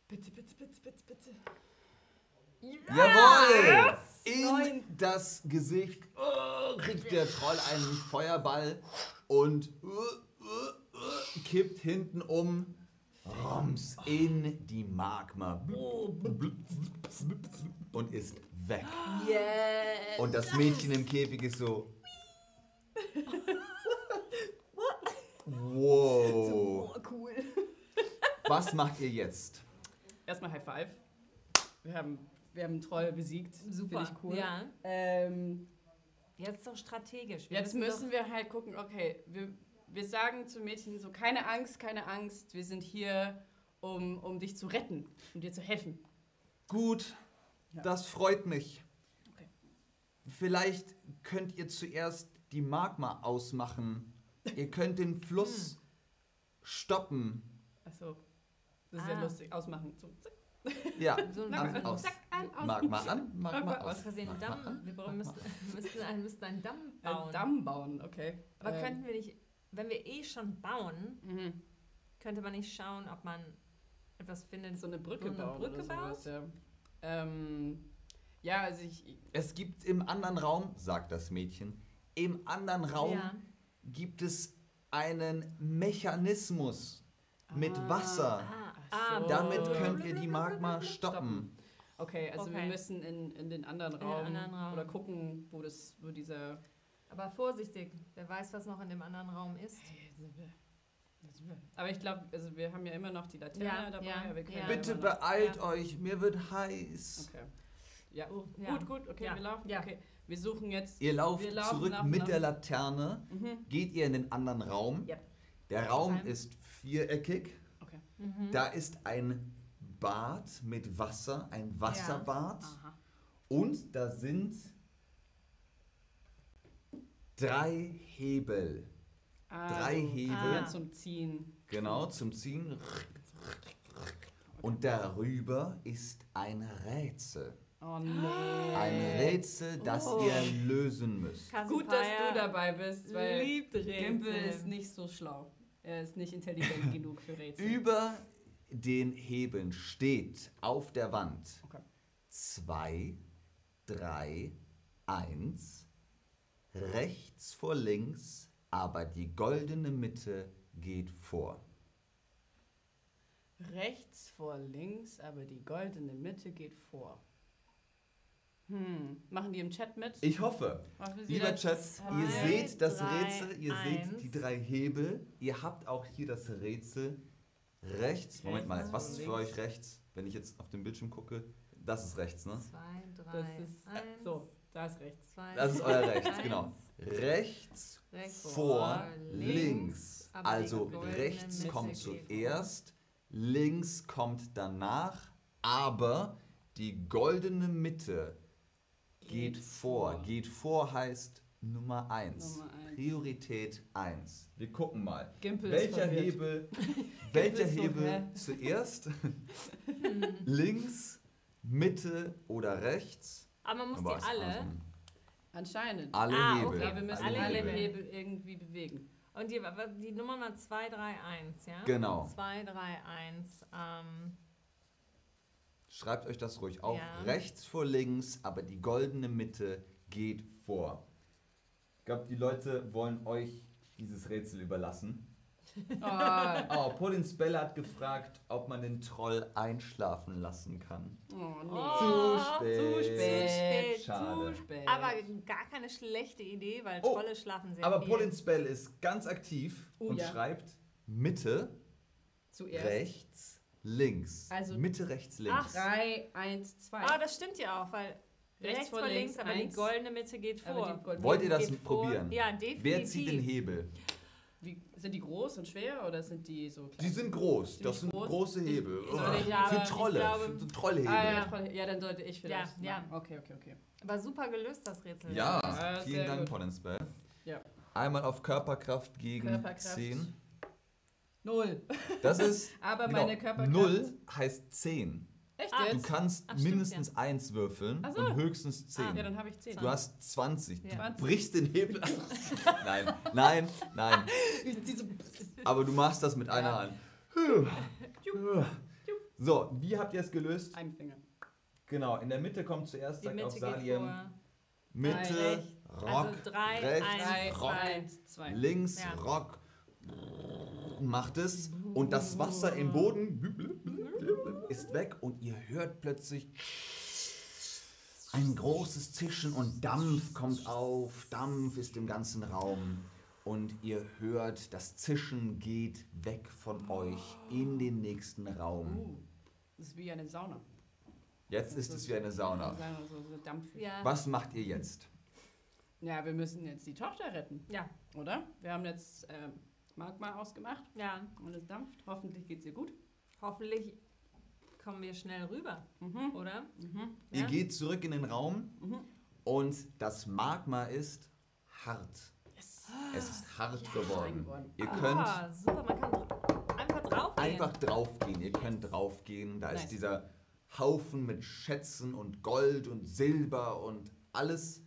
Speaker 3: Bitte, bitte, bitte, bitte, bitte.
Speaker 1: Jawohl! In das Gesicht oh, kriegt der Troll einen Feuerball und uh, uh, uh, kippt hinten um, rums in die Magma und ist weg.
Speaker 2: Yes.
Speaker 1: Und das Mädchen im Käfig ist so. Wow.
Speaker 2: Cool.
Speaker 1: Was macht ihr jetzt?
Speaker 3: Erstmal High Five. Wir haben, wir haben einen Troll besiegt.
Speaker 2: Super.
Speaker 3: Finde ich cool.
Speaker 2: Ja.
Speaker 3: Ähm,
Speaker 2: Jetzt doch strategisch. Wir
Speaker 3: jetzt müssen wir halt gucken, okay, wir, wir sagen zu Mädchen so, keine Angst, keine Angst, wir sind hier, um, um dich zu retten, um dir zu helfen.
Speaker 1: Gut,
Speaker 3: Ja.
Speaker 1: das freut mich.
Speaker 3: Okay.
Speaker 1: Vielleicht könnt ihr zuerst die Magma ausmachen. Ihr könnt den Fluss stoppen.
Speaker 3: Achso, das ist ja
Speaker 2: Ah.
Speaker 3: lustig. Ausmachen. So, zack,
Speaker 1: Ja,
Speaker 2: So ein
Speaker 1: an,
Speaker 2: bisschen-
Speaker 1: aus.
Speaker 3: zack, an, aus.
Speaker 1: Magma an, Magma
Speaker 3: Magma
Speaker 1: aus.
Speaker 2: aus Versehen einen
Speaker 1: Magma
Speaker 2: Damm.
Speaker 1: an,
Speaker 2: Wir
Speaker 1: Magma
Speaker 2: müssten, einen, einen Damm bauen.
Speaker 3: Ein Damm bauen, okay.
Speaker 2: Aber
Speaker 3: Ähm,
Speaker 2: könnten wir nicht, wenn wir eh schon bauen,
Speaker 3: Mhm.
Speaker 2: könnte man nicht schauen, ob man etwas findet.
Speaker 3: So eine Brücke
Speaker 2: So eine
Speaker 3: bauen
Speaker 2: Brücke
Speaker 3: oder sowas,
Speaker 2: baut?
Speaker 3: ja. Ähm, ja, also ich...
Speaker 1: Es gibt im anderen Raum, sagt das Mädchen, im anderen Raum
Speaker 2: Ja.
Speaker 1: gibt es einen Mechanismus mit
Speaker 3: Ah.
Speaker 1: Wasser.
Speaker 2: Ah,
Speaker 3: Ach
Speaker 2: ah,
Speaker 3: so.
Speaker 1: Damit könnt ihr die Magma stoppen.
Speaker 3: Okay, also wir
Speaker 2: Okay.
Speaker 3: müssen in, in den anderen
Speaker 2: In den
Speaker 3: Raum,
Speaker 2: anderen Raum.
Speaker 3: oder gucken, wo das, wo dieser...
Speaker 2: Aber vorsichtig, wer weiß, was noch in dem anderen Raum ist.
Speaker 3: Aber ich glaube, also wir haben ja immer noch die Laterne
Speaker 2: Ja,
Speaker 3: dabei.
Speaker 2: ja,
Speaker 3: aber wir können
Speaker 2: ja.
Speaker 3: ja
Speaker 1: Bitte beeilt
Speaker 2: Ja.
Speaker 1: euch, mir wird heiß.
Speaker 3: Okay. Ja,
Speaker 2: Oh, ja.
Speaker 3: gut, gut, okay,
Speaker 2: Ja,
Speaker 3: wir laufen.
Speaker 2: ja.
Speaker 3: Okay, wir suchen jetzt.
Speaker 1: Ihr lauft zurück
Speaker 3: laufen,
Speaker 1: mit
Speaker 3: laufen.
Speaker 1: der Laterne,
Speaker 3: Mhm.
Speaker 1: geht ihr in den anderen Raum.
Speaker 3: Yep.
Speaker 1: Der Raum
Speaker 2: Okay.
Speaker 1: ist viereckig.
Speaker 3: Okay.
Speaker 2: Mhm.
Speaker 1: Da ist ein Bad mit Wasser, ein Wasserbad.
Speaker 3: Aha.
Speaker 1: Und da sind drei Hebel. Drei
Speaker 3: Also,
Speaker 1: Hebel.
Speaker 3: Ja, zum Ziehen.
Speaker 1: Genau, zum Ziehen. Und darüber ist ein Rätsel.
Speaker 3: Oh nee.
Speaker 1: Ein Rätsel, das
Speaker 2: Oh.
Speaker 1: ihr lösen müsst.
Speaker 3: Gut, dass du dabei bist, weil
Speaker 2: liebt
Speaker 3: Gimpel
Speaker 2: Rätsel.
Speaker 3: ist nicht so schlau. Er ist nicht intelligent genug für Rätsel.
Speaker 1: Über den Hebeln steht auf der Wand
Speaker 3: Okay.
Speaker 1: 2, 3, 1, rechts vor links, aber die goldene Mitte geht vor.
Speaker 3: Rechts vor links, aber die goldene Mitte geht vor. Hm. Machen die im Chat mit?
Speaker 1: Ich hoffe, lieber
Speaker 3: das-
Speaker 1: Chat, ihr
Speaker 2: zwei,
Speaker 1: seht das
Speaker 2: drei,
Speaker 1: Rätsel, ihr
Speaker 2: eins.
Speaker 1: seht die drei Hebel, ihr habt auch hier das Rätsel rechts. Moment mal, was ist für euch rechts, wenn ich jetzt auf den Bildschirm gucke? Das ist rechts, ne?
Speaker 2: Zwei, drei,
Speaker 3: Das ist
Speaker 2: eins,
Speaker 3: so, da ist rechts.
Speaker 2: zwei,
Speaker 1: Das ist euer rechts,
Speaker 2: eins,
Speaker 1: genau. Rechts
Speaker 2: rechts,
Speaker 1: vor, links.
Speaker 2: die
Speaker 1: Also rechts kommt
Speaker 2: geht
Speaker 1: zuerst, links kommt danach, aber die goldene Mitte geht, vor. Geht vor heißt Nummer 1.
Speaker 3: Nummer eins.
Speaker 1: Priorität 1. Wir gucken mal.
Speaker 3: Gimpel
Speaker 1: Welcher. Hebel, welcher
Speaker 3: ist so,
Speaker 1: Hebel zuerst? links, Mitte oder rechts?
Speaker 2: Aber man muss
Speaker 1: Aber
Speaker 2: die alle.
Speaker 1: also
Speaker 3: Anscheinend.
Speaker 1: alle
Speaker 2: Ah,
Speaker 1: Hebel.
Speaker 2: okay.
Speaker 3: Ja, wir müssen
Speaker 2: Alle
Speaker 3: alle,
Speaker 2: Hebel.
Speaker 3: Hebel. irgendwie bewegen.
Speaker 2: Und die, die Nummer war 2, 3, 1, ja?
Speaker 1: Genau.
Speaker 2: 2, 3, 1. Ähm,
Speaker 1: Schreibt euch das ruhig auf.
Speaker 2: Ja.
Speaker 1: Rechts vor links, aber die goldene Mitte geht vor. Ich glaube, die Leute wollen euch dieses Rätsel überlassen.
Speaker 3: Oh,
Speaker 1: Oh, Pauline Spell hat gefragt, ob man den Troll einschlafen lassen kann.
Speaker 3: oh nee.
Speaker 2: Oh,
Speaker 1: Zu spät.
Speaker 2: Zu spät.
Speaker 1: Schade.
Speaker 3: Zu spät.
Speaker 2: aber gar keine schlechte Idee, weil
Speaker 1: Oh,
Speaker 2: Trolle schlafen sehr
Speaker 1: Aber
Speaker 2: viel.
Speaker 1: Pauline Spell ist ganz aktiv
Speaker 3: Oh,
Speaker 1: und
Speaker 3: ja.
Speaker 1: schreibt Mitte,
Speaker 3: Zuerst.
Speaker 1: rechts, links.
Speaker 3: Also-
Speaker 1: Mitte, rechts, links.
Speaker 3: 3, 1, 2.
Speaker 2: Ah, das stimmt ja auch, weil rechts, vor links, aber
Speaker 3: eins.
Speaker 2: die goldene Mitte geht
Speaker 3: Aber
Speaker 2: vor.
Speaker 1: Wollt ihr das probieren?
Speaker 2: Ja, definitiv.
Speaker 1: Wer zieht den Hebel?
Speaker 3: Sind die groß und schwer oder sind die so klein?
Speaker 1: Die sind groß.
Speaker 3: Sind
Speaker 1: Das sind
Speaker 3: groß?
Speaker 1: große
Speaker 3: Ich-
Speaker 1: Hebel.
Speaker 3: ich-
Speaker 1: Ugh.
Speaker 3: ich-
Speaker 2: Ja, aber
Speaker 1: für
Speaker 2: ich
Speaker 1: Trolle.
Speaker 2: glaube-
Speaker 1: für Trollhebel.
Speaker 3: Ah, ja,
Speaker 2: Ja.
Speaker 3: dann sollte ich vielleicht.
Speaker 2: Ja, ja.
Speaker 3: Okay, okay, okay.
Speaker 2: Aber super gelöst, das Rätsel.
Speaker 1: Ja,
Speaker 3: Ja,
Speaker 1: vielen Dank,
Speaker 3: gut.
Speaker 1: Pauline Spell.
Speaker 3: Ja.
Speaker 1: Einmal auf Körperkraft gegen
Speaker 3: Körperkraft.
Speaker 1: 10.
Speaker 3: Null.
Speaker 1: Das ist.
Speaker 3: Aber
Speaker 1: genau,
Speaker 3: meine Körperkraft.
Speaker 1: 0 heißt 10.
Speaker 3: Echt
Speaker 2: Ah,
Speaker 1: Du
Speaker 3: jetzt?
Speaker 1: kannst
Speaker 2: Ach, stimmt,
Speaker 1: mindestens 1 würfeln
Speaker 3: Ach so.
Speaker 1: und höchstens 10.
Speaker 3: ja, dann habe ich 10.
Speaker 1: Du hast 20. Du
Speaker 2: Ja.
Speaker 3: 20.
Speaker 1: brichst den Hebel an. nein, nein, nein. Aber du machst das mit einer
Speaker 3: Ja.
Speaker 1: Hand. So, wie habt ihr es gelöst?
Speaker 3: Ein Finger.
Speaker 1: Genau, in der Mitte kommt zuerst, sagt
Speaker 2: Mitte
Speaker 1: auf Saliem. Mitte,
Speaker 2: Rechts.
Speaker 1: Rock,
Speaker 2: Also drei,
Speaker 1: rechts,
Speaker 2: eins,
Speaker 1: Rock,
Speaker 3: eins, zwei.
Speaker 1: links,
Speaker 2: Ja.
Speaker 1: Rock. macht es und das Wasser im Boden ist weg und ihr hört plötzlich ein großes Zischen und Dampf kommt auf. Dampf ist im ganzen Raum und ihr hört, das Zischen geht weg von euch in den nächsten Raum.
Speaker 3: Uh, das ist wie eine Sauna.
Speaker 1: Jetzt ist es wie eine Sauna.
Speaker 3: So, so.
Speaker 2: Ja.
Speaker 1: Was macht ihr jetzt?
Speaker 3: Ja, wir müssen jetzt die Tochter retten,
Speaker 2: Ja,
Speaker 3: oder? Wir haben jetzt ähm, Magma ausgemacht
Speaker 2: ja.
Speaker 3: und es dampft. Hoffentlich geht's ihr gut.
Speaker 2: Hoffentlich kommen wir schnell rüber,
Speaker 3: Mhm.
Speaker 2: oder?
Speaker 3: Mhm.
Speaker 1: Ihr
Speaker 2: Ja?
Speaker 1: geht zurück in den Raum
Speaker 3: Mhm.
Speaker 1: und das Magma ist hart.
Speaker 3: Yes.
Speaker 1: Es ist hart
Speaker 3: Ja,
Speaker 1: geworden.
Speaker 3: geworden.
Speaker 1: Ihr könnt
Speaker 2: Ah, super, man kann einfach drauf gehen.
Speaker 1: einfach draufgehen. Ihr könnt draufgehen. Da
Speaker 3: Nice.
Speaker 1: ist dieser Haufen mit Schätzen und Gold und Silber und alles.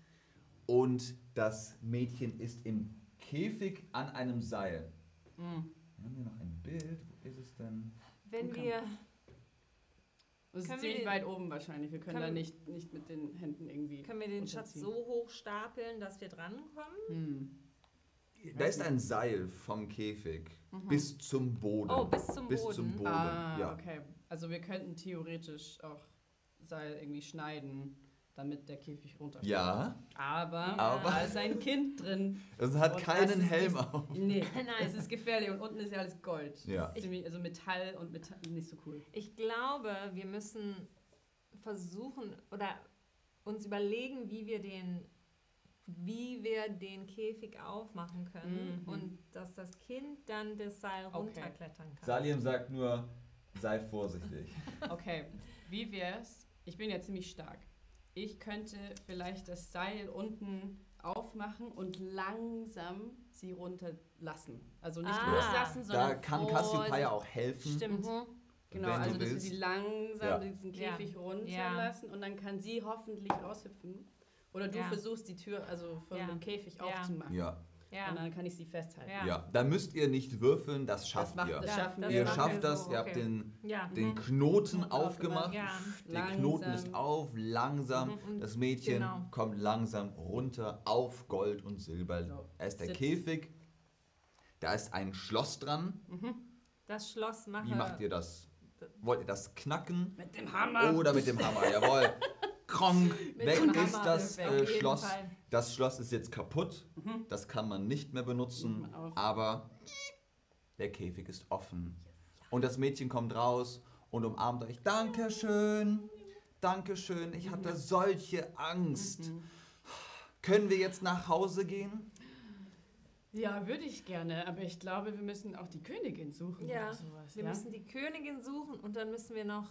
Speaker 1: Und das Mädchen ist im Käfig an einem Seil.
Speaker 3: Mhm.
Speaker 1: Wir haben hier noch ein Bild. Wo ist es denn?
Speaker 2: Wenn wir,
Speaker 3: Das ist
Speaker 2: Können wir
Speaker 3: ziemlich
Speaker 2: den-
Speaker 3: weit oben wahrscheinlich. Wir können,
Speaker 2: können-
Speaker 3: da nicht, nicht mit den Händen irgendwie.
Speaker 2: können wir den Schatz so hoch stapeln, dass wir drankommen?
Speaker 3: Hm.
Speaker 1: Da ist ein Seil vom Käfig
Speaker 3: Mhm.
Speaker 1: bis zum Boden.
Speaker 2: Oh, bis zum
Speaker 1: bis
Speaker 2: Boden.
Speaker 1: zum Boden.
Speaker 3: Ah,
Speaker 1: ja.
Speaker 3: okay. Also wir könnten theoretisch auch Seil irgendwie schneiden, damit der Käfig runterfällt.
Speaker 1: ja,
Speaker 3: Aber,
Speaker 1: Aber-
Speaker 3: da ist ein Kind drin.
Speaker 1: es hat
Speaker 3: Und
Speaker 1: keinen Helm
Speaker 3: nicht-
Speaker 1: auf.
Speaker 3: Nee,
Speaker 2: Nein.
Speaker 3: es ist gefährlich und unten ist ja alles Gold.
Speaker 1: Ja.
Speaker 3: Ziemlich, also Metall und Metall nicht so cool.
Speaker 2: Ich glaube, wir müssen versuchen oder uns überlegen, wie wir den wie wir den Käfig aufmachen können
Speaker 3: Mhm.
Speaker 2: und dass das Kind dann das Seil
Speaker 3: Okay.
Speaker 2: runterklettern kann.
Speaker 1: Salim sagt nur, sei vorsichtig.
Speaker 3: Okay, wie wär's? Ich bin ja ziemlich stark. Ich könnte vielleicht das Seil unten aufmachen und langsam sie runterlassen. Also nicht
Speaker 2: Ah.
Speaker 3: loslassen,
Speaker 1: Da
Speaker 3: sondern
Speaker 1: kann
Speaker 3: vorsichtig-
Speaker 1: Cassiopeia auch helfen.
Speaker 2: Stimmt.
Speaker 3: Mhm. Genau,
Speaker 1: Wenn du
Speaker 3: also dass wir
Speaker 1: willst.
Speaker 3: sie langsam
Speaker 1: Ja.
Speaker 3: diesen
Speaker 2: Ja.
Speaker 3: Käfig
Speaker 2: Ja.
Speaker 3: runterlassen und dann kann sie hoffentlich raushüpfen. Oder du
Speaker 2: Ja.
Speaker 3: versuchst die Tür, also von
Speaker 2: Ja.
Speaker 3: dem Käfig
Speaker 2: Ja.
Speaker 3: aufzumachen.
Speaker 1: Ja,
Speaker 2: Ja.
Speaker 3: Und dann kann ich sie festhalten.
Speaker 2: Ja.
Speaker 1: ja. Da müsst ihr nicht würfeln, das schafft
Speaker 3: macht-
Speaker 1: ihr.
Speaker 3: das
Speaker 2: Ja,
Speaker 3: schaffen
Speaker 2: das
Speaker 3: wir.
Speaker 1: Ihr schafft das,
Speaker 2: so,
Speaker 1: ihr habt
Speaker 2: okay.
Speaker 1: den,
Speaker 2: Ja.
Speaker 1: den
Speaker 3: Mhm.
Speaker 1: Knoten
Speaker 3: Knoten
Speaker 1: aufgemacht.
Speaker 2: Ja.
Speaker 1: Der
Speaker 3: Langsam.
Speaker 1: Knoten ist auf, langsam.
Speaker 2: Mhm.
Speaker 1: Das Mädchen
Speaker 2: Genau.
Speaker 1: kommt langsam runter auf Gold und Silber.
Speaker 3: So,
Speaker 1: Da ist der
Speaker 3: sitzt.
Speaker 1: Käfig. Da ist ein Schloss dran.
Speaker 2: Das Schloss mache
Speaker 1: Wie macht ihr das? Wollt ihr das knacken?
Speaker 3: Mit dem Hammer.
Speaker 1: Oder mit dem Hammer? Jawohl. Kronk, weg ist
Speaker 2: Hammer,
Speaker 1: das äh, Schloss.
Speaker 2: Fall.
Speaker 1: Das Schloss ist jetzt kaputt.
Speaker 3: Mhm.
Speaker 1: Das kann man nicht mehr benutzen. Aber der Käfig ist offen. Und das Mädchen kommt raus und umarmt euch. Dankeschön. Dankeschön. Ich hatte solche Angst.
Speaker 3: Mhm.
Speaker 1: Können wir jetzt nach Hause gehen?
Speaker 3: Ja, würde ich gerne, aber ich glaube, wir müssen auch die Königin suchen.
Speaker 2: Ja,
Speaker 3: oder sowas,
Speaker 2: Wir
Speaker 3: ja?
Speaker 2: müssen die Königin suchen und dann müssen wir noch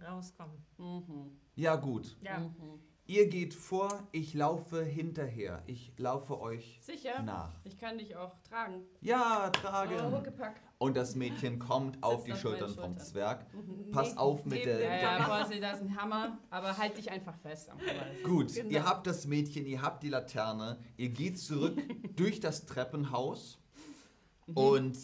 Speaker 2: rauskommen.
Speaker 3: Mhm.
Speaker 1: Ja, gut.
Speaker 2: Ja.
Speaker 3: Mhm.
Speaker 1: Ihr geht vor, ich laufe hinterher. Ich laufe euch
Speaker 3: Sicher?
Speaker 1: nach.
Speaker 3: Ich kann dich auch tragen.
Speaker 1: Ja,
Speaker 3: Oh,
Speaker 1: tragen.
Speaker 3: Huckepack.
Speaker 1: Und das Mädchen kommt auf die
Speaker 3: auf
Speaker 1: Schultern
Speaker 3: meinen
Speaker 1: vom. Zwerg.
Speaker 3: Mhm.
Speaker 1: Pass
Speaker 2: Nee,
Speaker 1: auf mit der.
Speaker 3: Ja, ja, quasi, da ist ein Hammer, aber halt dich einfach fest am Hammer.
Speaker 1: Gut,
Speaker 2: Genau.
Speaker 1: ihr habt das Mädchen, ihr habt die Laterne, ihr geht zurück durch das Treppenhaus
Speaker 3: Mhm.
Speaker 1: und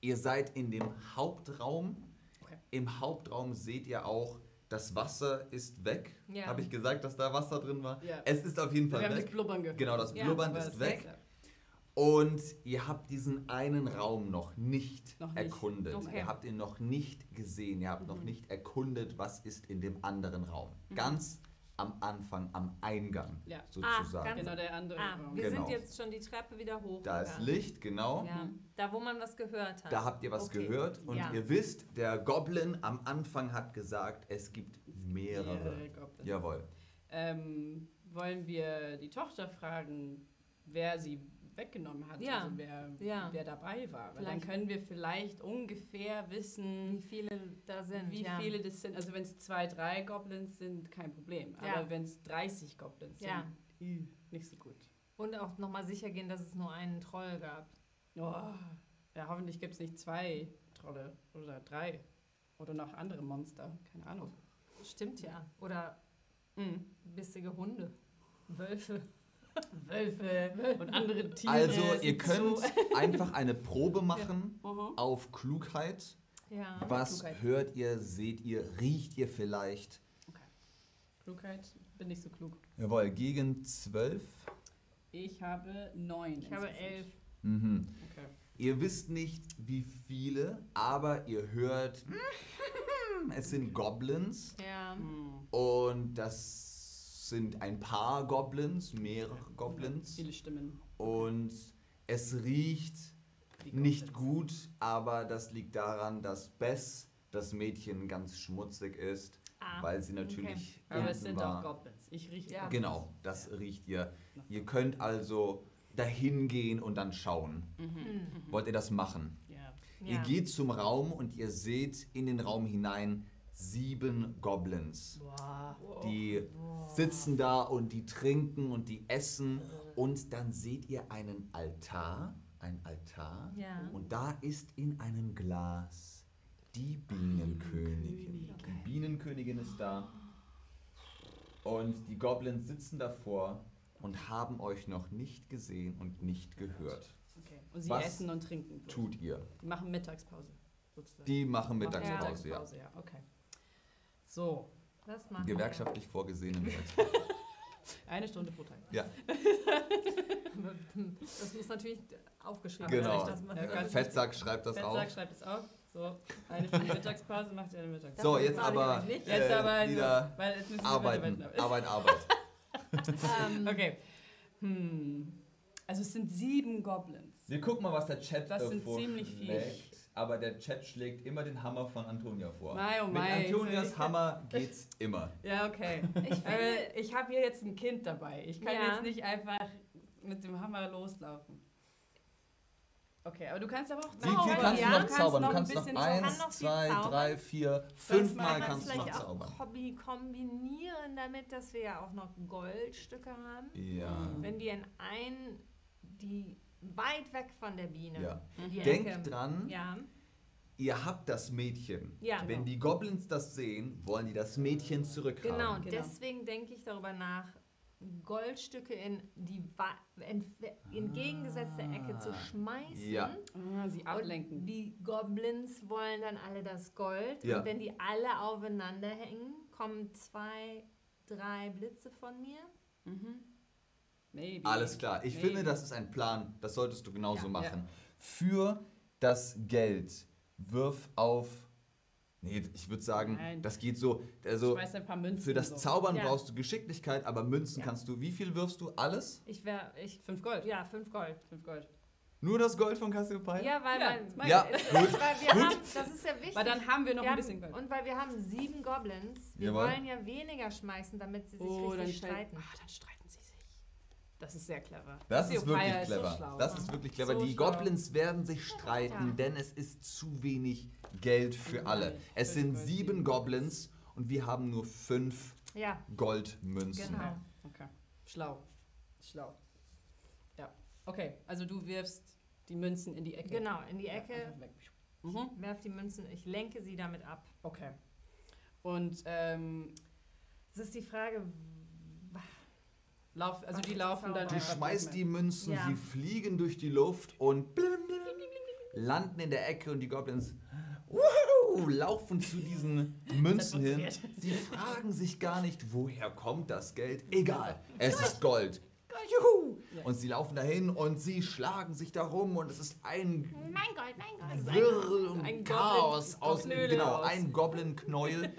Speaker 1: ihr seid in dem Hauptraum.
Speaker 3: Okay.
Speaker 1: Im Hauptraum seht ihr auch, das Wasser ist weg.
Speaker 2: Ja.
Speaker 1: Habe ich gesagt, dass da Wasser drin war?
Speaker 3: Ja.
Speaker 1: Es ist auf jeden
Speaker 3: Wir
Speaker 1: Fall
Speaker 3: haben das
Speaker 1: weg.
Speaker 3: Blubbern gehört.
Speaker 1: Genau, das
Speaker 2: Ja,
Speaker 1: Blubbern
Speaker 3: aber
Speaker 1: ist weg.
Speaker 3: ja.
Speaker 1: Und ihr habt diesen einen Raum noch nicht
Speaker 3: Noch nicht.
Speaker 1: erkundet.
Speaker 2: Okay.
Speaker 1: Ihr habt ihn noch nicht gesehen. Ihr habt noch
Speaker 3: Mhm.
Speaker 1: nicht erkundet, was ist in dem anderen Raum.
Speaker 3: Mhm.
Speaker 1: Ganz am Anfang, am Eingang
Speaker 3: Ja.
Speaker 1: sozusagen.
Speaker 2: ganz-
Speaker 3: Genau, der andere
Speaker 2: Ah,
Speaker 3: Raum.
Speaker 2: wir
Speaker 1: Genau.
Speaker 2: sind jetzt schon die Treppe wieder hoch.
Speaker 1: da ist Licht, genau.
Speaker 2: Ja, da wo man was gehört hat.
Speaker 1: Da habt ihr was
Speaker 2: Okay.
Speaker 1: gehört und
Speaker 2: Ja.
Speaker 1: ihr wisst, der Goblin am Anfang hat gesagt, es gibt mehrere.
Speaker 3: Mehrere Goblins.
Speaker 1: Jawohl.
Speaker 3: Ähm, wollen wir die Tochter fragen, wer sie weggenommen hat?
Speaker 2: Ja.
Speaker 3: Also wer,
Speaker 2: Ja.
Speaker 3: wer dabei war? Weil dann können wir vielleicht ungefähr
Speaker 2: wie
Speaker 3: wissen,
Speaker 2: viele da sind.
Speaker 3: wie
Speaker 2: ja.
Speaker 3: viele das sind. Also wenn es zwei, drei Goblins sind, kein Problem. Aber wenn es 30 Goblins sind, nicht so gut.
Speaker 2: Und auch nochmal sicher gehen, dass es nur einen Troll gab.
Speaker 3: Oh, ja, hoffentlich gibt es nicht zwei Trolle oder drei. Oder noch andere Monster. Keine Ahnung.
Speaker 2: Stimmt ja. Oder
Speaker 3: Mhm.
Speaker 2: bissige Hunde. Wölfe.
Speaker 3: Wölfe und andere Tiere.
Speaker 1: Also ihr könnt
Speaker 3: so-
Speaker 1: einfach eine Probe machen
Speaker 3: Mhm.
Speaker 1: auf Klugheit.
Speaker 2: Ja.
Speaker 1: Was
Speaker 3: Klugheit.
Speaker 1: hört ihr, seht ihr, riecht ihr vielleicht?
Speaker 3: Klugheit, bin nicht so klug.
Speaker 1: Jawohl, gegen 12.
Speaker 3: Ich habe neun.
Speaker 2: Ich habe elf.
Speaker 1: Mhm.
Speaker 3: Okay.
Speaker 1: Ihr wisst nicht, wie viele, aber ihr hört, es sind Goblins
Speaker 2: Ja.
Speaker 1: und das sind ein paar Goblins, mehrere Goblins
Speaker 3: Viele Stimmen.
Speaker 1: und es riecht nicht gut, aber das liegt daran, dass Bess, das Mädchen, ganz schmutzig ist,
Speaker 2: Ah,
Speaker 1: weil sie natürlich
Speaker 3: Aber es
Speaker 1: unten
Speaker 3: sind
Speaker 1: war.
Speaker 3: auch Goblins. Ich rieche
Speaker 2: Ja.
Speaker 1: Genau, das riecht ihr. Ihr könnt also dahin gehen und dann schauen.
Speaker 2: Mhm.
Speaker 1: Wollt ihr das machen?
Speaker 3: Ja.
Speaker 1: Ihr
Speaker 2: Ja.
Speaker 1: geht zum Raum und ihr seht in den Raum hinein sieben Goblins.
Speaker 3: Boah.
Speaker 1: Die sitzen da und die trinken und die essen. Und dann seht ihr einen Altar. Ein Altar.
Speaker 2: Ja.
Speaker 1: Und da ist in einem Glas die Bienenkönigin. Die Bienenkönigin ist da. Und die Goblins sitzen davor und haben euch noch nicht gesehen und nicht gehört.
Speaker 3: Okay. Und sie
Speaker 1: Was
Speaker 3: essen und trinken. bloß.
Speaker 1: Tut ihr?
Speaker 3: Die machen Mittagspause. Sozusagen.
Speaker 1: Die machen
Speaker 3: Machen
Speaker 1: Mittagspause, ja.
Speaker 3: Mittagspause, ja. Okay. So,
Speaker 2: Das machen wir.
Speaker 1: Gewerkschaftlich vorgesehene Mittagspause.
Speaker 3: eine Stunde pro Tag.
Speaker 1: Ja,
Speaker 2: Das muss natürlich aufgeschrieben
Speaker 1: genau.
Speaker 2: werden. dass man-
Speaker 3: Ja,
Speaker 1: Fettsack schreibt das
Speaker 3: Fettsack
Speaker 1: auf.
Speaker 3: schreibt es auf. So, eine Stunde Mittagspause macht ihr eine Mittagspause.
Speaker 1: So, jetzt aber
Speaker 2: nicht.
Speaker 3: Jetzt
Speaker 1: äh,
Speaker 3: aber
Speaker 1: wieder
Speaker 3: nur, weil jetzt müssen wir
Speaker 1: arbeiten.
Speaker 3: weiterarbeiten.
Speaker 1: Arbeit, Arbeit.
Speaker 2: Ähm,
Speaker 3: Okay. Hm. Also es sind sieben Goblins.
Speaker 1: Wir gucken mal, was der Chat
Speaker 3: Das
Speaker 1: äh,
Speaker 3: sind ziemlich viele.
Speaker 1: Aber der Chat schlägt immer den Hammer von Antonia vor.
Speaker 3: Mei, oh
Speaker 1: Mit
Speaker 3: mei,
Speaker 1: Antonias Hammer geht's immer.
Speaker 3: Ja, okay.
Speaker 2: Ich finde,
Speaker 3: äh, ich habe hier jetzt ein Kind dabei. Ich kann
Speaker 2: Ja.
Speaker 3: jetzt nicht einfach mit dem Hammer loslaufen. Okay, aber du kannst aber auch
Speaker 1: Wie viel
Speaker 2: Zaubern,
Speaker 1: kannst
Speaker 2: ja,
Speaker 1: du noch zaubern? Du kannst noch
Speaker 3: bisschen
Speaker 2: zaubern.
Speaker 1: eins,
Speaker 2: noch
Speaker 1: zwei,
Speaker 2: zaubern.
Speaker 1: drei, vier, fünfmal kannst du noch
Speaker 2: vielleicht auch
Speaker 1: zaubern.
Speaker 2: Hobby kombinieren damit, dass wir ja auch noch Goldstücke haben.
Speaker 1: Ja.
Speaker 2: Wenn wir in ein, die weit weg von der Biene,
Speaker 1: ja.
Speaker 2: die
Speaker 1: Denkt
Speaker 2: Ecke,
Speaker 1: dran,
Speaker 2: ja,
Speaker 1: ihr habt das Mädchen.
Speaker 2: Ja.
Speaker 1: Wenn die Goblins das sehen, wollen die das Mädchen zurückhaben.
Speaker 2: genau,
Speaker 3: Genau.
Speaker 2: deswegen denke ich darüber nach, Goldstücke in die entgegengesetzte Ecke zu schmeißen.
Speaker 1: Ja.
Speaker 3: Ah, sie ablenken.
Speaker 2: Und die Goblins wollen dann alle das Gold.
Speaker 1: Ja.
Speaker 2: Und wenn die alle aufeinander hängen, kommen zwei, drei Blitze von mir.
Speaker 3: Mhm. Maybe.
Speaker 1: Alles klar. Ich
Speaker 3: Maybe.
Speaker 1: finde, das ist ein Plan. Das solltest du genauso
Speaker 2: Ja.
Speaker 1: machen. Für das Geld wirf auf. Nee, ich würde sagen,
Speaker 3: Nein.
Speaker 1: das geht so. Also
Speaker 3: Schmeiß ein paar Münzen.
Speaker 1: für das
Speaker 3: so.
Speaker 1: Zaubern
Speaker 2: Ja.
Speaker 1: brauchst du Geschicklichkeit, aber Münzen
Speaker 2: Ja.
Speaker 1: kannst du. Wie viel wirfst du? Alles?
Speaker 2: Ich wäre, ich,
Speaker 3: Fünf Gold.
Speaker 2: ja, fünf Gold.
Speaker 3: Fünf Gold.
Speaker 1: Nur das Gold von Cassiopeia?
Speaker 2: Ja, weil
Speaker 3: Ja, mag
Speaker 1: Ja,
Speaker 2: es,
Speaker 1: gut,
Speaker 2: weil wir
Speaker 1: gut.
Speaker 2: haben, das ist ja wichtig.
Speaker 3: Weil dann haben wir noch
Speaker 2: wir
Speaker 3: ein
Speaker 2: haben,
Speaker 3: bisschen Gold.
Speaker 2: Und weil wir haben sieben Goblins, wir
Speaker 1: Jawohl.
Speaker 2: wollen ja weniger schmeißen, damit sie sich
Speaker 3: oh,
Speaker 2: richtig
Speaker 3: streiten.
Speaker 2: streiten.
Speaker 3: Ah, dann streiten. Das ist sehr clever.
Speaker 1: Das ist
Speaker 3: Cassiopeia
Speaker 1: wirklich clever.
Speaker 3: So schlau.
Speaker 1: das ist wirklich clever.
Speaker 3: So
Speaker 1: die
Speaker 3: schlau.
Speaker 1: Goblins werden sich streiten,
Speaker 2: Ja.
Speaker 1: denn es ist zu wenig Geld für alle. Es sind sieben. Goblins und wir haben nur fünf
Speaker 2: Ja,
Speaker 1: Goldmünzen.
Speaker 2: Genau.
Speaker 3: Okay. Schlau. Schlau. Ja. Okay, also du wirfst die Münzen in die Ecke.
Speaker 2: genau, in die Ecke.
Speaker 3: Mhm.
Speaker 2: werf die Münzen, ich lenke sie damit ab.
Speaker 3: Okay. Und ähm,
Speaker 2: Es ist die Frage,
Speaker 3: lauf, also die laufen dann?
Speaker 1: Du schmeißt die Münzen,
Speaker 2: Ja.
Speaker 1: sie fliegen durch die Luft und blim, blim, landen in der Ecke und die Goblins wuhu, laufen zu diesen Münzen hin. Sie fragen sich gar nicht, woher kommt das Geld. Egal, es ist Gold. Juhu! Und sie laufen dahin und sie schlagen sich darum und es ist ein
Speaker 2: mein Gold, mein Gold.
Speaker 1: Wirr und
Speaker 2: ein
Speaker 1: Chaos
Speaker 2: Goblin-
Speaker 1: aus genau
Speaker 2: aus.
Speaker 1: ein Goblin-Knäuel.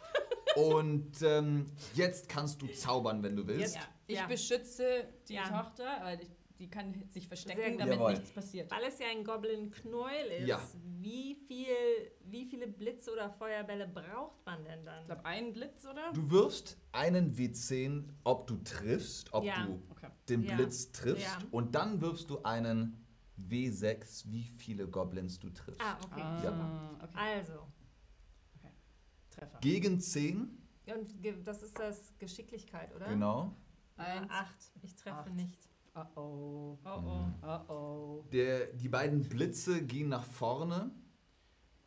Speaker 1: und ähm, jetzt kannst du zaubern, wenn du willst.
Speaker 3: Ja. Ich
Speaker 2: Ja.
Speaker 3: beschütze die
Speaker 2: Ja.
Speaker 3: Tochter, weil ich, die kann sich verstecken, damit
Speaker 1: Jawohl.
Speaker 3: nichts passiert.
Speaker 2: Weil es ja ein Goblin-Knäuel ist,
Speaker 1: Ja.
Speaker 2: wie, viel, wie viele Blitze oder Feuerbälle braucht man denn dann?
Speaker 3: Ich glaube, einen Blitz, oder?
Speaker 1: Du wirfst einen W10, ob du triffst, ob
Speaker 2: Ja.
Speaker 1: du
Speaker 3: Okay.
Speaker 1: den
Speaker 2: Ja.
Speaker 1: Blitz triffst.
Speaker 2: Ja.
Speaker 1: Und dann wirfst du einen W6, wie viele Goblins du triffst.
Speaker 2: Ah, okay.
Speaker 3: Ah, okay.
Speaker 2: Also,
Speaker 3: Treffer.
Speaker 1: Gegen 10,
Speaker 2: und das ist das Geschicklichkeit, oder?
Speaker 1: genau.
Speaker 3: Eins.
Speaker 2: Acht. Ich treffe
Speaker 3: Acht.
Speaker 2: nicht.
Speaker 3: Oh oh.
Speaker 2: Oh oh.
Speaker 3: Oh oh.
Speaker 1: Der, die beiden Blitze gehen nach vorne,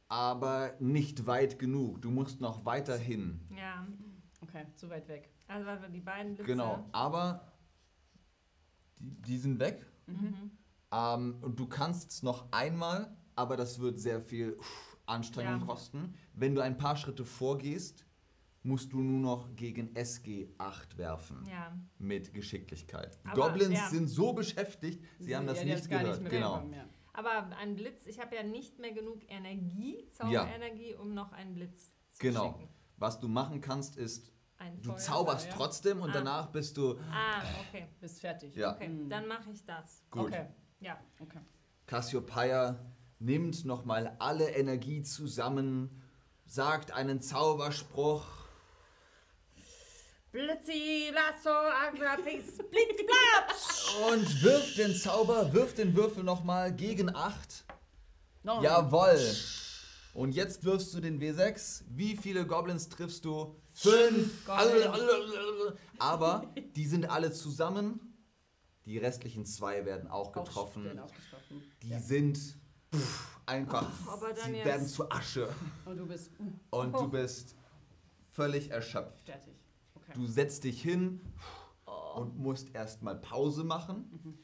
Speaker 1: aber nicht weit genug. Du musst noch weiter hin.
Speaker 2: Ja.
Speaker 3: Okay, zu weit weg.
Speaker 2: Also die beiden Blitze.
Speaker 1: Genau, aber die, die sind weg.
Speaker 2: Mhm.
Speaker 1: Ähm, und du kannst es noch einmal, aber das wird sehr viel uff, Anstrengung
Speaker 2: Ja.
Speaker 1: kosten. Wenn du ein paar Schritte vorgehst, musst du nur noch gegen SG 8 werfen.
Speaker 2: Ja.
Speaker 1: Mit Geschicklichkeit. Die
Speaker 2: Aber,
Speaker 1: Goblins
Speaker 2: ja.
Speaker 1: sind so beschäftigt, sie haben das
Speaker 3: ja,
Speaker 1: nicht gehört.
Speaker 3: nicht
Speaker 1: genau.
Speaker 2: Aber ein Blitz, ich habe ja nicht mehr genug Energie, Zauberenergie, um noch einen Blitz zu
Speaker 1: Genau.
Speaker 2: schicken.
Speaker 1: Was du machen kannst, ist,
Speaker 2: Ein
Speaker 1: du
Speaker 2: Feuer-
Speaker 1: zauberst
Speaker 3: ja.
Speaker 1: trotzdem und
Speaker 2: Ah.
Speaker 1: danach bist du.
Speaker 2: Ah, okay.
Speaker 3: Bist fertig.
Speaker 1: Ja,
Speaker 2: Okay,
Speaker 3: Mhm.
Speaker 2: dann mache ich das.
Speaker 1: gut.
Speaker 3: Okay.
Speaker 2: Ja.
Speaker 3: okay.
Speaker 1: Cassiopeia nimmt nochmal alle Energie zusammen, sagt einen Zauberspruch.
Speaker 2: Blitzi, Lasso, Agrapix, Blitz, Platz!
Speaker 1: Und wirft den Zauber, wirft den Würfel nochmal gegen 8.
Speaker 3: No.
Speaker 1: Jawoll. Und jetzt wirfst du den W6. Wie viele Goblins triffst du? Fünf.
Speaker 3: Goblins.
Speaker 1: Aber die sind alle zusammen. Die restlichen zwei werden auch getroffen.
Speaker 3: werden auch getroffen.
Speaker 1: Die
Speaker 3: Ja.
Speaker 1: sind pff, einfach, sie werden zu Asche.
Speaker 3: Und du bist
Speaker 1: Und du bist völlig erschöpft.
Speaker 3: fertig. Okay.
Speaker 1: Du setzt dich hin und musst erstmal Pause machen.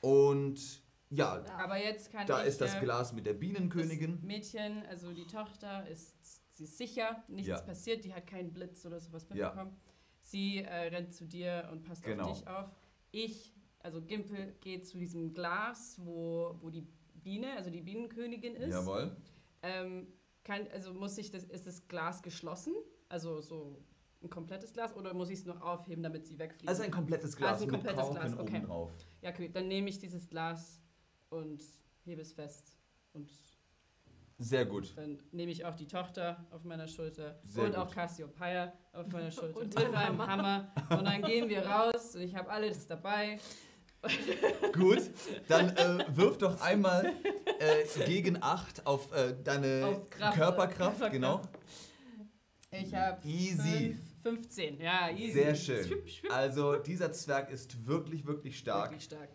Speaker 1: Und ja,
Speaker 3: Aber jetzt kann
Speaker 1: da
Speaker 3: ich
Speaker 1: ist das
Speaker 3: dir-
Speaker 1: Glas mit der Bienenkönigin.
Speaker 3: Das Mädchen, also die Tochter, ist, sie ist sicher, nichts
Speaker 1: Ja.
Speaker 3: passiert, die hat keinen Blitz oder sowas
Speaker 1: Ja.
Speaker 3: mitbekommen. Sie äh, rennt zu dir und passt
Speaker 1: Genau.
Speaker 3: auf dich auf. Ich, also Gimpel, geht zu diesem Glas, wo, wo die Biene, also die Bienenkönigin ist.
Speaker 1: Jawohl.
Speaker 3: Ähm, kann, also muss ich das, ist das Glas geschlossen? Also so ein komplettes Glas oder muss ich es noch aufheben, damit sie wegfliegt?
Speaker 1: Also ein komplettes Glas
Speaker 3: Also ein
Speaker 1: mit
Speaker 3: komplettes
Speaker 1: Korken
Speaker 3: Glas, okay.
Speaker 1: oben drauf.
Speaker 3: ja, okay, dann nehme ich dieses Glas und hebe es fest und
Speaker 1: Sehr gut.
Speaker 3: Dann nehme ich auch die Tochter auf meiner Schulter
Speaker 1: Sehr
Speaker 3: und
Speaker 1: gut.
Speaker 3: auch Cassiopeia auf meiner Schulter
Speaker 2: Und
Speaker 3: mit
Speaker 2: den
Speaker 3: meinem Hammer. Und dann gehen wir raus und ich habe alles dabei.
Speaker 1: Gut, dann äh, wirf doch einmal äh, gegen 8 auf äh, deine
Speaker 3: Auf Kraft.
Speaker 1: Körperkraft,
Speaker 3: Körperkraft.
Speaker 1: genau.
Speaker 3: Ich habe
Speaker 1: Easy.
Speaker 3: 15. Ja, easy.
Speaker 1: Sehr schön.
Speaker 3: Schwipp, schwipp.
Speaker 1: Also dieser Zwerg ist wirklich, wirklich stark.
Speaker 3: Wirklich stark.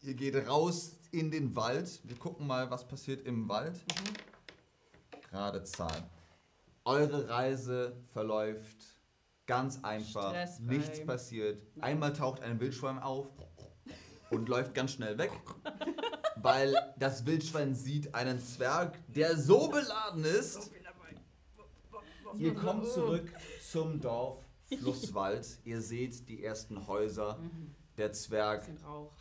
Speaker 1: Ihr geht raus in den Wald. Wir gucken mal, was passiert im Wald. Gerade Zahl. Eure Reise verläuft ganz einfach.
Speaker 3: Stressfrei.
Speaker 1: Nichts passiert.
Speaker 3: Nein.
Speaker 1: Einmal taucht ein Wildschwein auf und läuft ganz schnell weg, weil das Wildschwein sieht einen Zwerg, der so beladen ist. Ihr kommt zurück zum Dorf Flusswald. Ihr seht die ersten Häuser. Der Zwerg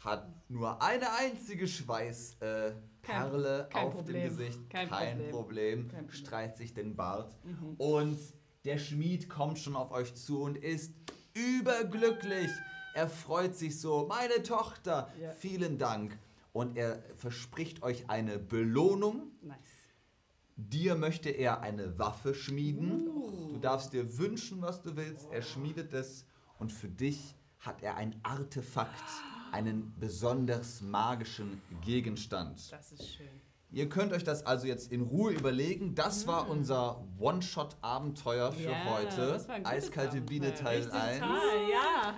Speaker 1: hat nur eine einzige Schweißperle äh,
Speaker 3: Kein- kein
Speaker 1: auf
Speaker 3: Problem.
Speaker 1: dem Gesicht.
Speaker 3: Kein
Speaker 1: Problem.
Speaker 3: Problem. Kein Problem.
Speaker 1: Streicht sich den Bart.
Speaker 3: Mhm.
Speaker 1: Und der Schmied kommt schon auf euch zu und ist überglücklich. Er freut sich so. Meine Tochter,
Speaker 3: Ja.
Speaker 1: vielen Dank. Und er verspricht euch eine Belohnung.
Speaker 3: Nice.
Speaker 1: Dir möchte er eine Waffe schmieden.
Speaker 3: Uh.
Speaker 1: Du darfst dir wünschen, was du willst. Er schmiedet es. Und für dich hat er ein Artefakt, einen besonders magischen Gegenstand.
Speaker 3: Das ist schön.
Speaker 1: Ihr könnt euch das also jetzt in Ruhe überlegen. Das war unser One-Shot-Abenteuer für
Speaker 3: Mm. Ja,
Speaker 1: heute. Eiskalte Biene
Speaker 3: Abenteuer.
Speaker 1: Teil
Speaker 3: Richtig
Speaker 1: 1.
Speaker 2: Ah, ja.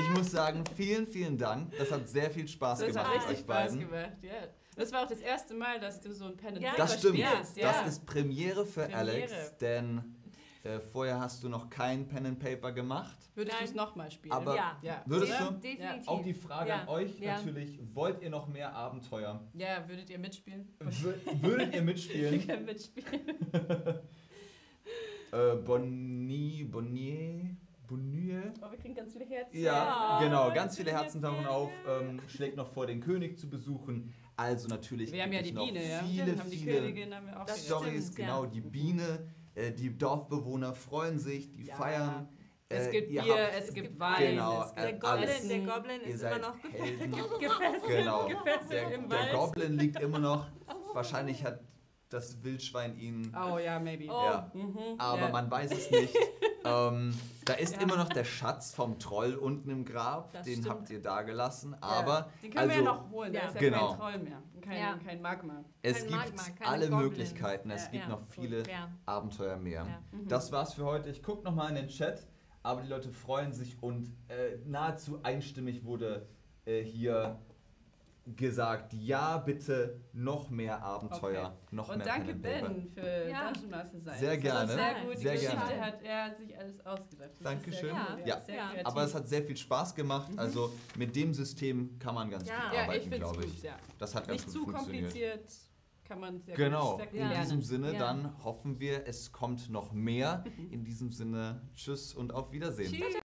Speaker 1: Ich muss sagen, vielen, vielen Dank. Das hat sehr viel Spaß
Speaker 3: Das
Speaker 1: gemacht
Speaker 3: hat richtig
Speaker 1: euch
Speaker 3: Spaß
Speaker 1: beiden.
Speaker 3: gemacht, ja. Das war auch das erste Mal, dass du so ein Pen and
Speaker 2: Ja,
Speaker 3: Paper
Speaker 1: Das stimmt.
Speaker 3: spielst. Ja.
Speaker 1: Das ist Premiere für
Speaker 3: Premiere.
Speaker 1: Alex, denn äh, vorher hast du noch kein Pen and Paper gemacht.
Speaker 3: Würdest du es nochmal spielen?
Speaker 1: Aber
Speaker 2: Ja.
Speaker 3: ja.
Speaker 1: würdest
Speaker 2: Ja,
Speaker 1: du?
Speaker 2: Definitiv.
Speaker 1: Auch die Frage
Speaker 2: Ja.
Speaker 1: an euch
Speaker 2: Ja.
Speaker 1: natürlich, wollt ihr noch mehr Abenteuer?
Speaker 3: Ja, würdet ihr mitspielen?
Speaker 1: Wür- Würdet ihr mitspielen?
Speaker 3: Ich kann mitspielen.
Speaker 1: äh, Bonnie, Bonnier, Bonnier?
Speaker 3: Oh, wir kriegen ganz viele Herzen.
Speaker 1: Ja,
Speaker 2: Ja,
Speaker 1: genau. Ganz viele Herzen tauchen auf. Ähm, schlägt noch vor, den König zu besuchen. Also natürlich
Speaker 3: Wir haben ja die Biene, ja.
Speaker 1: viele,
Speaker 3: haben die
Speaker 1: viele
Speaker 3: Königin, haben wir auch.
Speaker 1: Stories. genau, die Biene, äh, die Dorfbewohner freuen sich, die
Speaker 3: Ja.
Speaker 1: feiern.
Speaker 3: Es
Speaker 1: Äh,
Speaker 3: gibt Bier,
Speaker 1: habt-
Speaker 3: es gibt
Speaker 2: gibt
Speaker 3: Wein,
Speaker 1: Genau,
Speaker 3: es
Speaker 1: äh,
Speaker 3: gibt
Speaker 2: Der Goblin,
Speaker 1: alles.
Speaker 2: der Goblin ist immer noch
Speaker 1: Helden.
Speaker 2: gefesselt.
Speaker 1: Genau.
Speaker 2: gefesselt
Speaker 1: Der,
Speaker 2: im
Speaker 1: der
Speaker 2: Wald.
Speaker 1: Goblin liegt immer noch. Wahrscheinlich hat das Wildschwein ihn.
Speaker 3: Oh ja, maybe.
Speaker 2: Oh.
Speaker 1: Ja.
Speaker 3: Mhm,
Speaker 1: Aber
Speaker 3: ja.
Speaker 1: man weiß es nicht. ähm, da ist
Speaker 3: Ja.
Speaker 1: immer noch der Schatz vom Troll unten im Grab.
Speaker 2: Das
Speaker 1: Den
Speaker 2: stimmt.
Speaker 1: habt ihr da gelassen. Aber
Speaker 3: Den können wir
Speaker 1: also,
Speaker 3: ja noch holen,
Speaker 2: Ja.
Speaker 3: ist ja
Speaker 1: Genau.
Speaker 3: kein Troll mehr. Kein,
Speaker 2: Ja.
Speaker 3: kein Magma.
Speaker 1: es
Speaker 2: Kein
Speaker 1: gibt
Speaker 2: Magma, keine
Speaker 1: alle
Speaker 2: Goblins.
Speaker 1: Möglichkeiten. Es
Speaker 3: Ja,
Speaker 1: gibt
Speaker 2: ja.
Speaker 1: noch viele
Speaker 2: Ja.
Speaker 1: Abenteuer mehr.
Speaker 2: Ja.
Speaker 3: Mhm.
Speaker 1: Das war's für heute. Ich gucke nochmal in den Chat. Aber die Leute freuen sich und äh, nahezu einstimmig wurde äh, hier gesagt, ja, bitte noch mehr Abenteuer, noch
Speaker 3: Und
Speaker 1: mehr
Speaker 3: danke
Speaker 1: and Paper.
Speaker 3: Ben für
Speaker 2: Ja.
Speaker 3: Dungeon Master sein.
Speaker 1: Sehr gerne.
Speaker 3: Sehr gut.
Speaker 1: Sehr
Speaker 3: Die Geschichte
Speaker 1: gerne.
Speaker 3: hat er sich alles ausgedacht. Das
Speaker 1: Dankeschön.
Speaker 3: Sehr gut.
Speaker 1: Ja.
Speaker 3: Sehr
Speaker 2: Ja.
Speaker 3: kreativ.
Speaker 1: Aber es hat sehr viel Spaß gemacht. Also mit dem System kann man ganz
Speaker 2: Ja.
Speaker 1: gut
Speaker 3: ja, ich
Speaker 1: arbeiten,
Speaker 3: finde es
Speaker 1: glaube
Speaker 3: gut.
Speaker 1: ich.
Speaker 3: Ja.
Speaker 1: Das hat ganz
Speaker 3: Nicht
Speaker 1: gut
Speaker 3: zu
Speaker 1: funktioniert.
Speaker 3: kompliziert, kann man sehr
Speaker 1: Genau.
Speaker 3: gut sehr gut
Speaker 1: In
Speaker 2: Ja.
Speaker 1: diesem Sinne,
Speaker 2: Ja.
Speaker 1: dann hoffen wir, es kommt noch mehr. In diesem Sinne, tschüss und auf Wiedersehen.
Speaker 2: Tschüss.